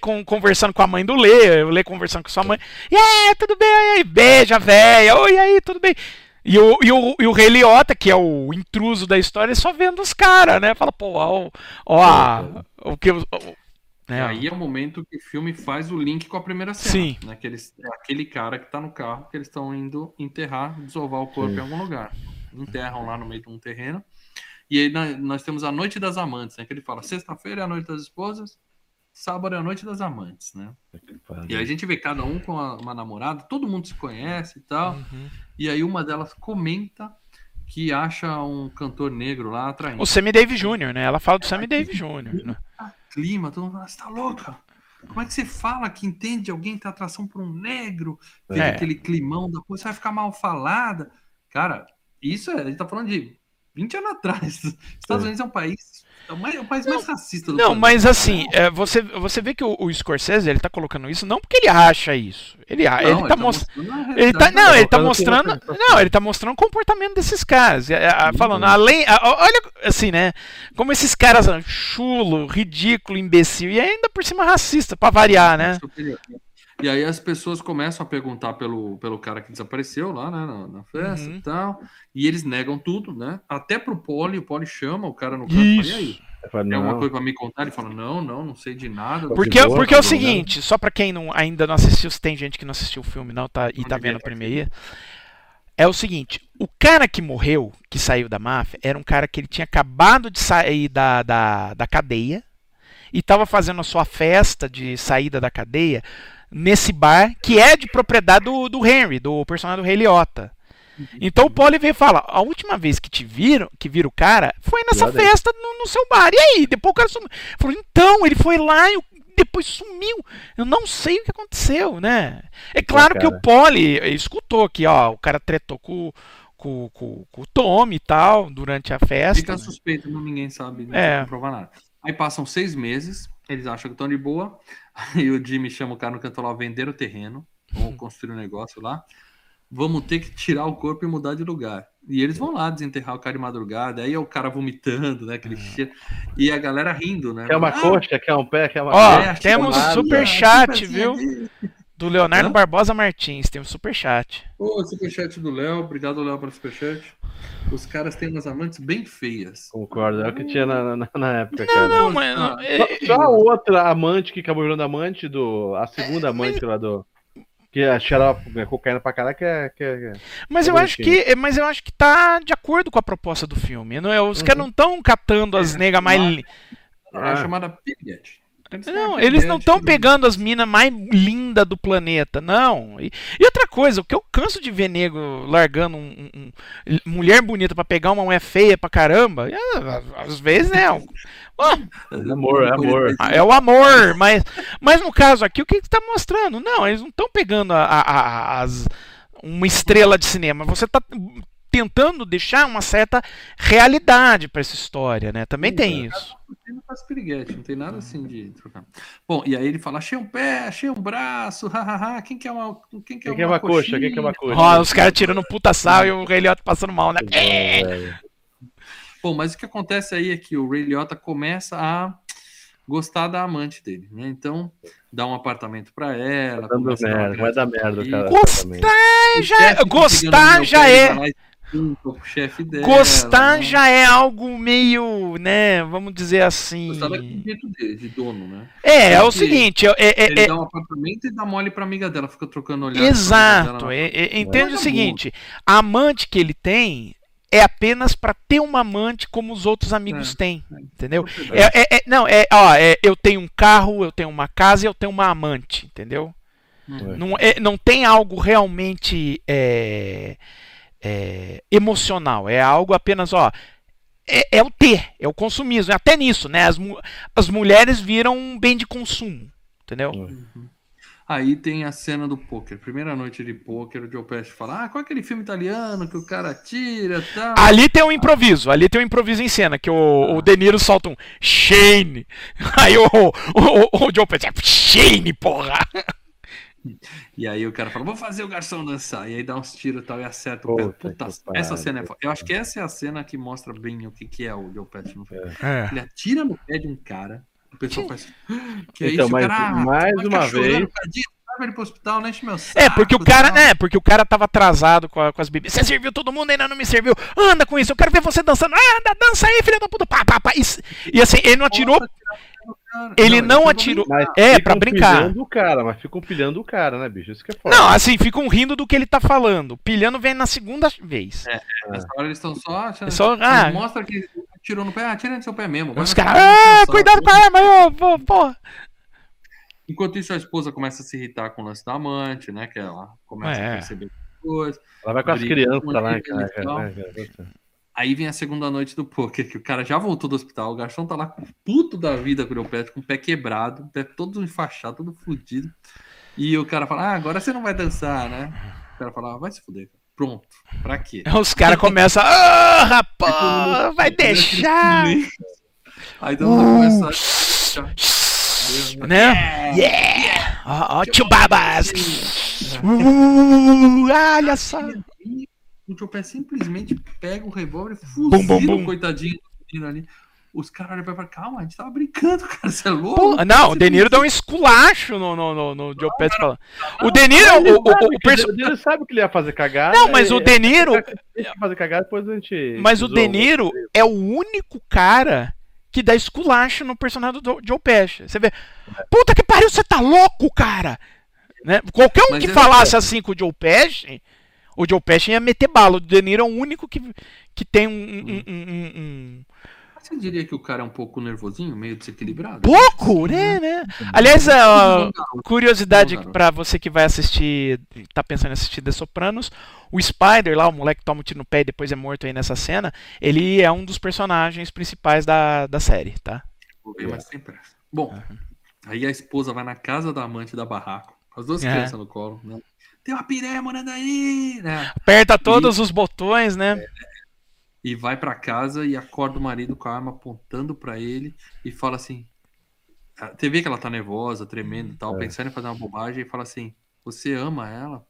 com, conversando com a mãe do Lê, o Lê conversando com sua mãe. E aí, tudo bem? E aí, beija, véia. Oi, aí, tudo bem? E o, e, o, e o Rei Liotta, que é o intruso da história, só vendo os caras, né? Fala, pô, ó, ó, a- o que. E né? aí é o momento que o filme faz o link com a primeira cena. Sim. Né, que eles, é aquele cara que tá no carro, que eles estão indo enterrar, desovar o corpo Sim. em algum lugar. Enterram lá no meio de um terreno. E aí nós temos a Noite das Amantes, né? Que ele fala, sexta-feira é a Noite das Esposas, sábado é a Noite das Amantes, né? E aí a gente vê cada um com uma namorada, todo mundo se conhece e tal. Uhum. E aí uma delas comenta que acha um cantor negro lá atraente. O Sammy Davis Jr., né? Ela fala do Sammy Davis Jr. né? clima, todo mundo fala, você tá louca? Como é que você fala que entende alguém que tem atração por um negro? Vê É. aquele climão da coisa, você vai ficar mal falada. Cara, isso é, a gente tá falando de 20 anos atrás. Estados É. Unidos é um país, é o, mais- é o país mais racista do Não, planeta. mas assim, é, você, você vê que o, o Scorsese, ele tá colocando isso não porque ele acha isso. Ele, Não, ele tá mostrando. mostrando a Ele tá, não, ele tá mostrando. não Não, ele tá mostrando o comportamento desses caras. Falando, além. a- a- Olha, assim, né? Como esses caras são chulo, ridículo, imbecil. E ainda por cima racista, pra variar, né? superior. E aí as pessoas começam a perguntar pelo, pelo cara que desapareceu lá, né, na, na festa Uhum. e tal. E eles negam tudo, né? Até pro Poli, o Poli chama o cara no canto e fala, e aí? Falo, Tem alguma não, coisa pra me contar? Ele fala, não, não, não sei de nada. Por- Porque, boa, porque é o tá seguinte, só pra quem não, ainda não assistiu, se tem gente que não assistiu o filme não tá, e Não tá vendo a ter primeira. É o seguinte, o cara que morreu, que saiu da máfia, era um cara que ele tinha acabado de sair da, da, da cadeia e tava fazendo a sua festa de saída da cadeia nesse bar que é de propriedade do, do Henry, do personagem do Rei Liotta. Então o e fala: a última vez que te viram, que viram o cara, foi nessa Olha festa no, no seu bar. E aí? Depois o cara sumiu. Falou, então, ele foi lá e o- depois sumiu. Eu não sei o que aconteceu, né? É claro que o Polly escutou que, ó, o cara tretou com, com, com, com o Tommy e tal, durante a festa. Fica né? suspeito, não, ninguém sabe, não É. comprovar nada. Aí passam seis meses, eles acham que estão de boa. Aí o Jimmy chama o cara no canto lá, vender o terreno, vamos construir um negócio lá. Vamos ter que tirar o corpo e mudar de lugar. E eles vão lá desenterrar o cara de madrugada. Aí é o cara vomitando, né? Aquele cheiro. E a galera rindo, né? Quer uma Ah, coxa, quer um pé, quer uma Ó, é, coxa. temos nada. super ah, chat, viu? Do Leonardo Hã? Barbosa Martins, tem um superchat. Ô, superchat do Léo. Obrigado, Léo, pelo superchat. Os caras têm umas amantes bem feias. Concordo, é o que tinha na, na, na época, cara. Não, mas. Ah, é- Só, só a outra amante que acabou virando amante do. A segunda amante lá do. Que a xarope, né, cocaína pra caralho, que é. Que é, Mas eu acho que, mas eu acho que tá de acordo com a proposta do filme. Não é, os caras não estão catando as É, negas mais. É chamada piriguete. Não, eles não estão pegando as minas mais lindas do planeta, não. E, e, outra coisa, o que eu canso de ver nego largando um, um, um mulher bonita para pegar uma mulher feia pra caramba, é, às vezes, né? Oh, é amor, é amor. É o amor, mas, mas no caso aqui, o que está mostrando? Não, eles não estão pegando a, a, a, as, uma estrela de cinema. Você está tentando deixar uma certa realidade para essa história, né? Também Sim, tem isso. Não tem nada assim de trocar. Bom, e aí ele fala: achei um pé, achei um braço, hahaha. Quem quer uma, quem quer quem uma, uma coxa? Quem quer uma coxa? Oh, os caras tirando puta sal e o Rei Liotta passando mal, né? É. Bom, mas o que acontece aí é que o Ray Liotta começa a gostar da amante dele, né? Então, dá um apartamento para ela. Tá dando merda, vai dar merda, cara. Gostar já, é, gostar já é. Dela, Gostar né? já é algo meio, né? Vamos dizer assim. Gostar daquele jeito dele, de dono, né? É, é o seguinte. É, é, ele é, dá um apartamento e dá mole pra amiga dela, fica trocando olhar. Exato. É, é, entende o seguinte: a amante que ele tem é apenas para ter uma amante como os outros amigos é, têm, é, entendeu? É, é, é, não, é, ó, é, eu tenho um carro, eu tenho uma casa e eu tenho uma amante, entendeu? Uhum. Não, é, não tem algo realmente é, emocional, é algo apenas, ó, é, o ter, é o consumismo, até nisso, né? As, as mulheres viram um bem de consumo, entendeu? Uhum. Aí tem a cena do poker. Primeira noite de poker, o Joe Pesci fala: Ah, qual é aquele filme italiano que o cara tira tal? Ali tem um improviso, ali tem um improviso em cena, que o, ah. o De Niro solta um Shane. Aí o, o, o Joe Pesci, Shane, porra! E aí o cara fala, vou fazer o garçom dançar. E aí dá uns tiros e tal e acerta o Puta, pé. Puta, essa cena é foda. Eu acho que essa é a cena que mostra bem o que, que é o Joe Pesci no filme. É. Ele atira no pé de um cara o pessoal faz. Que é então, isso, mas cara, mais uma vez. ele pro hospital, né? Meu saco, é, porque o cara, né? Porque o cara tava atrasado com, a, com as bebidas. Você serviu todo mundo, ainda não me serviu. Anda com isso, eu quero ver você dançando. Anda, dança aí, filha da puta. Pá, pá, pá. E, e assim, ele não atirou. Ele não, não atirou. É, pra brincar. O cara, mas ficam pilhando o cara, né, bicho? Isso que é foda. Não, assim, ficam rindo do que ele tá falando. Pilhando vem na segunda vez. É, nessa hora eles estão só achando. Só, ah, mostra que tirou no pé, ah, tira no seu pé mesmo. Os caras, ah, cuidado com a arma, pô, pô. Enquanto isso, a esposa começa a se irritar com o lance da amante, né? Que ela começa é. a perceber coisas. Ela vai com as crianças lá, cara. Aí vem a segunda noite do poker, que o cara já voltou do hospital, o garçom tá lá com puto da vida com o pé, com o pé quebrado, o pé todo enfaixado, todo fudido. E o cara fala, ah, agora você não vai dançar, né? O cara fala, ah, vai se fuder. Pronto. Pra quê? Os caras começam. Ah, rapaz, vai deixar! Aí todo mundo começa a. Né? Yeah! Ó, oh, tio Babas! Uh, olha só! O Tio simplesmente pega o revólver e fuzila o coitadinho do menino ali. Os caras olham pra falar, calma, a gente tava brincando, cara, você é louco? Pô, não, o Deniro dá um esculacho no, no, no, no Joe Pesci falando. O Deniro, o, o, o, perso... o Deniro sabe que ele ia fazer cagada. Não, mas o Deniro... Ele fazer cagada, depois a gente... Mas o Deniro é o único cara que dá esculacho no personagem do Joe Pesci. Você vê, puta que pariu, você tá louco, cara! Né? Qualquer um mas que falasse assim com o Joe Pesci, o Joe Pesci ia meter bala. O Deniro é o único que, que tem um, um, um, um você diria que o cara é um pouco nervosinho, meio desequilibrado? Pouco, né? né? Aliás, a curiosidade para você que vai assistir, tá pensando em assistir The Sopranos, o Spider lá, o moleque que toma um tiro no pé e depois é morto aí nessa cena, ele é um dos personagens principais da, da série, tá? Vou ver mais sempre. Bom, uhum. aí a esposa vai na casa da amante da barraco, com as duas é. crianças no colo, né? Tem uma piranha morando aí, né? Aperta todos e... os botões, né? É, e vai para casa e acorda o marido com a arma apontando para ele e fala assim: ah, Você vê que ela tá nervosa, tremendo e tal, é. pensando em fazer uma bobagem e fala assim: Você ama ela?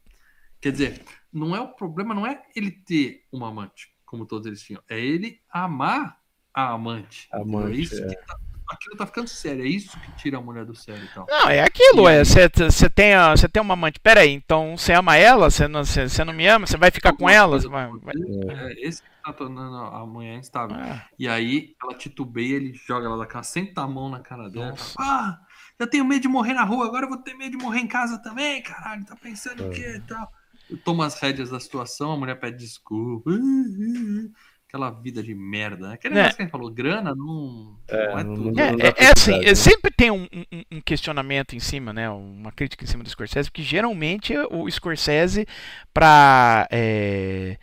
Quer dizer, não é o problema, não é ele ter uma amante, como todos eles tinham, é ele amar a amante. amante é isso é. que tá aquilo tá ficando sério. É isso que tira a mulher do sério e tal. Não, é aquilo, é. Você tem, você tem uma amante. Pera aí, então você ama ela? Você não, você, não me ama? Você vai ficar com ela? Vai, vai... É, esse que tá tornando a mulher instável. É. E aí ela titubeia, ele joga ela da cara, senta a mão na cara dela. Fala, ah, eu tenho medo de morrer na rua, agora eu vou ter medo de morrer em casa também, caralho. Tá pensando o é. quê e tal? Eu tomo as rédeas da situação, a mulher pede desculpa. Aquela vida de merda. né? Aquele É. que a gente falou, grana não É, não é não- tudo. não- É, dá é- é assim, é, né? sempre tem um, um- um questionamento em cima, né? Uma crítica em cima do Scorsese, porque geralmente o Scorsese, pra. é,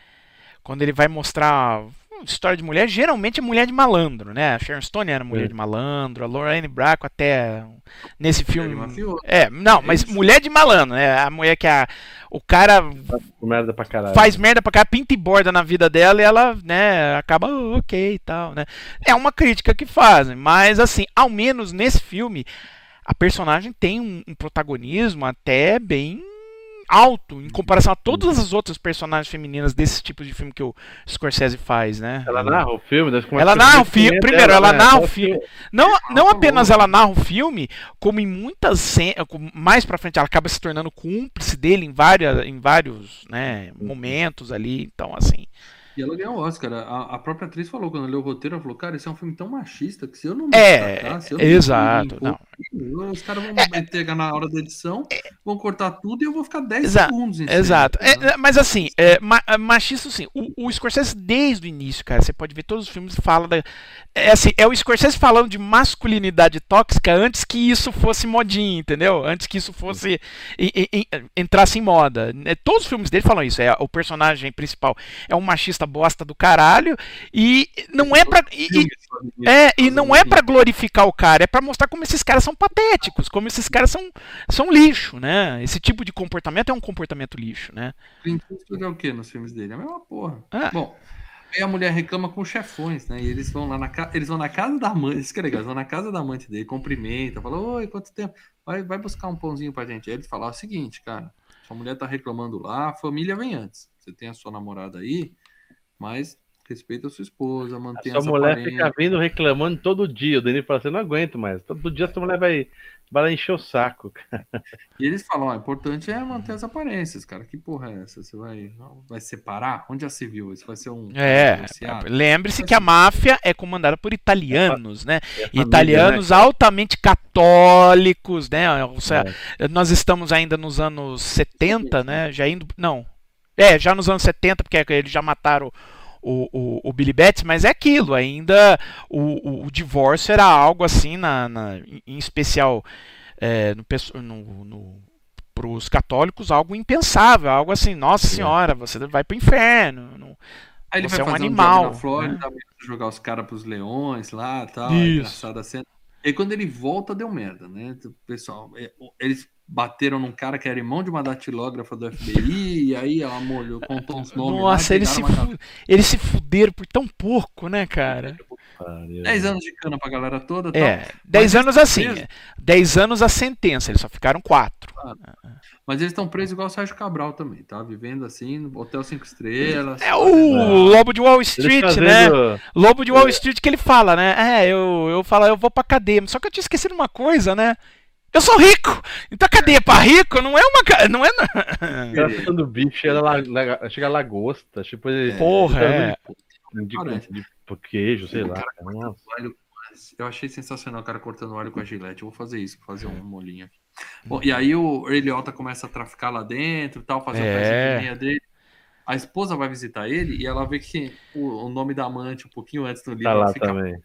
quando ele vai mostrar história de mulher, geralmente é mulher de malandro, né? A Sharon Stone era mulher É. de malandro, a Lorraine Bracco até nesse filme. É, não, mas Isso. mulher de malandro, né? A mulher que a, o cara Merda pra caralho. faz merda pra cá, pinta e borda na vida dela e ela, né, acaba "Oh, ok e tal, né? É uma crítica que fazem, mas assim, ao menos nesse filme, a personagem tem um, um protagonismo até bem alto em comparação a todas as outras personagens femininas desse tipo de filme que o Scorsese faz, né? Ela narra o filme. Como Ela narra o filme, primeiro, ela né? narra o filme. Não, não apenas ela narra o filme, como em muitas cenas, mais pra frente ela acaba se tornando cúmplice dele em várias, em vários, né, momentos ali, então assim. E ela ganhou o Oscar. A, a própria atriz falou, quando leu o roteiro, ela falou, cara, esse é um filme tão machista que se eu não me É, destacar, se eu não me exato, impor, Os caras vão meter na hora da edição, vão cortar tudo e eu vou ficar 10 Exa- segundos Exato. tá É, é, mas assim, é, ma- é, machista sim. O, o Scorsese, desde o início, cara, você pode ver todos os filmes fala da. É assim, é o Scorsese falando de masculinidade tóxica antes que isso fosse modinha, entendeu? Antes que isso fosse. e- e- e- entrasse em moda. É, Todos os filmes dele falam isso. É, o personagem principal é um machista bosta do caralho. E não é pra. e- e- é, e não é pra glorificar o cara, é pra mostrar como esses caras são patéticos, como esses caras são, são lixo, né? Esse tipo de comportamento é um comportamento lixo, né? Clint Eastwood é o que nos filmes dele? É a mesma porra. Ah. Bom, aí a mulher reclama com chefões, né? E eles vão lá na casa. Eles vão na casa da amante. Isso que é legal, eles vão na casa da amante dele, cumprimenta, fala, oi, quanto tempo? Vai, vai buscar um pãozinho pra gente. Aí eles falam "Ó, o seguinte, cara, sua mulher tá reclamando lá, a família vem antes. Você tem a sua namorada aí, mas respeita a sua esposa, mantenha Sua essa mulher aparência. fica vindo reclamando todo dia. O Denis fala assim: não aguento mais. Todo dia sua mulher vai, vai lá encher o saco. cara. E eles falam, ó, o importante é manter as aparências, cara. Que porra é essa? Você vai, vai separar? Onde já se viu? Isso vai ser um É, divorciado? lembre-se que a máfia é comandada por italianos, né? É a família, Italianos né? altamente católicos, né? Seja, É. nós estamos ainda nos anos 70, né? Já indo. Não. É, já nos anos 70, porque eles já mataram o, o, o Billy Betts, mas é aquilo, ainda o, o, o divórcio era algo assim, na, na- em especial é, no, pesso- no, no, pros católicos, algo impensável, algo assim, nossa Sim. senhora, você vai pro inferno. não- Aí ele Você vai é um fazer um animal, jogo na Flórida, jogar os caras pros leões lá tal. Isso. É engraçada a cena. E quando ele volta, deu merda, né? O Pessoal, é, eles bateram num cara que era irmão de uma datilógrafa do FBI, e aí ela molhou, contou uns nomes. lá, Nossa, eles se, fu- eles se fuderam por tão pouco, né, cara? Pariu. 10 anos de cana pra galera toda. tal. É, 10 Mas anos eles assim, tão presos. 10 anos a sentença, eles só ficaram 4. Mas eles estão presos igual o Sérgio Cabral também, tá? Vivendo assim, no Hotel 5 Estrelas. É o Lobo de Wall Street, né? Lobo de Wall Street que ele fala, né? É, eu, eu falo, eu vou pra cadeia. Só que eu tinha esquecido uma coisa, né? Eu sou rico! Então a cadeia pra rico não é uma. Não é. Ela ficando bicho, ela la- la- chega a lagosta. Tipo, ele, Porra, é. de, de, Parece. de queijo, sei lá. Eu achei sensacional o cara cortando alho com a gilete. Eu vou fazer isso, fazer um molinho aqui. Bom, e aí o Ray Liotta começa a traficar lá dentro, tal, fazer É. pezinho dele. A esposa vai visitar ele e ela vê que o, o nome da amante, um pouquinho antes do livro, Tá ela lá fica. também.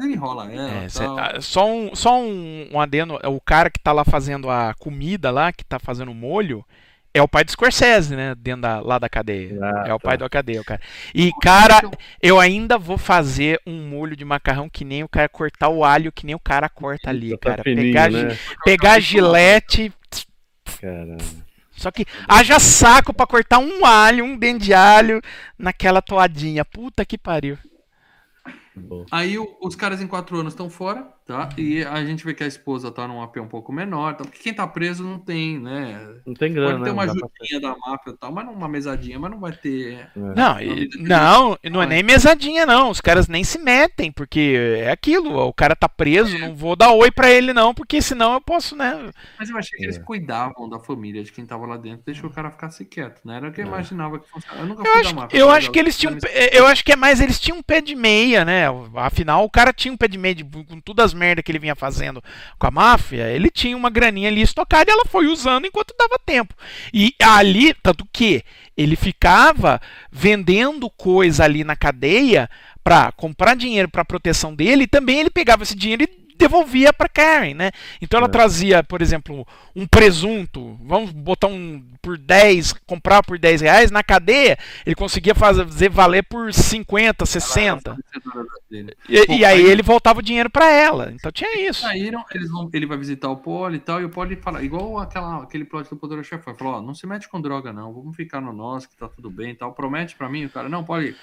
Ele enrola ela. É, cê- ah, só um, só um, um adendo: é o cara que tá lá fazendo a comida lá, que tá fazendo o molho, é o pai do Scorsese, né? Dentro da, lá da cadeia. Ah, é o pai tá. da cadeia, o cara. E, cara, eu ainda vou fazer um molho de macarrão que nem o cara cortar o alho, que nem o cara corta ali, Tá cara. fininho, Pegar, né? pegar a gilete. Caramba. Só que haja saco pra cortar um alho, um dente de alho naquela toadinha. Puta que pariu. Bom. Aí o- os caras em quatro anos estão fora, tá? E a gente vê que a esposa tá num AP um pouco menor, tá? porque quem tá preso não tem, né? Não tem grana, Pode ter né? uma ajudinha da máfia e tal, mas não uma mesadinha, mas não vai ter. Não, e- não, não é nem mesadinha, não. Os caras nem se metem, porque é aquilo. O cara tá preso, não vou dar oi pra ele, não, porque senão eu posso, né? Mas eu achei que eles É. cuidavam da família, de quem tava lá dentro, deixou o cara ficar se quieto, né? Era o que eu É. imaginava que funcionava. Eu nunca Eu fui acho, da máfia. eu acho que eles tinham. Eu acho que é mais eles tinham um pé de meia, né? Afinal, o cara tinha um pé de meio com todas as merdas que ele vinha fazendo com a máfia, ele tinha uma graninha ali estocada e ela foi usando enquanto dava tempo. E ali, tanto que ele ficava vendendo coisa ali na cadeia para comprar dinheiro para proteção dele e também ele pegava esse dinheiro e devolvia para Karen, né? Então ela é. trazia, por exemplo, um presunto, vamos botar um por 10, comprar por 10 reais, na cadeia ele conseguia fazer valer por 50, 60. E, e aí ele voltava o dinheiro para ela. Então tinha isso. Saíram, vão, ele vai visitar o Poli e tal, e o Poli fala, igual aquela, aquele plot do Poderoso Chefão, falou, ó, não se mete com droga não, vamos ficar no nosso, que tá tudo bem e tal, promete para mim, o cara, não, Poli,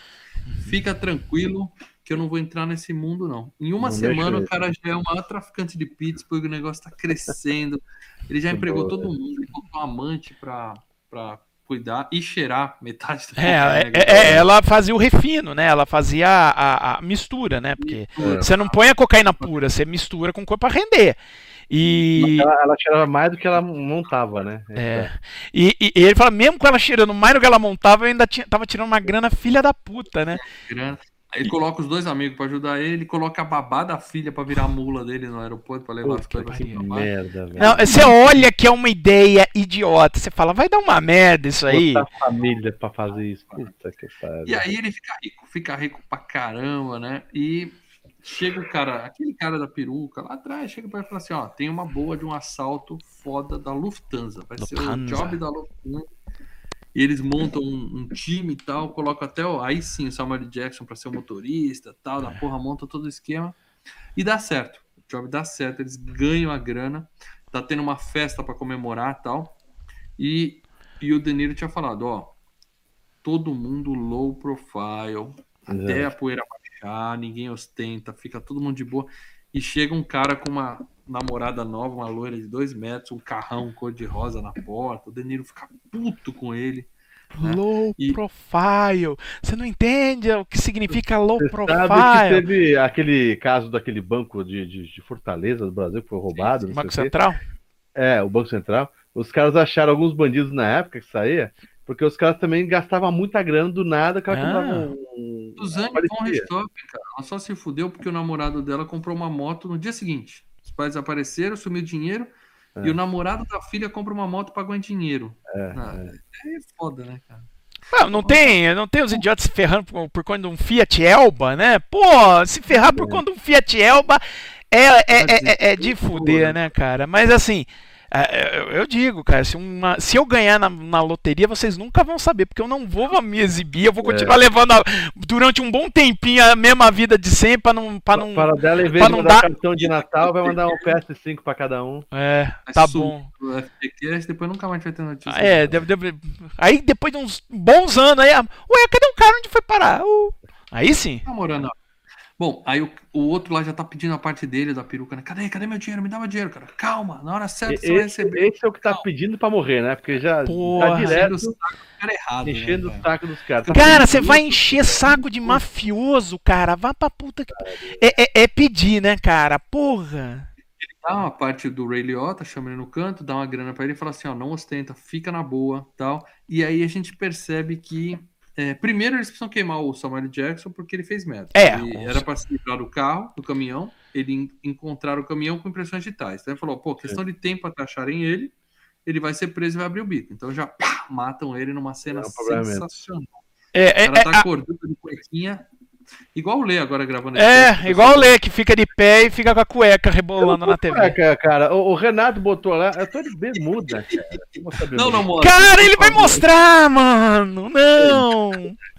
fica tranquilo, que eu não vou entrar nesse mundo, não. Em uma não semana, o cara já é o maior traficante de Pittsburgh, o negócio tá crescendo. Ele já empregou boa, todo mundo, ele botou um amante pra, pra cuidar e cheirar metade do é, é, é, ela fazia o refino, né? Ela fazia a, a, a mistura, né? Porque é. você não põe a cocaína pura, você mistura com coisa para render. E ela, ela, cheirava mais do que ela montava, né? É. E, e, e, ele fala, mesmo com ela cheirando mais do que ela montava, eu ainda tinha, tava tirando uma grana filha da puta, né? Grana. Ele coloca os dois amigos para ajudar ele, coloca a babá da filha para virar mula dele no aeroporto para levar as coisas pra merda. Não, você olha que é uma ideia idiota, você fala, vai dar uma merda isso aí. Botar família para fazer isso. Puta que pariu. E aí ele fica rico, fica rico pra caramba, né? E chega o cara, aquele cara da peruca lá atrás, chega para ele falar assim, ó, tem uma boa de um assalto foda da Lufthansa, vai Lufthansa. ser o job da Lufthansa e eles montam um, um time e tal, colocam até aí sim o Samuel Jackson para ser o motorista tal, da porra, monta todo o esquema e dá certo. O job dá certo, eles ganham a grana, tá tendo uma festa para comemorar tal. E, e o Deniro tinha falado, ó, todo mundo low profile, até a poeira baixar, ninguém ostenta, fica todo mundo de boa. E chega um cara com uma namorada nova, uma loira de dois metros, um carrão cor-de-rosa na porta. O Deniro fica puto com ele. Né? Low e... profile. Você não entende o que significa low Você profile. Sabe que teve aquele caso daquele banco de, de, de Fortaleza do Brasil que foi roubado. Banco Central? É, o Banco Central. Os caras acharam alguns bandidos na época que saía, porque os caras também gastavam muita grana do nada, que ela ah. um. Suzane von Richthofen, cara, ela só se fudeu porque o namorado dela comprou uma moto no dia seguinte pais desapareceram, sumiu dinheiro, é. e o namorado da filha compra uma moto pagando dinheiro. É, ah, é. é foda, né, cara? Ah, não tem, não tem os idiotas se ferrando por, por conta de um Fiat Elba, né? Pô, se ferrar por é. conta de um Fiat Elba é, é, é, é, de fuder, né, cara? Mas assim, é, eu digo, cara, se, uma, se eu ganhar na, na, loteria, vocês nunca vão saber, porque eu não vou me exibir, eu vou é. continuar é. levando a, durante um bom tempinho a mesma vida de sempre para não. Pra não para dela, em vez de mandar dar... cartão de Natal, vai mandar um PS5 para cada um. É, tá bom. depois nunca mais vai ter notícia. Ah, é, deve, deve, aí depois de uns bons anos, aí, ué, cadê o cara onde foi parar? Uh, aí sim. Namorando, Bom, aí o, o, outro lá já tá pedindo a parte dele da peruca, né? Cadê? Cadê meu dinheiro? Me dá meu dinheiro, cara. Calma, na hora certa você vai receber. Esse é o que tá Calma. pedindo pra morrer, né? Porque já Porra, tá direto enchendo o saco, cara errado, enchendo né, o saco dos caras. Tá cara, você vai encher saco de mafioso, cara. Vá pra puta que. É, é, é pedir, né, cara? Porra. Ele dá uma parte do Ray Liotta, chama ele no canto, dá uma grana para ele e fala assim: ó, não ostenta, fica na boa tal. E aí a gente percebe que é, primeiro, eles precisam queimar o Samuel Jackson porque ele fez merda. É. Ele era para se livrar do carro, do caminhão, ele encontrar o caminhão com impressões digitais. Então ele falou: pô, questão de tempo até acharem ele, ele vai ser preso e vai abrir o bico. Então já pá, matam ele numa cena é sensacional. É, o cara é, tá é, acordando de cuequinha, Igual o Lê agora gravando. É, igual o Lê, que fica de pé e fica com a cueca rebolando na TV. Cueca, cara. O, o, Renato botou lá, eu tô de bermuda, cara. Não, não mostra. Cara, ele vai mostrar, mano. Não.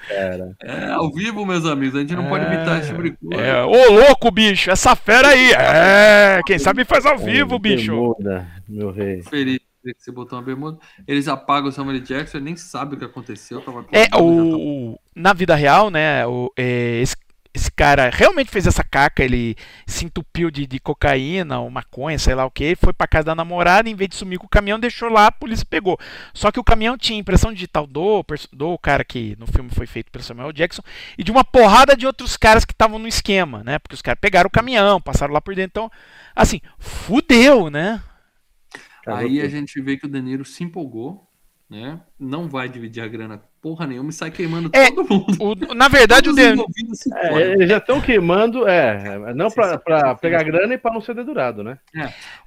Cara. É, ao vivo, meus amigos. A gente não é, pode evitar esse tipo de coisa. É, ô louco, bicho. Essa fera aí. É, quem sabe faz ao vivo, bicho. Bermuda, meu rei. Feliz que você botou uma bermuda. Eles apagam o Samuel Jackson, ele nem sabe o que aconteceu. é, o... Tá... Na vida real, né, o, é, esse, esse, cara realmente fez essa caca, ele se entupiu de, de cocaína ou maconha, sei lá o que, foi pra casa da namorada, em vez de sumir com o caminhão, deixou lá, a polícia pegou. Só que o caminhão tinha impressão digital do, do cara que no filme foi feito pelo Samuel Jackson e de uma porrada de outros caras que estavam no esquema, né, porque os caras pegaram o caminhão, passaram lá por dentro, então, assim, fudeu, né? Aí a gente vê que o Danilo se empolgou, né? Não vai dividir a grana porra nenhuma e sai queimando É, todo mundo. O- na verdade, o Todos envolvidos se É, eles já estão queimando, é, não sim, pra sim. pegar grana e pra não ser dedurado, né?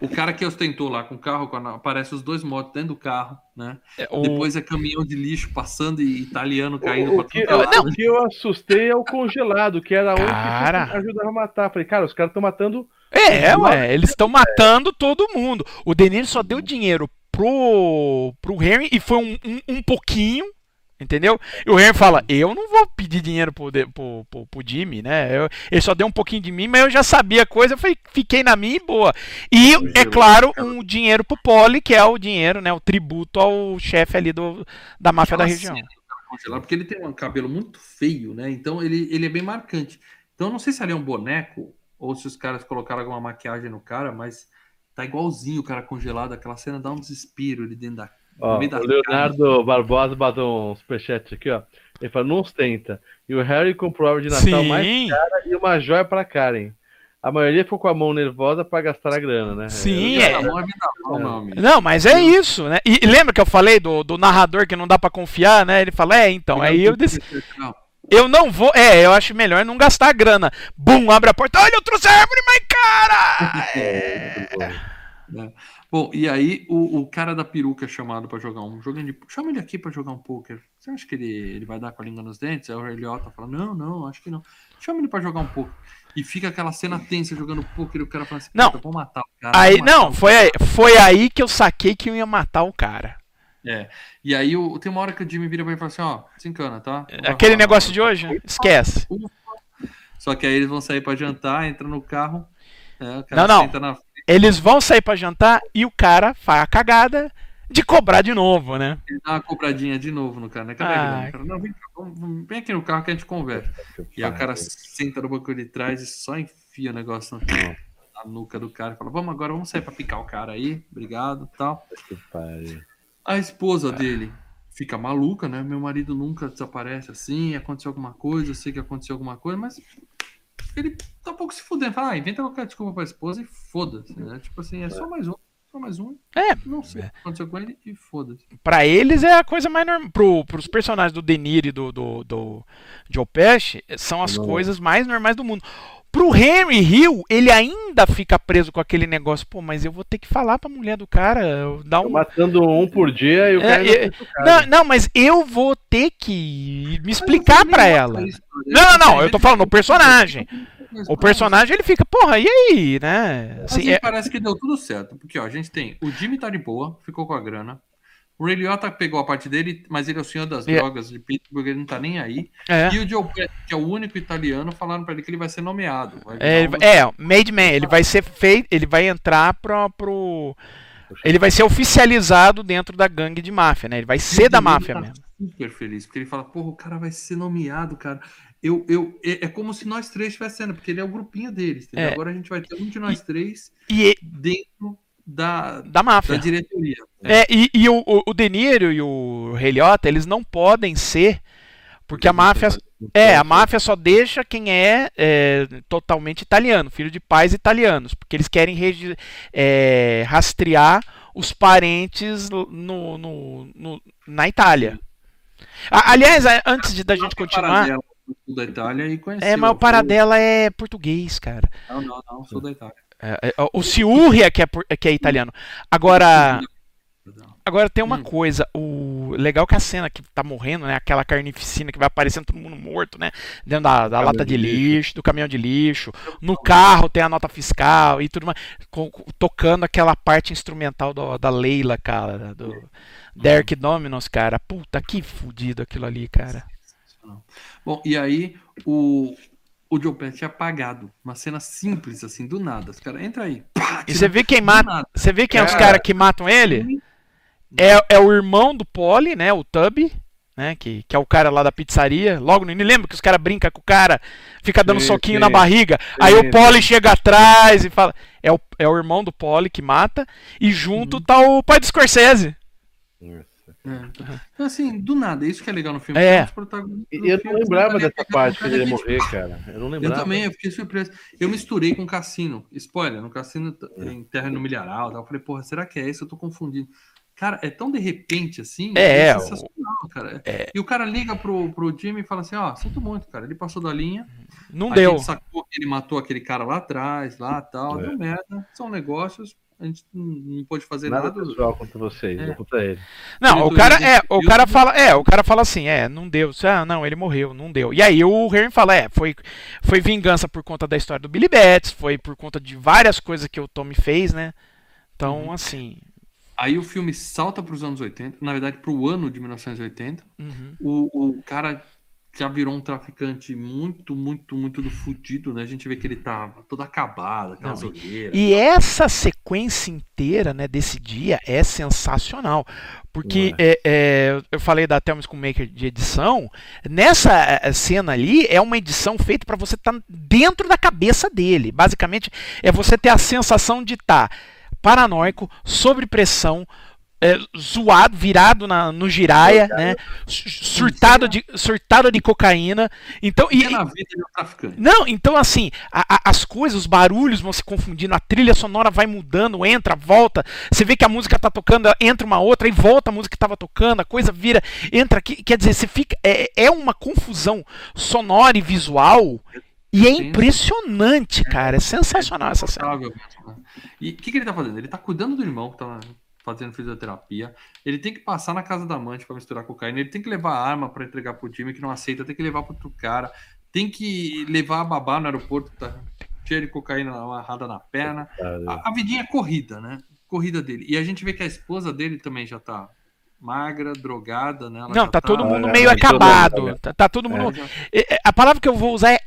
O cara que ostentou lá com o carro, quando aparece os dois motos dentro do carro, né? o- Depois é caminhão de lixo passando e italiano caindo O, que, tudo que é o que eu assustei é o congelado, que era Cara. que ajudava a matar. Falei, cara, os caras estão matando. É, ué, eles estão matando todo mundo. O Deniro só deu dinheiro pro, pro Henry e foi um, um, um pouquinho, entendeu? E o Henry fala: Eu não vou pedir dinheiro pro, pro, pro, pro Jimmy, né? Eu- ele só deu um pouquinho de mim, mas eu já sabia a coisa, fiquei na minha e boa. E, é claro, um dinheiro pro Polly, que é o dinheiro, né? O tributo ao chefe ali do, da máfia da Aquela região. congelado, porque ele tem um cabelo muito feio, né? Então ele, ele é bem marcante. Então eu não sei se ali é um boneco ou se os caras colocaram alguma maquiagem no cara, mas tá igualzinho o cara congelado. Aquela cena dá um desespero ali dentro da. Ó, o Leonardo Barbosa bateu um superchat aqui, ó. Ele falou, não ostenta. E o Harry comprou a árvore de Natal mais Sim, cara e uma joia pra Karen. A maioria ficou com a mão nervosa pra gastar a grana, né? Sim, é. é mão, amigo. Não, mas é isso, né? E, lembra que eu falei do, do narrador que não dá pra confiar, né? Ele fala, é, então, aí eu disse, Não, eu não vou, é, eu acho melhor não gastar a grana. Bum, abre a porta, olha, eu trouxe a árvore mais cara! É, muito bom. E aí o, o cara da peruca é chamado pra jogar um joguinho de. Chama ele aqui pra jogar um poker. Você acha que ele, ele vai dar com a língua nos dentes? Aí o Eliota fala: Não, não, acho que não. Chama ele pra jogar um poker. E fica aquela cena tensa jogando poker e o cara fala assim: Não. "Puta, vou matar o cara. Aí, não, o foi aí, foi aí que eu saquei que eu ia matar o cara. É. E aí o, tem uma hora que o Jimmy vira pra ele e fala assim: Ó, desencana, tá? Não vai Aquele negócio de hoje, esquece. Só que aí eles vão sair pra jantar, entra no carro. é, o cara Não, não. na Eles vão sair pra jantar e o cara faz a cagada de cobrar de novo, né? Ele dá uma cobradinha de novo no cara, né? Cadê Ah. a grana? O cara, não, vem, vem aqui no carro que a gente conversa. E aí o cara senta no banco de trás e só enfia o negócio na, na nuca do cara e fala: Vamos agora, vamos sair pra picar o cara aí, obrigado tal. Que pariu. A esposa dele fica maluca, né? Meu marido nunca desaparece assim, aconteceu alguma coisa, eu sei que aconteceu alguma coisa, mas ele tá um pouco se fudendo. Fala, ah, inventa qualquer desculpa pra esposa e foda-se, né? Tipo assim, é só mais um, só mais um. É, Não sei o que aconteceu com ele e foda-se. Pra eles é a coisa mais normal. Pro, pros personagens do Denir e do, do, do Joe Pesci, são as Não. coisas mais normais do mundo. Pro Henry Hill, ele ainda fica preso com aquele negócio. Pô, mas eu vou ter que falar pra mulher do cara, dar um. matando um por dia e o É, cara é. Não, não, mas eu vou ter que me explicar pra ela. Não, Não, não, não, eu tô falando o personagem. O personagem ele fica, porra, e aí, né? Assim, Assim, é- parece que deu tudo certo. Porque, ó, a gente tem o Jimmy tá de boa, ficou com a grana. O Ray Liotta pegou a parte dele, mas ele é o senhor das É. drogas de Pittsburgh, ele não tá nem aí. é. E o Joe Pesci, que é o único italiano, falaram pra ele que ele vai ser nomeado. Vai É, um- é, Made Man, ele vai ser feito, ele vai entrar pro, pro. Ele vai ser oficializado dentro da gangue de máfia, né? Ele vai ser da Ele máfia tá mesmo. super feliz, porque ele fala, porra, o cara vai ser nomeado, cara. Eu, eu, é, é como se nós três estivéssemos, porque ele é o grupinho deles. É. Agora a gente vai ter um de nós três E dentro da, da da máfia. diretoria. É, e, e o, o, De Niro e o Ray Liotta, eles não podem ser, porque a máfia. É, a máfia só deixa quem é, é, totalmente italiano, filho de pais italianos, porque eles querem é, rastrear os parentes no, no- no- na Itália. A- aliás, antes de, da gente continuar, Paradela, Sul da Itália e conheceu. é, mas o Paradela é português, cara. Não, não, não, sul da Itália. É, é, o Ciurria que é, que é italiano. Agora, Agora tem uma Hum. coisa, o legal que a cena que tá morrendo, né? Aquela carnificina que vai aparecendo todo mundo morto, né? Dentro da, da lata de de lixo. lixo, do caminhão de lixo. No carro tem a nota fiscal e tudo mais. com- tocando aquela parte instrumental do- da Leila, cara. Do Derek Dominos, cara. Puta, que fudido aquilo ali, cara. Bom, e aí o, o Joe Pesci é apagado. Uma cena simples, assim, do nada. Os caras, entra aí. Pá, E você vê quem mata. Você vê quem é os Cara. caras que matam ele? É, é o irmão do Polly, né? O Tubby, né? Que, que é o cara lá da pizzaria. Logo no início, lembra que os caras brincam com o cara, fica dando Sim, soquinho sim. na barriga. Aí o Polly chega atrás e fala. É o, é o irmão do Polly que mata. E junto Uhum. tá o pai do Scorsese. Nossa. É. Então, assim, do nada, isso que é legal no filme. É. Os protagonistas E do eu não filme lembrava são dessa caras parte que ele ia morrer, cara. Eu não Eu lembrava. também, eu fiquei surpreso. Eu misturei com Cassino. Spoiler, no Cassino É. em Terra no Milharal. tal. Eu falei, porra, será que é esse? Eu tô confundindo. Cara, é tão de repente assim. É, sensacional, cara. E o cara liga pro, pro Jimmy e fala assim: Ó, sinto muito, cara. Ele passou da linha. Não a deu. gente sacou que ele matou aquele cara lá atrás, lá tal. É. Deu merda. São negócios. A gente não, pode fazer Nada nada. pessoal contra vocês, É. contra ele. Não, o cara é, o cara fala, é, o cara fala assim, é, não deu, ah, não, ele morreu, não deu. E aí o Hearn fala, é, foi, foi vingança por conta da história do Billy Betts, foi por conta de várias coisas que o Tommy fez, né? Então, Uhum. assim, Aí o filme salta para os anos 80, na verdade, para o ano de 1980. uhum. O, o cara já virou um traficante muito, muito, muito do fudido, né? A gente vê que ele tá todo acabado, aquelas olheiras. E essa sequência inteira, né, desse dia é sensacional. Porque é, é, eu falei da Thelma Maker de edição. Nessa é, cena ali é uma edição feita para você estar dentro da cabeça dele. Basicamente, é você ter a sensação de estar paranoico, sob pressão. É, zoado, virado na- no giraia, né? su- Surtado de, surtado de cocaína. Então, e, E na vida ele é traficante. não, então assim, a- a- as coisas, os barulhos vão se confundindo, a trilha sonora vai mudando, entra, volta. Você vê que a música tá tocando, entra uma outra e volta a música que tava tocando, a coisa vira, entra aqui. Quer dizer, você fica. É, é uma confusão sonora e visual. E é impressionante, cara. É sensacional essa cena. Né? E o que, que ele tá fazendo? Ele tá cuidando do irmão que tá fazendo fisioterapia. Ele tem que passar na casa da amante para misturar cocaína. Ele tem que levar arma para entregar pro time que não aceita. Tem que levar pro outro cara. Tem que levar a babá no aeroporto que tá cheio de cocaína amarrada na perna. A, a vidinha é corrida, né? Corrida dele. E a gente vê que a esposa dele também já tá magra, drogada, né? Ela Não, já tá todo mundo é, meio mundo, acabado. Tá, tá todo mundo. É, A palavra que eu vou usar é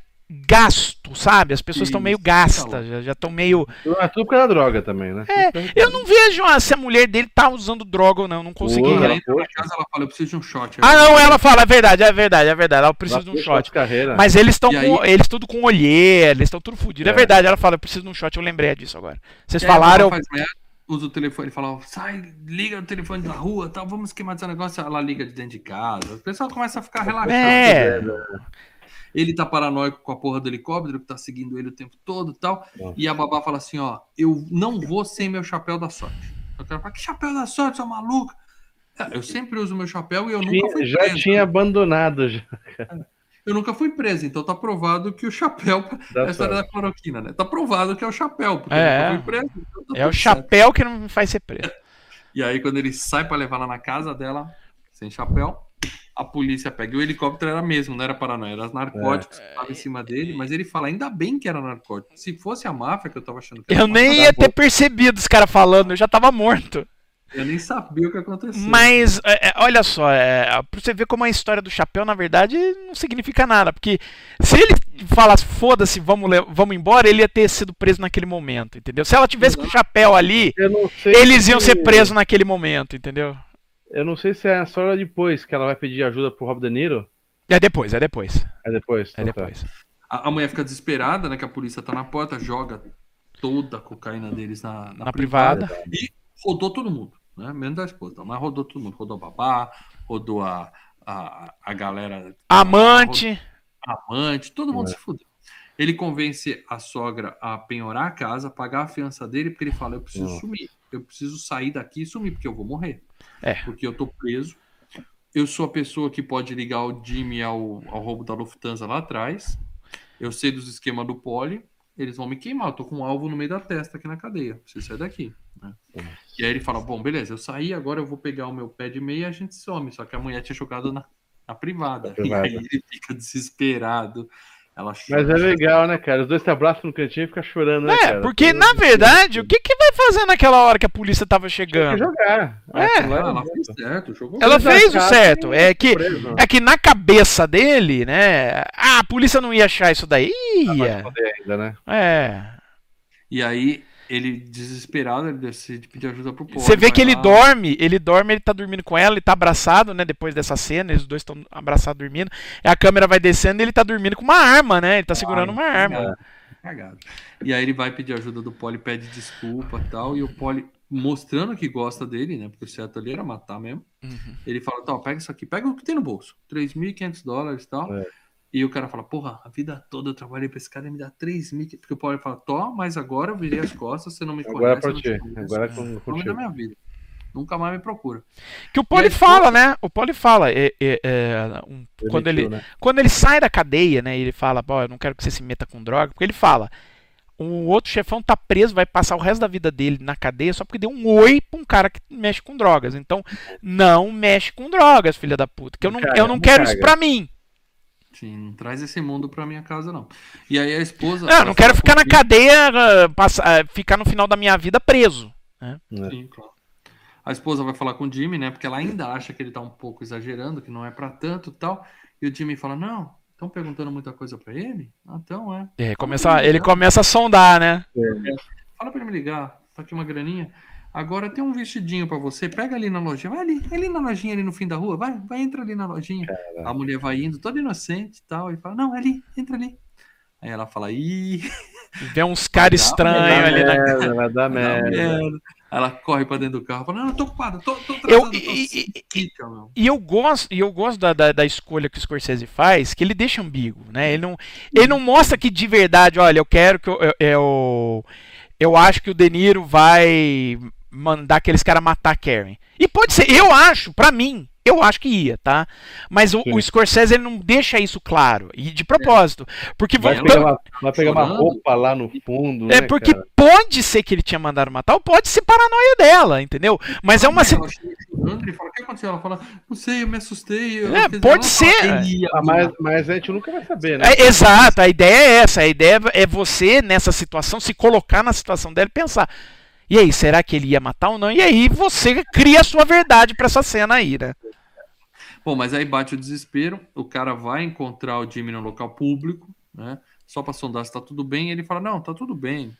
gasto, sabe? As pessoas estão meio tá gastas, já estão meio. É tudo por causa da droga também, né? É, Eu não vejo ah, se a mulher dele tá usando droga ou não, não consegui. Porra. ela entra na Poxa. casa, ela fala: Eu preciso de um shot. Ah, não, ela fala, é verdade, é verdade, é verdade, ela precisa de um shot. Carreira. Mas eles estão com. aí- Eles tudo com olheira, eles estão tudo fodido. É. É. verdade, ela fala, eu preciso de um shot, eu lembrei disso agora. Vocês aí falaram. ela eu- usa o telefone e fala, sai, liga o telefone da rua, tal, vamos esquematizar o negócio. Ela liga de dentro de casa. O pessoal começa a ficar relaxado. É. Ele tá paranoico com a porra do helicóptero que tá seguindo ele o tempo todo e tal. Nossa. E a babá fala assim, ó, eu não vou sem meu chapéu da sorte. O cara fala, que chapéu da sorte, sua maluca? "Ah, Eu sempre uso meu chapéu e eu nunca fui já preso. tinha abandonado já. Eu nunca fui preso, então tá provado que o chapéu. Da É a história da cloroquina, né? Tá provado que é o chapéu, porque É. eu nunca fui preso. então tá É o tudo certo. chapéu que não me faz ser preso. E aí, quando ele sai pra levar lá na casa dela, sem chapéu, a polícia pega. E o helicóptero era mesmo, não era paranoia, era os narcóticos que estavam em cima dele, mas ele fala, ainda bem que era narcótico. Se fosse a máfia, que eu tava achando que era Eu nem ia ter percebido os caras falando, eu já tava morto. eu nem sabia o que aconteceu. Mas, é, é, olha só, é, pra você ver como a história do chapéu, na verdade, não significa nada. Porque se ele falasse, foda-se, vamos, vamos embora, ele ia ter sido preso naquele momento, entendeu? Se ela tivesse com o chapéu ali, eles iam se- ser presos naquele momento, entendeu? Eu não sei se é só ela depois que ela vai pedir ajuda pro Rob De Niro. É depois, é depois. É depois. É Então tá. depois. A, a mulher fica desesperada, né? Que a polícia tá na porta, joga toda a cocaína deles na, na Na privada. E rodou todo mundo, né? Menos da esposa, mas rodou todo mundo. Rodou a babá, rodou a, a, a galera. Amante. amante, todo mundo É. se fudeu. Ele convence a sogra a penhorar a casa, pagar a fiança dele, porque ele fala: Eu preciso Nossa. sumir, eu preciso sair daqui e sumir, porque eu vou morrer. É. Porque eu tô preso. Eu sou a pessoa que pode ligar o Jimmy ao, ao roubo da Lufthansa lá atrás. Eu sei dos esquemas do Poli. Eles vão me queimar. Eu tô com um alvo no meio da testa aqui na cadeia. Preciso sair daqui. né? E aí ele fala: Bom, beleza, eu saí, agora eu vou pegar o meu pé de meia e a gente some. Só que a mulher tinha jogado na, na privada. Na privada. E aí ele fica desesperado. Ela Mas chora, é legal, né, cara? Os dois se abraçam no cantinho e ficam chorando, né, É, cara? porque na verdade, o que, que vai fazer naquela hora que a polícia tava Tinha que chegando? jogar. É. lá Ah, ela fez certo, jogou Ela fez o certo. É que, Preso. é que na cabeça dele, né? Ah, a polícia não ia achar isso daí. Ia. ainda, né? É. E aí, ele desesperado, ele decide pedir ajuda pro povo. Você vê que vai ele lá. dorme, ele dorme, ele tá dormindo com ela, ele tá abraçado, né? Depois dessa cena, eles dois estão abraçados dormindo. E a câmera vai descendo e ele tá dormindo com uma arma, né? Ele tá segurando uma arma. Cagado. E aí ele vai pedir ajuda do Poli, pede desculpa e tal. E o Poli, mostrando que gosta dele, né? Porque o certo ali era matar mesmo. Uhum. Ele fala: tá, pega isso aqui, pega o que tem no bolso. 3.500 dólares e tal. É. E o cara fala: porra, a vida toda eu trabalhei pra esse cara e me dá 3.000. Porque o Poli fala: tô, mas agora eu virei as costas, você não me Agora é conhece. pra eu não ti. te conheço, Agora é é com- o nome contigo. da minha vida. Nunca mais me procura. Que o Poli fala, né? O Poli fala. É, é, é, um, quando, ele, né? quando ele sai da cadeia, né? Ele fala, pô, eu não quero que você se meta com droga. Porque ele fala. O outro chefão tá preso, vai passar o resto da vida dele na cadeia só porque deu um oi pra um cara que mexe com drogas. Então, não mexe com drogas, filha da puta. Que eu não, cara, eu não quero caga. isso pra mim. Sim, não traz esse mundo pra minha casa, não. E aí a esposa. Não, não quero ficar na cadeia, ah, passar, ah, ficar no final da minha vida preso. Né? Sim, claro. A esposa vai falar com o Jimmy, né? Porque ela ainda acha que ele tá um pouco exagerando, que não é para tanto tal. E o Jimmy fala: Não, estão perguntando muita coisa para ele? Ah, então é. é começa, ele começa a sondar, né? É. Fala para ele me ligar, tá aqui uma graninha. Agora tem um vestidinho para você, pega ali na lojinha, vai ali, ali na lojinha ali no fim da rua, vai, vai, entra ali na lojinha. Caramba. A mulher vai indo, toda inocente e tal, e fala, não, é ali, entra ali. Aí ela fala, ih. Vê uns caras estranhos ali merda, na. Vai dar merda. Ela corre pra dentro do carro, fala, não, eu tô ocupado, tô, tô eu, e, e, e, eu gosto, e eu gosto da, da, da, escolha que o Scorsese faz, que ele deixa ambíguo, né? Ele não, ele não mostra que de verdade, olha, eu quero que eu, eu, eu, eu acho que o De Niro vai mandar aqueles caras matar a Karen. E pode ser, eu acho, para mim, eu acho que ia, tá? Mas o, o, Scorsese ele não deixa isso claro. E de propósito. Porque vai pegar, uma, vai pegar uma roupa lá no fundo. É né, porque cara? pode ser que ele tinha mandado matar, ou pode ser paranoia dela, entendeu? Mas é uma. Ele fala, o que aconteceu? Ela fala, não sei, eu me assustei. Eu é, pode ser. Ah, mas, mas a gente nunca vai saber, né? É, exato, a ideia é essa. A ideia é você, nessa situação, se colocar na situação dela e pensar. E aí, será que ele ia matar ou não? E aí você cria a sua verdade para essa cena aí, né? Bom, mas aí bate o desespero, o cara vai encontrar o Jimmy no local público, né? Só para sondar se tá tudo bem, e ele fala: "Não, tá tudo bem.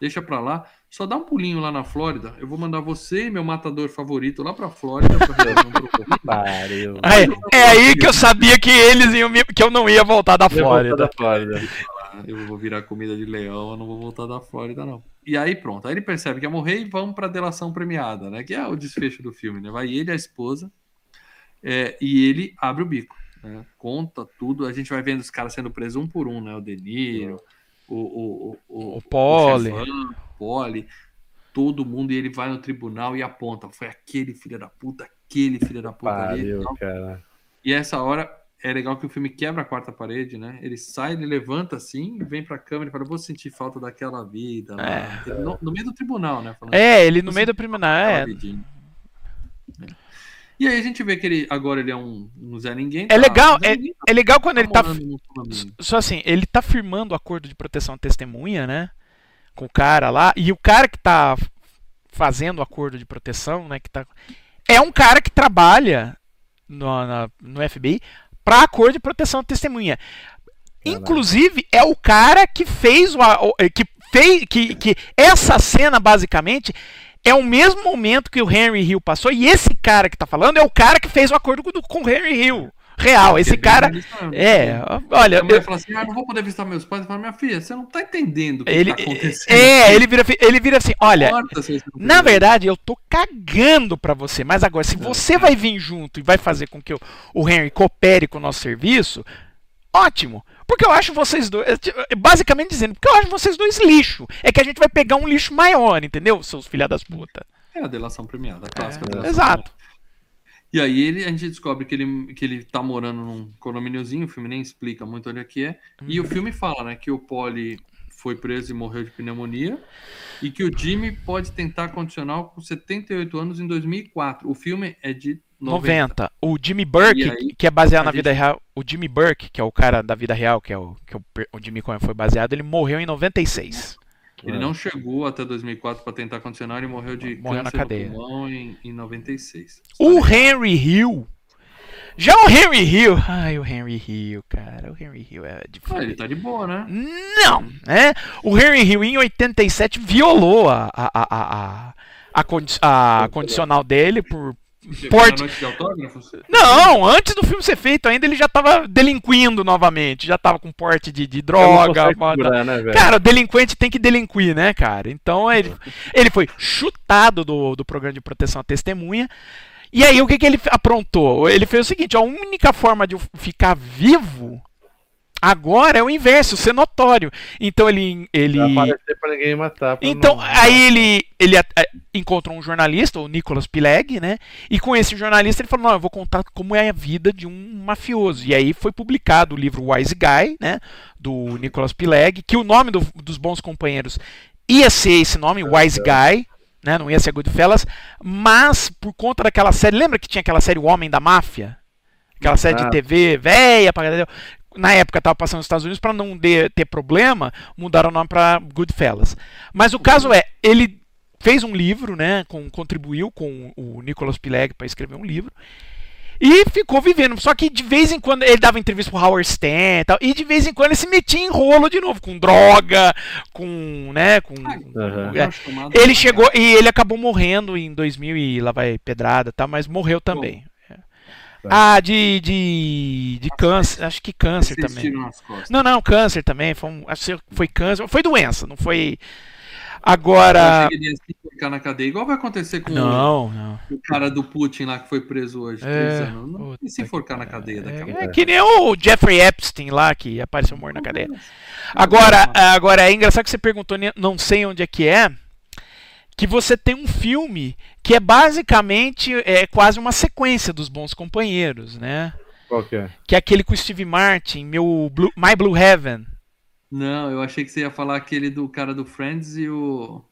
Deixa para lá. Só dá um pulinho lá na Flórida. Eu vou mandar você e meu matador favorito lá para Flórida pra é, é aí que eu sabia que eles iam me... que eu não ia voltar da Flórida. Da Flórida. Eu vou virar comida de leão, eu não vou voltar da Flórida não. E aí pronto, aí ele percebe que ia morrer e vamos para delação premiada, né? Que é o desfecho do filme, né? Vai ele e a esposa é, e ele abre o bico, né? conta tudo. A gente vai vendo os caras sendo presos um por um, né? O Deniro, o, o, o, o Poli. O Poli, todo mundo, e ele vai no tribunal e aponta: foi aquele filho da puta, aquele filho da puta Pariu, ali. Cara. E essa hora é legal que o filme quebra a quarta parede, né? Ele sai, ele levanta assim, vem pra câmera e fala: Vou sentir falta daquela vida. É. No, no, meio do tribunal, né? Falando, é, ele no meio do tribunal, é. E aí a gente vê que ele agora ele é um, um Zé Ninguém. É tá, legal, é, ninguém tá, é legal quando tá ele tá. Só assim, ele tá firmando o acordo de proteção à testemunha, né? Com o cara lá. E o cara que tá fazendo o acordo de proteção, né? Que tá, é um cara que trabalha no, na, no FBI para acordo de proteção à testemunha. Inclusive, é o cara que fez o. que fez. Que, que essa cena, basicamente, é o mesmo momento que o Henry Hill passou, e esse cara que tá falando é o cara que fez o acordo com o Henry Hill. Real, esse cara. É, olha. Eu... fala assim: ah, não vou poder visitar meus pais. Fala, minha filha, você não tá entendendo o que ele, tá acontecendo. É, ele vira, ele vira assim: olha, na verdade, eu tô cagando pra você, mas agora, se você vai vir junto e vai fazer com que o, o Henry coopere com o nosso serviço, ótimo. Porque eu acho vocês dois. Basicamente dizendo, porque eu acho vocês dois lixo. É que a gente vai pegar um lixo maior, entendeu? Seus filha das putas. É a delação premiada, a clássica é, delação Exato. Premiada. E aí ele, a gente descobre que ele, que ele tá morando num condomíniozinho, o filme nem explica muito onde é que é. E o uhum. filme fala, né, que o Polly foi preso e morreu de pneumonia e que o Jimmy pode tentar condicional com 78 anos em 2004. O filme é de 90. 90. O Jimmy Burke, aí, que é baseado na vida gente... real, o Jimmy Burke, que é o cara da vida real, que é o que o, o Jimmy Cohen foi baseado, ele morreu em 96. Ele não chegou até 2004 para tentar condicionar e morreu de morreu na cadeia. Em, em 96. O Henry Hill já o Henry Hill. Ai, o Henry Hill, cara. O Henry Hill é de ah, Ele tá de boa, né? Não, né? O Henry Hill em 87 violou a, a, a, a, a, condi a condicional dele por porte. Não, antes do filme ser feito ainda ele já tava delinquindo novamente, já tava com porte de, de droga. Segurar, né, cara, o delinquente tem que delinquir, né, cara? Então ele, ele foi chutado do, do programa de proteção à testemunha. E aí o que, que ele aprontou? Ele fez o seguinte: a única forma de eu ficar vivo Agora é o inverso, ser notório. Então ele. ele... Aparecer pra ninguém matar. Então, não- aí ele, ele a- encontrou um jornalista, o Nicholas Pilegg, né? E com esse jornalista ele falou: Não, eu vou contar como é a vida de um mafioso. E aí foi publicado o livro Wise Guy, né? Do Nicholas Pilegg, que o nome do- dos bons companheiros ia ser esse nome, Wise Guy. Né, não ia ser Goodfellas, mas por conta daquela série, lembra que tinha aquela série O Homem da Máfia? Aquela série de Ah. TV velha. Na época tava passando nos Estados Unidos para não de- ter problema, mudaram o nome para Goodfellas. Mas o caso é, ele fez um livro, né, com, contribuiu com o Nicholas Pilegg para escrever um livro. E ficou vivendo. Só que de vez em quando ele dava entrevista pro Howard Stern e tal. E de vez em quando ele se metia em rolo de novo, com droga, com. né? Com. Aham. é. Ele chegou e ele acabou morrendo em 2000 e lá vai pedrada, tá? Mas morreu também. Ah, de, de, de câncer, acho que câncer também. Não, não, câncer também. Foi, um, acho que foi câncer, foi doença, não foi. Agora. ele ia se enforcar na cadeia, igual vai acontecer com Não, não. o cara do Putin lá que foi preso hoje, É, anos. Não puta se enforcar na cadeia daqui a pouco. É, é que nem o Jeffrey Epstein lá que apareceu morto na cadeia. Agora, agora é engraçado que você perguntou, né, não sei onde é que é, que você tem um filme que é basicamente é quase uma sequência dos Bons Companheiros, né? Qual que é? Que é aquele com o Steve Martin, meu Blue- My Blue Heaven. Não, eu achei que você ia falar aquele do cara do Friends e o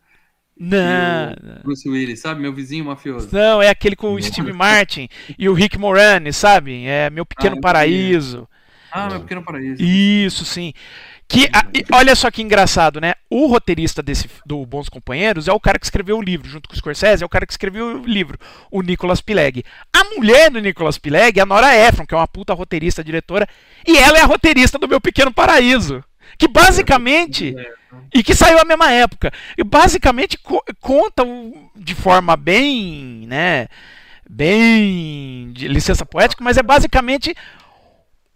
Não, Bruce Willis, sabe? Meu vizinho mafioso. não, é aquele com o Steve Martin e o Rick Moranis, sabe? É Meu Pequeno Ah, Paraíso. Ah, meu pequeno paraíso. Isso, sim. Que, a- e olha só que engraçado, né? O roteirista desse, do Bons Companheiros é o cara que escreveu o livro, junto com o Scorsese, é o cara que escreveu o livro, o Nicolas Pilegg. A mulher do Nicolas Pilegg é a Nora Ephron, que é uma puta roteirista, diretora, e ela é a roteirista do Meu Pequeno Paraíso. Que basicamente. E que saiu à mesma época. E basicamente co- conta de forma bem. né? Bem. de licença poética, mas é basicamente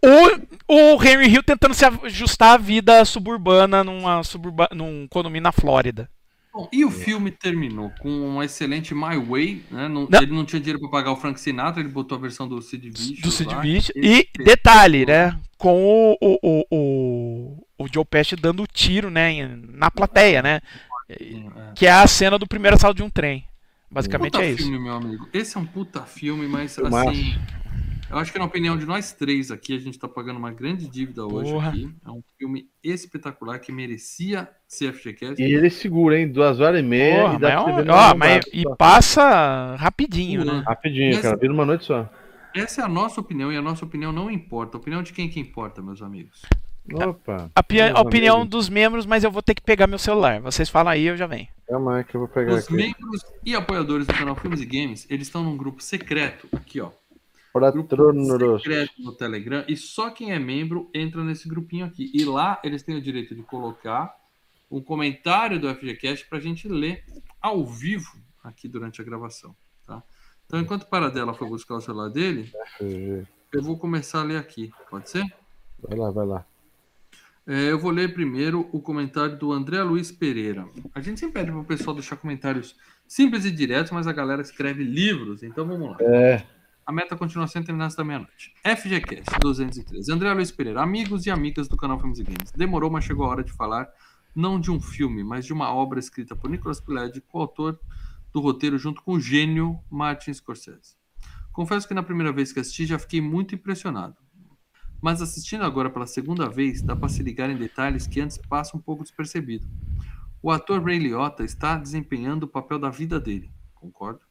o, o Henry Hill tentando se ajustar à vida suburbana numa suburba, num condomínio na Flórida. Bom, e o filme terminou com um excelente My Way, né? Não- Não. Ele não tinha dinheiro para pagar o Frank Sinatra, ele botou a versão do Sid Vicious. do Sid. Vicious. E detalhe, né? Com o, o, o, o, o Joe Pesci dando tiro, né? Na plateia, né? É. Que é a cena do primeiro assalto de um trem. Basicamente puta é isso. filme, meu amigo. Esse é um puta filme, mas Filmaço. assim. Eu acho que na opinião de nós três aqui, a gente tá pagando uma grande dívida hoje Porra. aqui. É um filme espetacular que merecia ser FGCast. E ele segura, hein? Duas horas e meia. Porra, e dá mas é um- ó, mas- e passa rapidinho, né? Rapidinho, Mas- cara. Vira uma noite só. Essa é a nossa opinião e a nossa opinião não importa. A opinião de quem que importa, meus amigos? Opa. A, a opinião amigos. dos membros, mas eu vou ter que pegar meu celular. Vocês falam aí, eu já venho. Calma aí que eu vou pegar Os aqui. membros e apoiadores do canal Filmes e Games, eles estão num grupo secreto, aqui ó. Secreto no Telegram e só quem é membro entra nesse grupinho aqui. E lá eles têm o direito de colocar um comentário do FGCast pra gente ler ao vivo aqui durante a gravação, tá? Então, enquanto o Paradela foi buscar o celular dele, eu vou começar a ler aqui, pode ser? Vai lá, vai lá. É, eu vou ler primeiro o comentário do André Luiz Pereira. A gente sempre pede para o pessoal deixar comentários simples e diretos, mas a galera escreve livros, então vamos lá. É. A meta continua sendo terminar da meia-noite. FGCast 213. André Luiz Pereira, amigos e amigas do canal Filmes e Games. Demorou, mas chegou a hora de falar não de um filme, mas de uma obra escrita por Nicolas Pileggi, coautor do roteiro junto com o gênio Martin Scorsese. Confesso que na primeira vez que assisti já fiquei muito impressionado. Mas assistindo agora pela segunda vez, dá para se ligar em detalhes que antes passam um pouco despercebido. O ator Ray Liotta está desempenhando o papel da vida dele, concordo?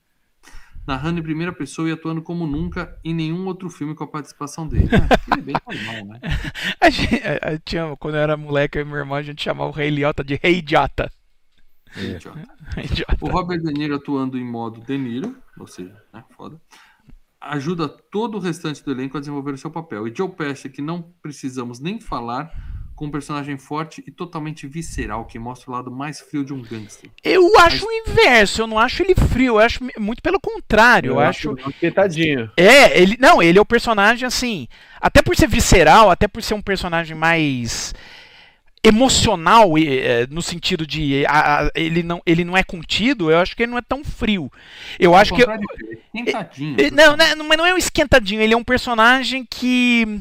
Narrando em primeira pessoa e atuando como nunca em nenhum outro filme com a participação dele. Ah, ele é bem normal, né? A gente, a- a- tinha, quando eu era moleque, eu e meu irmão, a gente chamava o Rei Liotta de Rei Idiota. Idiota. Idiota. O Robert De Niro atuando em modo De Niro, ou seja, né, foda, ajuda todo o restante do elenco a desenvolver o seu papel. E Joe Pesci, que não precisamos nem falar, com um personagem forte e totalmente visceral, que mostra o lado mais frio de um gangster. Eu acho o inverso, eu não acho ele frio, eu acho muito pelo contrário, eu acho. Coitadinho. É, ele. Não, ele é o personagem assim. Até por ser visceral, até por ser um personagem mais emocional é, no sentido de a- a- ele, não, ele não é contido, eu acho que ele não é tão frio. Eu acho que. Contrário dele, Tentadinho. Eh, Não, não, mas não é um esquentadinho, ele é um personagem que.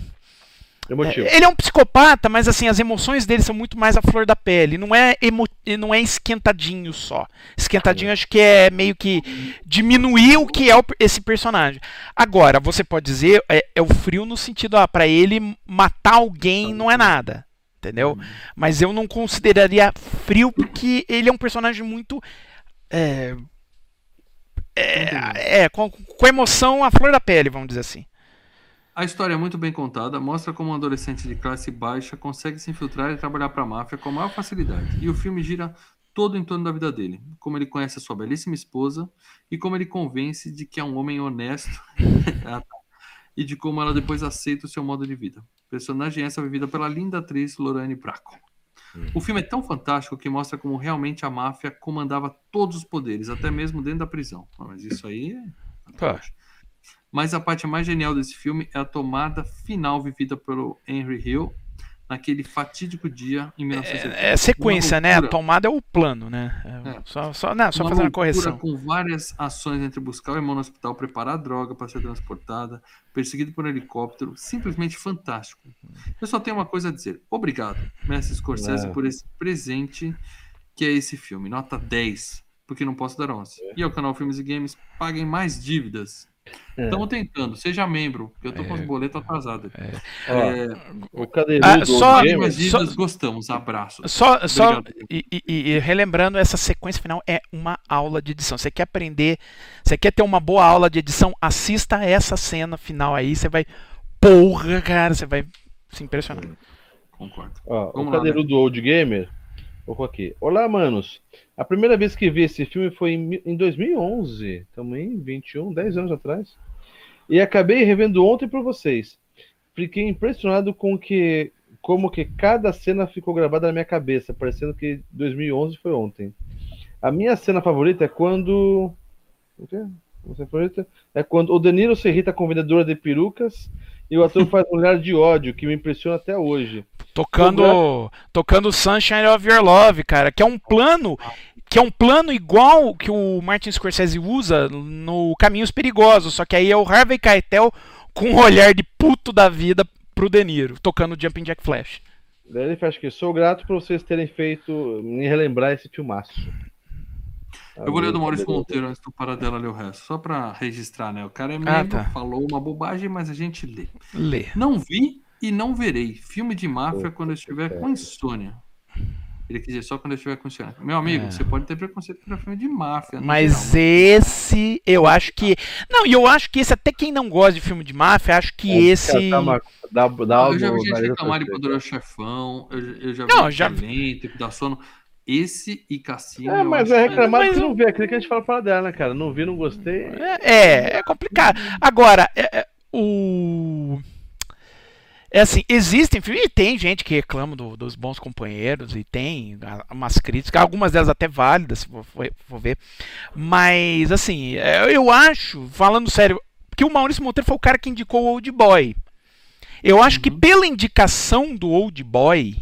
Emotivo. É, ele é um psicopata, mas assim, as emoções dele são muito mais à flor da pele. Não é, emo... não é esquentadinho só. Esquentadinho acho que é meio que diminuir o que é o- esse personagem. Agora, você pode dizer, é, é o frio no sentido, ah, pra ele matar alguém não é nada. Entendeu? Mas eu não consideraria frio porque ele é um personagem muito. É, é, é, com, com emoção à flor da pele, vamos dizer assim. A história é muito bem contada, mostra como um adolescente de classe baixa consegue se infiltrar e trabalhar para a máfia com a maior facilidade. E o filme gira todo em torno da vida dele, como ele conhece a sua belíssima esposa e como ele convence de que é um homem honesto tá. e de como ela depois aceita o seu modo de vida. Personagem essa vivida pela linda atriz Lorraine Bracco. O filme é tão fantástico que mostra como realmente a máfia comandava todos os poderes, até mesmo dentro da prisão. Mas isso aí é Pô. Mas a parte mais genial desse filme é a tomada final vivida pelo Henry Hill naquele fatídico dia em 1970. É, é sequência, né? A tomada é o plano, né? É, É. Só, só, não, só Uma fazendo a correção. Com várias ações entre buscar o irmão no hospital, preparar a droga para ser transportada, perseguido por um helicóptero, simplesmente fantástico. Eu só tenho uma coisa a dizer. Obrigado, Mestre Scorsese, É. por esse presente que é esse filme. Nota 10, porque não posso dar 11. E ao canal Filmes e Games, paguem mais dívidas. É. Estamos tentando, seja membro, porque eu tô com os boletos atrasados. Ó, É, o cadeirudo Ah, só- só- gostamos, abraços. Só, só Obrigado. e, e- e relembrando, essa sequência final é uma aula de edição. Você quer aprender, você quer ter uma boa aula de edição, assista essa cena final aí, você vai. Porra, cara, você vai se impressionar. Concordo. ó, o lá, cadeirudo Old Gamer colocou aqui. Olá, manos. A primeira vez que vi esse filme foi em, em 2011. Também 21, 10 anos atrás. E acabei revendo ontem por vocês. Fiquei impressionado com que como que cada cena ficou gravada na minha cabeça, parecendo que 2011 foi ontem. A minha cena favorita é quando o quê? Cena favorita é quando o Danilo se irrita com a vendedora de perucas e o ator faz um olhar de ódio que me impressiona até hoje. Tocando, tocando Sunshine of Your Love, cara, que é um plano, que é um plano igual que o Martin Scorsese usa no Caminhos Perigosos, só que aí é o Harvey Keitel com um olhar de puto da vida pro De Niro, tocando Jumping Jack Flash. Daí ele fecha aqui. Sou grato por vocês terem feito me relembrar esse filmaço. Eu vou ler do Maurício. Monteiro antes do Paradela ler o resto, só pra registrar, né? O cara é Ah, membro, tá. falou uma bobagem, mas a gente lê. Lê. Não vi e não verei filme de máfia quando eu estiver com insônia. Ele quis dizer só quando eu estiver com insônia. Meu amigo, É. você pode ter preconceito por filme de máfia. Mas geral, esse, eu acho que. Não, e eu acho que esse, até quem não gosta de filme de máfia, acho que esse. Dá uma- dá- dá Eu já vi gente reclamar de Poderoso Chefão, eu, eu já vi Não, já é vi. lento, que dá sono. Esse e Cassino. É, eu mas é que- reclamado Mas que não vê aquilo que a gente fala para dela, né, cara? Não vi, não gostei. É, é complicado. Agora, é- é, o. É assim, existem filmes, e tem gente que reclama do- dos bons companheiros, e tem umas críticas, algumas delas até válidas, se for, for- for ver. Mas, assim, é, eu acho, falando sério, que o Maurício Monteiro foi o cara que indicou o Old Boy. Eu acho que pela indicação do Old Boy,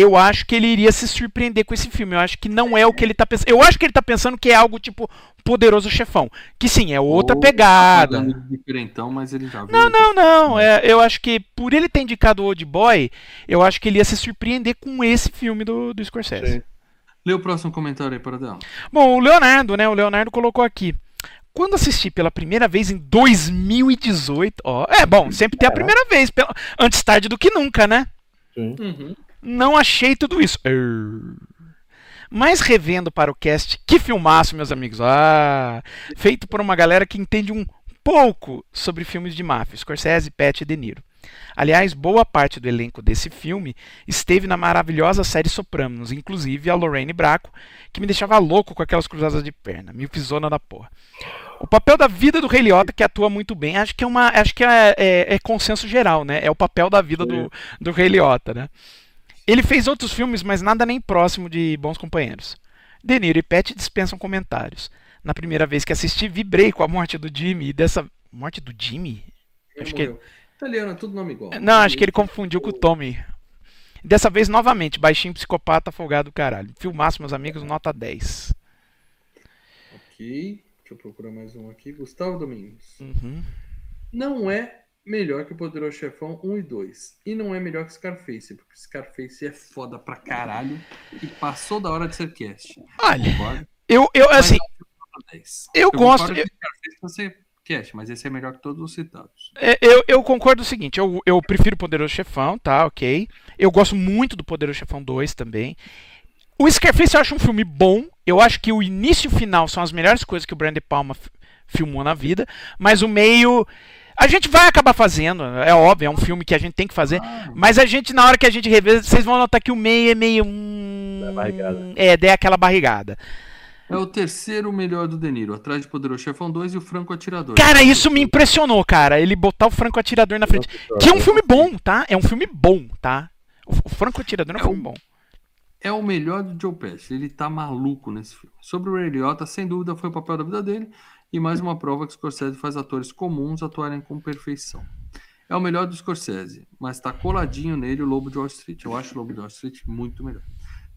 eu acho que ele iria se surpreender com esse filme. Eu acho que não é o que ele tá pensando. Eu acho que ele tá pensando que é algo tipo Poderoso Chefão. Que sim, é outra Ou pegada. de diferentão, mas ele já viu. Não, não, não. É, eu acho que por ele ter indicado o Old Boy, eu acho que ele ia se surpreender com esse filme do, do Scorsese. Sim. Lê o próximo comentário aí, Paradela. Bom, o Leonardo, né? O Leonardo colocou aqui. Quando assisti pela primeira vez em 2018, ó, é bom, sempre tem a primeira vez, pela- antes tarde do que nunca, né? Sim. Uhum. Não achei tudo isso. Mas revendo para o cast, que filmaço, meus amigos. Ah, feito por uma galera que entende um pouco sobre filmes de máfia, Scorsese, Pat e De Niro. Aliás, boa parte do elenco desse filme esteve na maravilhosa série Sopranos, inclusive a Lorraine Bracco, que me deixava louco com aquelas cruzadas de perna, mil pisona da porra. O papel da vida do Rei Liotta, que atua muito bem, acho que é uma, acho que é, é- é consenso geral, né? É o papel da vida do, do Rei Liotta, né? Ele fez outros filmes, mas nada nem próximo de Bons Companheiros. De Niro e Pat dispensam comentários. Na primeira vez que assisti, vibrei com a morte do Jimmy e dessa morte do Jimmy? Acho que morreu. Italiano, tudo nome igual. não, acho que ele confundiu com o Tommy. Dessa vez, novamente, baixinho psicopata folgado do caralho. Filmaço, meus amigos, nota 10. Ok. Deixa eu procurar mais um aqui. Gustavo Domingos. Uhum. Não é melhor que o Poderoso Chefão 1 e 2. E não é melhor que Scarface, porque Scarface é foda pra caralho e passou da hora de ser cast. Olha, eu, eu assim, eu, eu gosto... Eu... Scarface cast, mas esse é melhor que todos os citados. É, eu, eu concordo o seguinte, eu, eu prefiro Poderoso Chefão, tá, ok. Eu gosto muito do Poderoso Chefão 2 também. O Scarface eu acho um filme bom. Eu acho que o início e o final são as melhores coisas que o Brand Palma filmou na vida, mas o meio a gente vai acabar fazendo, é óbvio, é um filme que a gente tem que fazer, ah. mas a gente, na hora que a gente rever, vocês vão notar que o meio é meio. Hum, é, é aquela barrigada. É o terceiro melhor do De Niro, atrás de Poderoso Chefão 2 e o Franco Atirador. Cara, isso me impressionou, cara. Ele botar o Franco Atirador na frente. Que é um filme bom, tá? É um filme bom, tá? O Franco Atirador é um é filme bom. É o melhor do Joe Pesci. Ele tá maluco nesse filme. Sobre o Ray Liotta, sem dúvida, foi o papel da vida dele. E mais uma prova que Scorsese faz atores comuns atuarem com perfeição. É o melhor do Scorsese, mas está coladinho nele o Lobo de Wall Street. Eu acho o Lobo de Wall Street muito melhor.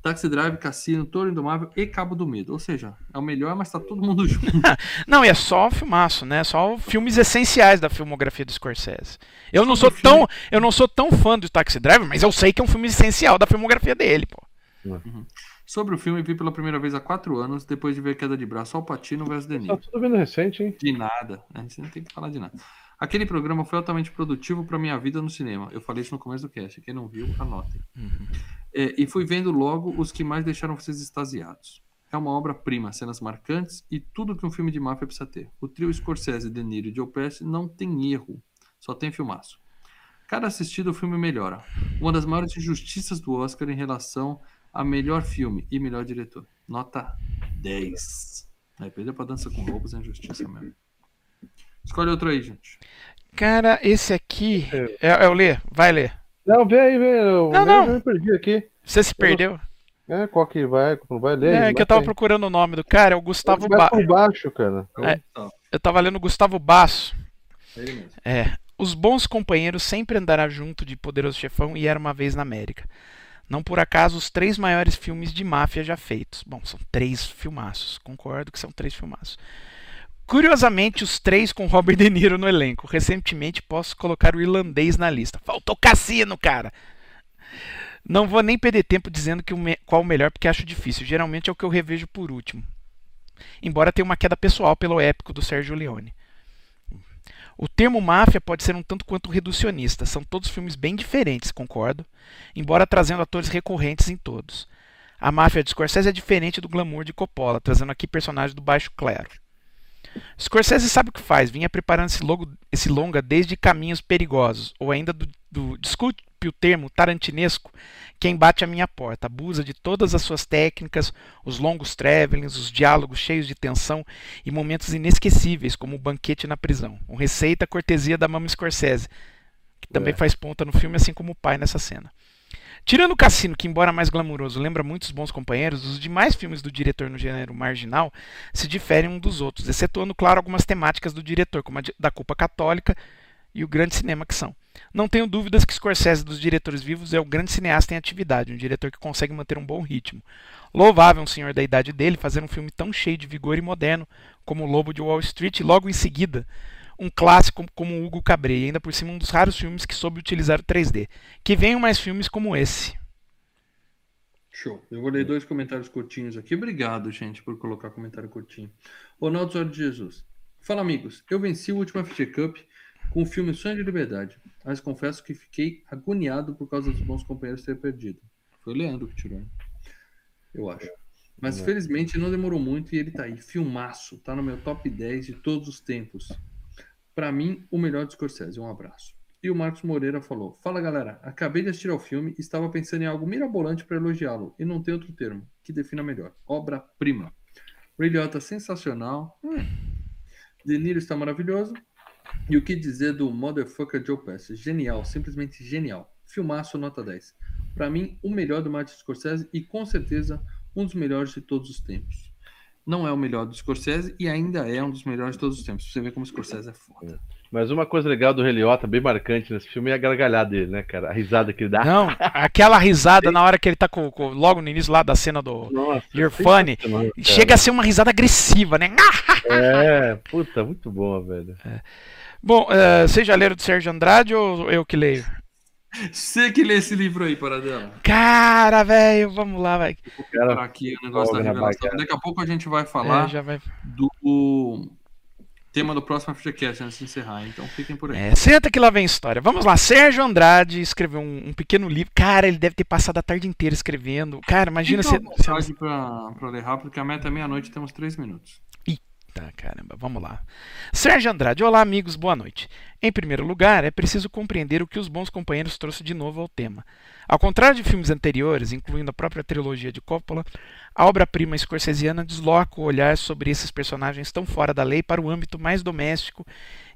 Taxi Drive, Cassino, Toro Indomável e Cabo do Medo. Ou seja, é o melhor, mas tá todo mundo junto. não, e é só filmaço, né? Só filmes essenciais da filmografia do Scorsese. Eu não sou tão, eu não sou tão fã do Taxi Drive, mas eu sei que é um filme essencial da filmografia dele, pô. Uhum. Sobre o filme, vi pela primeira vez há quatro anos, depois de ver Queda de Braço ao Patino versus Denis. Tá tudo vendo recente, hein? De nada. A gente não tem que falar de nada. Aquele programa foi altamente produtivo para minha vida no cinema. Eu falei isso no começo do cast. Quem não viu, anotem. Uhum. É, e fui vendo logo os que mais deixaram vocês extasiados. É uma obra-prima, cenas marcantes e tudo que um filme de máfia precisa ter. O trio Scorsese, De Niro e Joe Pesci não tem erro, só tem filmaço. Cada assistido o filme melhora. Uma das maiores injustiças do Oscar em relação a melhor filme e melhor diretor. Nota 10. Aí perdeu pra Dança com Lobos é injustiça mesmo. Escolhe outro aí, gente. Cara, esse aqui. É, é o Lê? Vai ler. Não, vem aí, vem. Eu, não, não. Eu me perdi aqui. Você se perdeu? É, qual que vai? Não vai ler? É, que eu tava procurando o nome do cara, é o Gustavo Basso. baixo, cara. É, eu tava lendo Gustavo Basso. É. Os bons companheiros sempre andarão junto de Poderoso Chefão e Era uma Vez na América. Não por acaso os três maiores filmes de máfia já feitos. Bom, são três filmaços. Concordo que são três filmaços. Curiosamente, os três com Robert De Niro no elenco. Recentemente posso colocar o irlandês na lista. Faltou cassino, cara! Não vou nem perder tempo dizendo que o qual o melhor, porque acho difícil. Geralmente é o que eu revejo por último. Embora tenha uma queda pessoal pelo épico do Sérgio Leone. O termo máfia pode ser um tanto quanto reducionista. São todos filmes bem diferentes, concordo, embora trazendo atores recorrentes em todos. A máfia de Scorsese é diferente do glamour de Coppola, trazendo aqui personagens do baixo clero. Scorsese sabe o que faz, vinha preparando esse, logo, esse longa desde Caminhos Perigosos, ou ainda do, do desculpe o termo tarantinesco, quem bate a minha porta, abusa de todas as suas técnicas, os longos travelings, os diálogos cheios de tensão e momentos inesquecíveis, como o banquete na prisão. Um receita cortesia da Mama Scorsese, que também é. faz ponta no filme, assim como o pai nessa cena. Tirando o Cassino, que embora mais glamuroso lembra muitos bons companheiros, os demais filmes do diretor no gênero marginal se diferem um dos outros, excetuando, claro, algumas temáticas do diretor, como a da culpa católica e o grande cinema que são. Não tenho dúvidas que Scorsese dos diretores vivos é o grande cineasta em atividade, um diretor que consegue manter um bom ritmo. Louvável um senhor da idade dele fazer um filme tão cheio de vigor e moderno como O Lobo de Wall Street e logo em seguida um clássico como Hugo Cabret, e ainda por cima um dos raros filmes que soube utilizar o 3D. Que venham mais filmes como esse. Show. Eu vou ler dois comentários curtinhos aqui. Obrigado, gente, por colocar comentário curtinho. Ronaldo Zoro de Jesus. Fala, amigos. Eu venci o último FG Cup com o filme Sonho de Liberdade, mas confesso que fiquei agoniado por causa dos bons companheiros ter perdido. Foi o Leandro que tirou, hein? eu acho. Mas felizmente não demorou muito e ele tá aí, filmaço, tá no meu top 10 de todos os tempos. Para mim, o melhor de Scorsese. Um abraço. E o Marcos Moreira falou: Fala galera, acabei de assistir ao filme e estava pensando em algo mirabolante para elogiá-lo, e não tem outro termo que defina melhor. Obra-prima. Ray Liotta sensacional. Hum. De Niro está maravilhoso. E o que dizer do Motherfucker Joe Pesci? Genial, simplesmente genial. Filmaço nota 10. Para mim, o melhor do Martin Scorsese e com certeza um dos melhores de todos os tempos. Não é o melhor do Scorsese e ainda é um dos melhores de todos os tempos. Você vê como o Scorsese é foda. Mas uma coisa legal do Heliota, bem marcante nesse filme, é a gargalhada dele, né, cara? A risada que ele dá. Não, aquela risada na hora que ele tá com, com logo no início lá da cena do Nossa, You're Funny, chega a ser uma risada agressiva, né? É, puta, muito boa, velho. É. Bom, uh, você já leram do Sérgio Andrade ou eu que leio? Você que lê esse livro aí, Paradela. Cara, velho, vamos lá, vai. Aqui o negócio da revelação. Daqui a pouco a gente vai falar é, vai... do tema do próximo FGCast antes de encerrar, então fiquem por aí. É, senta que lá vem história. Vamos lá, Sérgio Andrade escreveu um, um, pequeno livro. Cara, ele deve ter passado a tarde inteira escrevendo. Cara, imagina então, você. Você... Pra, pra ler rápido, porque a meta é meia-noite temos três minutos. Eita, caramba, vamos lá. Sérgio Andrade, olá amigos, boa noite. Em primeiro lugar, é preciso compreender o que os bons companheiros trouxe de novo ao tema. Ao contrário de filmes anteriores, incluindo a própria trilogia de Coppola, a obra-prima scorsesiana desloca o olhar sobre esses personagens tão fora da lei para o âmbito mais doméstico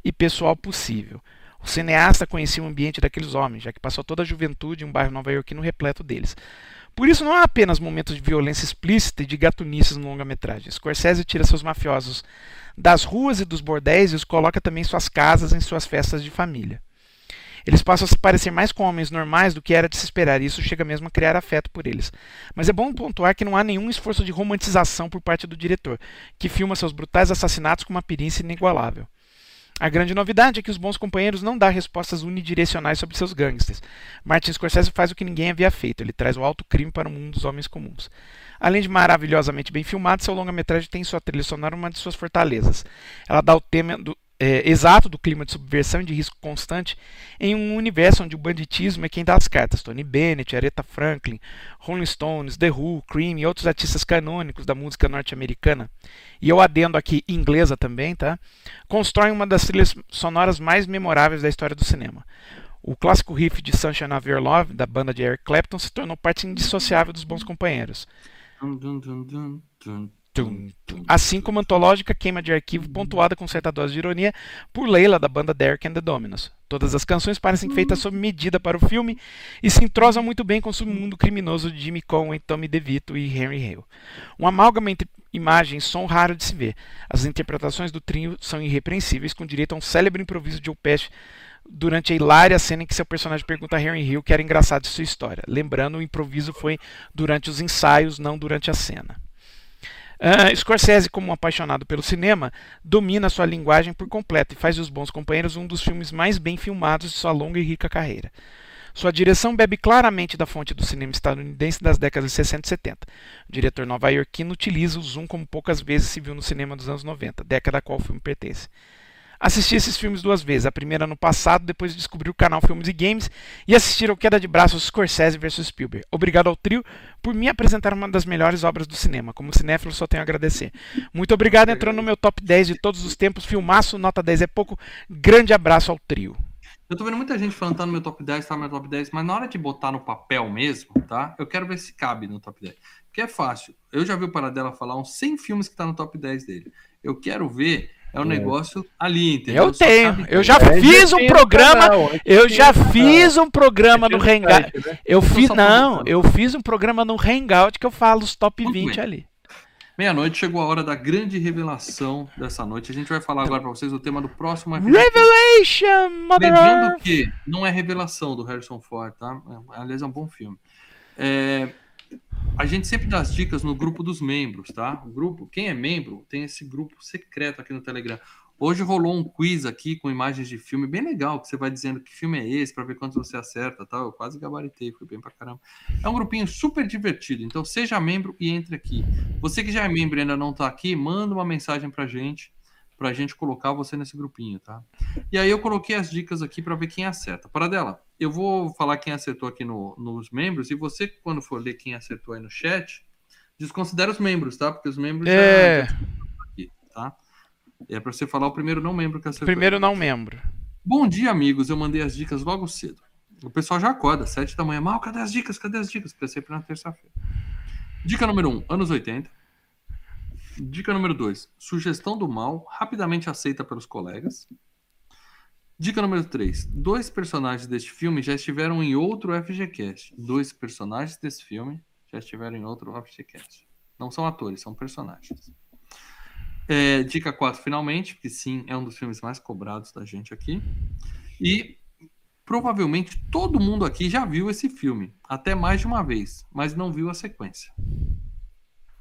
e pessoal possível. O cineasta conhecia o ambiente daqueles homens, já que passou toda a juventude em um bairro nova-iorquino repleto deles. Por isso, não há apenas momentos de violência explícita e de gatunices no longa-metragem. Scorsese tira seus mafiosos das ruas e dos bordéis e os coloca também em suas casas, em suas festas de família. Eles passam a se parecer mais com homens normais do que era de se esperar, e isso chega mesmo a criar afeto por eles. Mas é bom pontuar que não há nenhum esforço de romantização por parte do diretor, que filma seus brutais assassinatos com uma perícia inigualável. A grande novidade é que os bons companheiros não dá respostas unidirecionais sobre seus gangsters. Martin Scorsese faz o que ninguém havia feito, ele traz o alto crime para o mundo dos homens comuns. Além de maravilhosamente bem filmado, seu longa-metragem tem em sua trilha sonora uma de suas fortalezas. Ela dá o tema do, é, exato do clima de subversão e de risco constante em um universo onde o banditismo é quem dá as cartas. Tony Bennett, Aretha Franklin, Rolling Stones, The Who, Cream e outros artistas canônicos da música norte-americana e eu adendo aqui inglesa também, tá? Constroem uma das trilhas sonoras mais memoráveis da história do cinema. O clássico riff de Sunshine of Your Love, da banda de Eric Clapton, se tornou parte indissociável dos Bons Companheiros. Assim como antológica queima de arquivo pontuada com certa dose de ironia por Leila, da banda Derek and the Dominos. Todas as canções parecem feitas sob medida para o filme e se entrosam muito bem com o submundo criminoso de Jimmy Conway, Tommy DeVito e Henry Hale. Um amálgama entre imagem e som raro de se ver. As interpretações do trio são irrepreensíveis, com direito a um célebre improviso de Pesci durante a hilária cena em que seu personagem pergunta a Henry Hill que era engraçado de sua história. Lembrando, o improviso foi durante os ensaios, não durante a cena. Uh, Scorsese, como um apaixonado pelo cinema, domina sua linguagem por completo e faz Os Bons Companheiros um dos filmes mais bem filmados de sua longa e rica carreira. Sua direção bebe claramente da fonte do cinema estadunidense das décadas de 60 e 70. O diretor nova-iorquino utiliza o zoom como poucas vezes se viu no cinema dos anos 90, década a qual o filme pertence. Assisti esses filmes duas vezes, a primeira no passado, depois de descobrir o canal Filmes e Games e assistir ao Queda de Braços Scorsese vs Spielberg. Obrigado ao trio por me apresentar uma das melhores obras do cinema. Como cinéfilo, só tenho a agradecer. Muito obrigado, entrou no meu top 10 de todos os tempos. Filmaço, nota 10 é pouco. Grande abraço ao trio. Eu tô vendo muita gente falando tá no meu top 10, tá no meu top 10, mas na hora de botar no papel mesmo, tá? Eu quero ver se cabe no top 10. Porque é fácil. Eu já vi o Paradela falar uns 100 filmes que tá no top 10 dele. Eu quero ver é um é. negócio ali, entendeu? Eu tenho. Eu já é, fiz um programa. eu já fiz um programa no Hangout. Né? Eu fiz não, eu fiz um programa no Hangout que eu falo os top Muito 20 bem. ali. Meia-noite chegou a hora da grande revelação dessa noite. A gente vai falar agora para vocês o tema do próximo Revelation, Mother Lembrando que não é revelação do Harrison Ford, tá? Aliás, é um bom filme. É, a gente sempre dá as dicas no grupo dos membros, tá? O grupo, quem é membro, tem esse grupo secreto aqui no Telegram. Hoje rolou um quiz aqui com imagens de filme bem legal, que você vai dizendo que filme é esse, para ver quantos você acerta, tá? Eu quase gabaritei, foi bem pra caramba. É um grupinho super divertido, então seja membro e entre aqui. Você que já é membro e ainda não tá aqui, manda uma mensagem pra gente para a gente colocar você nesse grupinho, tá? E aí eu coloquei as dicas aqui para ver quem acerta. Para dela, eu vou falar quem acertou aqui no, nos membros e você quando for ler quem acertou aí no chat, desconsidera os membros, tá? Porque os membros é já, aqui, tá? É para você falar o primeiro não membro que acertou. Primeiro não membro. Bom dia, amigos. Eu mandei as dicas logo cedo. O pessoal já acorda, sete da manhã. Mal, cadê as dicas? Cadê as dicas? Pensei para na terça-feira. Dica número um, anos 80. Dica número 2. Sugestão do mal, rapidamente aceita pelos colegas. Dica número 3. Dois personagens deste filme já estiveram em outro FGCast. Dois personagens desse filme já estiveram em outro FGCast. Não são atores, são personagens. É, dica 4, finalmente, que sim, é um dos filmes mais cobrados da gente aqui. E provavelmente todo mundo aqui já viu esse filme, até mais de uma vez, mas não viu a sequência.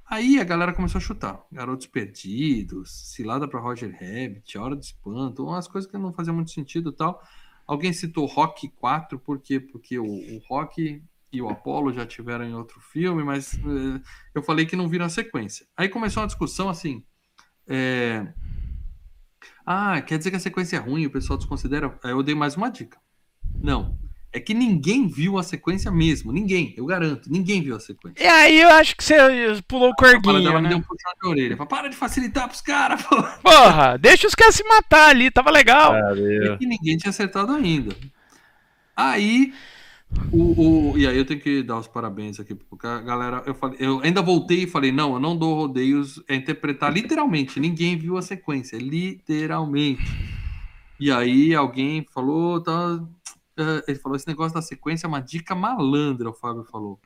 Aí a galera começou a chutar. Garotos Perdidos, Cilada para Roger Rabbit, Hora do Espanto, umas coisas que não faziam muito sentido tal. Alguém citou Rock 4, por quê? Porque o, o Rock e o Apollo já tiveram em outro filme, mas eh, eu falei que não viram a sequência. Aí começou uma discussão assim. é, Ah, quer dizer que a sequência é ruim, o pessoal desconsidera. Aí eu dei mais uma dica. Não. É que ninguém viu a sequência mesmo. Ninguém, eu garanto. Ninguém viu a sequência. E aí eu acho que você pulou o corguinho, dela me deu né? um puxão de orelha. Fala, Para de facilitar pros caras, pô. Porra, deixa os caras se matar ali, tava legal. É Valeu. que ninguém tinha acertado ainda. Aí, o, o- e aí eu tenho que dar os parabéns aqui, porque a galera, eu falei, eu ainda voltei e falei, não, eu não dou rodeios, é interpretar literalmente, ninguém viu a sequência, literalmente. E aí alguém falou, tá, eh, ele falou, esse negócio da sequência é uma dica malandra, o Fábio falou.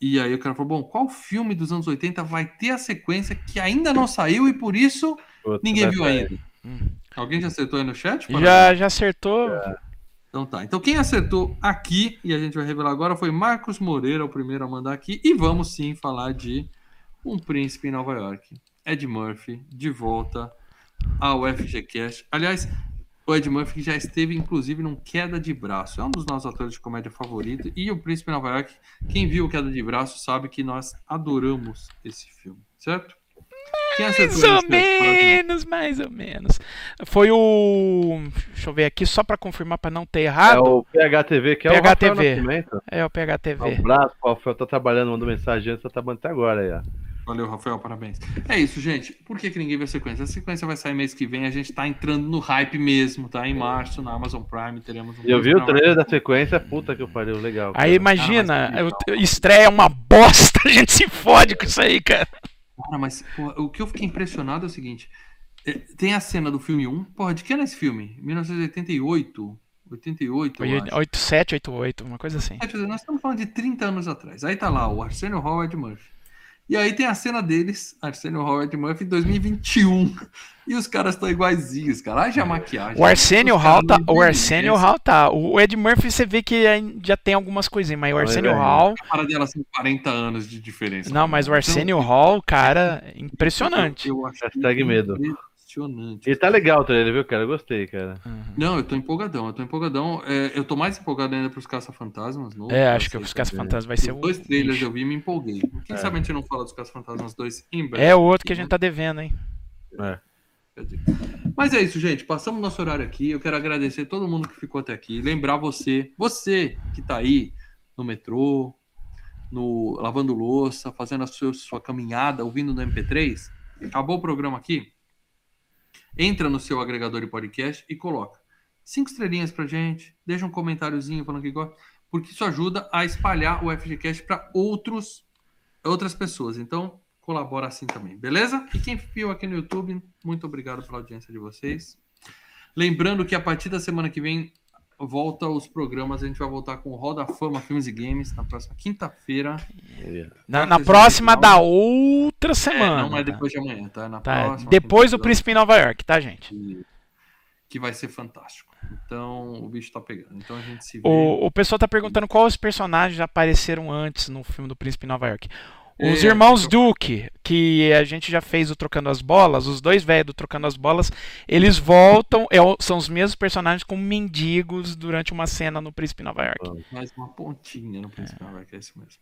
E aí o cara falou, bom, qual filme dos anos 80 vai ter a sequência que ainda não saiu e por isso Puta, ninguém vai viu ainda? Hum. Alguém já acertou aí no chat? Já, já acertou. Então tá. Então quem acertou aqui, e a gente vai revelar agora, foi Marcos Moreira, o primeiro a mandar aqui. E vamos sim falar de Um Príncipe em Nova York. Ed Murphy, de volta ao FGCast. Aliás, o Ed Murphy que já esteve, inclusive, num Queda de Braço. É um dos nossos atores de comédia favorito. E O Príncipe Nova York, quem viu o Queda de Braço sabe que nós adoramos esse filme, certo? Acertou Mais ou menos, mais ou menos. Foi o. Deixa eu ver aqui, só pra confirmar pra não ter É errado. o PHTV, que é o PHTV. Rafael Nascimento. É o Um PHTV. abraço, o Rafael tá trabalhando, mandou mensagem antes, tá trabalhando até agora aí, ó. Valeu, Rafael, parabéns. É isso, gente. Por que, que ninguém viu a sequência? A sequência vai sair mês que vem, a gente tá entrando no hype mesmo, tá? Em março, na Amazon Prime, teremos um. Eu vi o trailer da sequência, puta que pariu, legal. Aí cara. imagina, Ah, eu- estreia uma bosta, a gente se fode com isso aí, cara. Cara, mas porra, o que eu fiquei impressionado é o seguinte: é, tem a cena do filme 1. Porra, de que ano é esse filme? 1988? 88, eu acho. 8788, uma coisa assim. É, nós estamos falando de 30 anos atrás. Aí tá lá o Arsenio Hall e Ed Murphy. E aí tem a cena deles, e Ed Murphy, em 2021. E os caras estão iguaizinhos, cara. Haja maquiagem. O caras Hall tá. O Arsenio envelhecem. Hall tá. O Ed Murphy você vê que aí já tem algumas coisinhas, mas o Arsenio velho. Hall. A cara dela são 40 anos de diferença. Não, mas o Então, Arsenio Hall, cara, impressionante. Eu, eu acho Hashtag medo. Impressionante. E tá legal o trailer, viu, cara? Eu gostei, cara. Uhum. Não, eu tô empolgadão, eu tô empolgadão. É, eu tô mais empolgado ainda pros Caça-Fantasmas. novo, É, eu acho que sei os. Caça-Fantasmas vai ser o. dois trailers bicho. eu vi e me empolguei. Quem É. sabe a gente não fala dos Caça-Fantasmas 2 em breve. É o outro que a gente tá devendo, hein? É. Mas é isso, gente. Passamos nosso horário aqui. Eu quero agradecer todo mundo que ficou até aqui. Lembrar você, você que tá aí no metrô, no lavando louça, fazendo a sua, sua caminhada, ouvindo no MP3. Acabou o programa aqui? Entra no seu agregador de podcast e coloca cinco estrelinhas pra gente, deixa um comentáriozinho falando que gosta, porque isso ajuda a espalhar o FGCast para outros outras pessoas. Então, colabora assim também, beleza? E quem viu aqui no YouTube, muito obrigado pela audiência de vocês. Lembrando que a partir da semana que vem volta os programas, a gente vai voltar com o Hall da Fama Filmes e Games na próxima quinta-feira. Na, na próxima da outra É, semana. não é depois de amanhã, tá? Na Tá, próxima. Depois do. Príncipe em Nova York, tá, gente? que, que vai ser fantástico. Então, o bicho tá pegando. Então a gente se vê. O, o pessoal tá perguntando quais personagens apareceram antes no filme do Príncipe em Nova York. Os É, irmãos Duke, que a gente já fez o Trocando as Bolas, os dois velhos do Trocando as Bolas, eles voltam, é são os mesmos personagens como mendigos durante uma cena no Príncipe Nova York. Mais uma pontinha no principal, vai que é isso mesmo.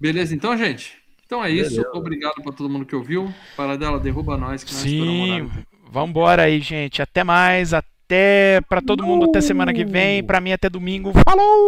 Beleza, então, gente. Então é isso. Beleza. Obrigado pra todo mundo que ouviu. Para dela, derruba nós que nós Sim, vambora aí, gente. Até mais, até pra todo mundo até semana que vem, pra mim até domingo. Falou!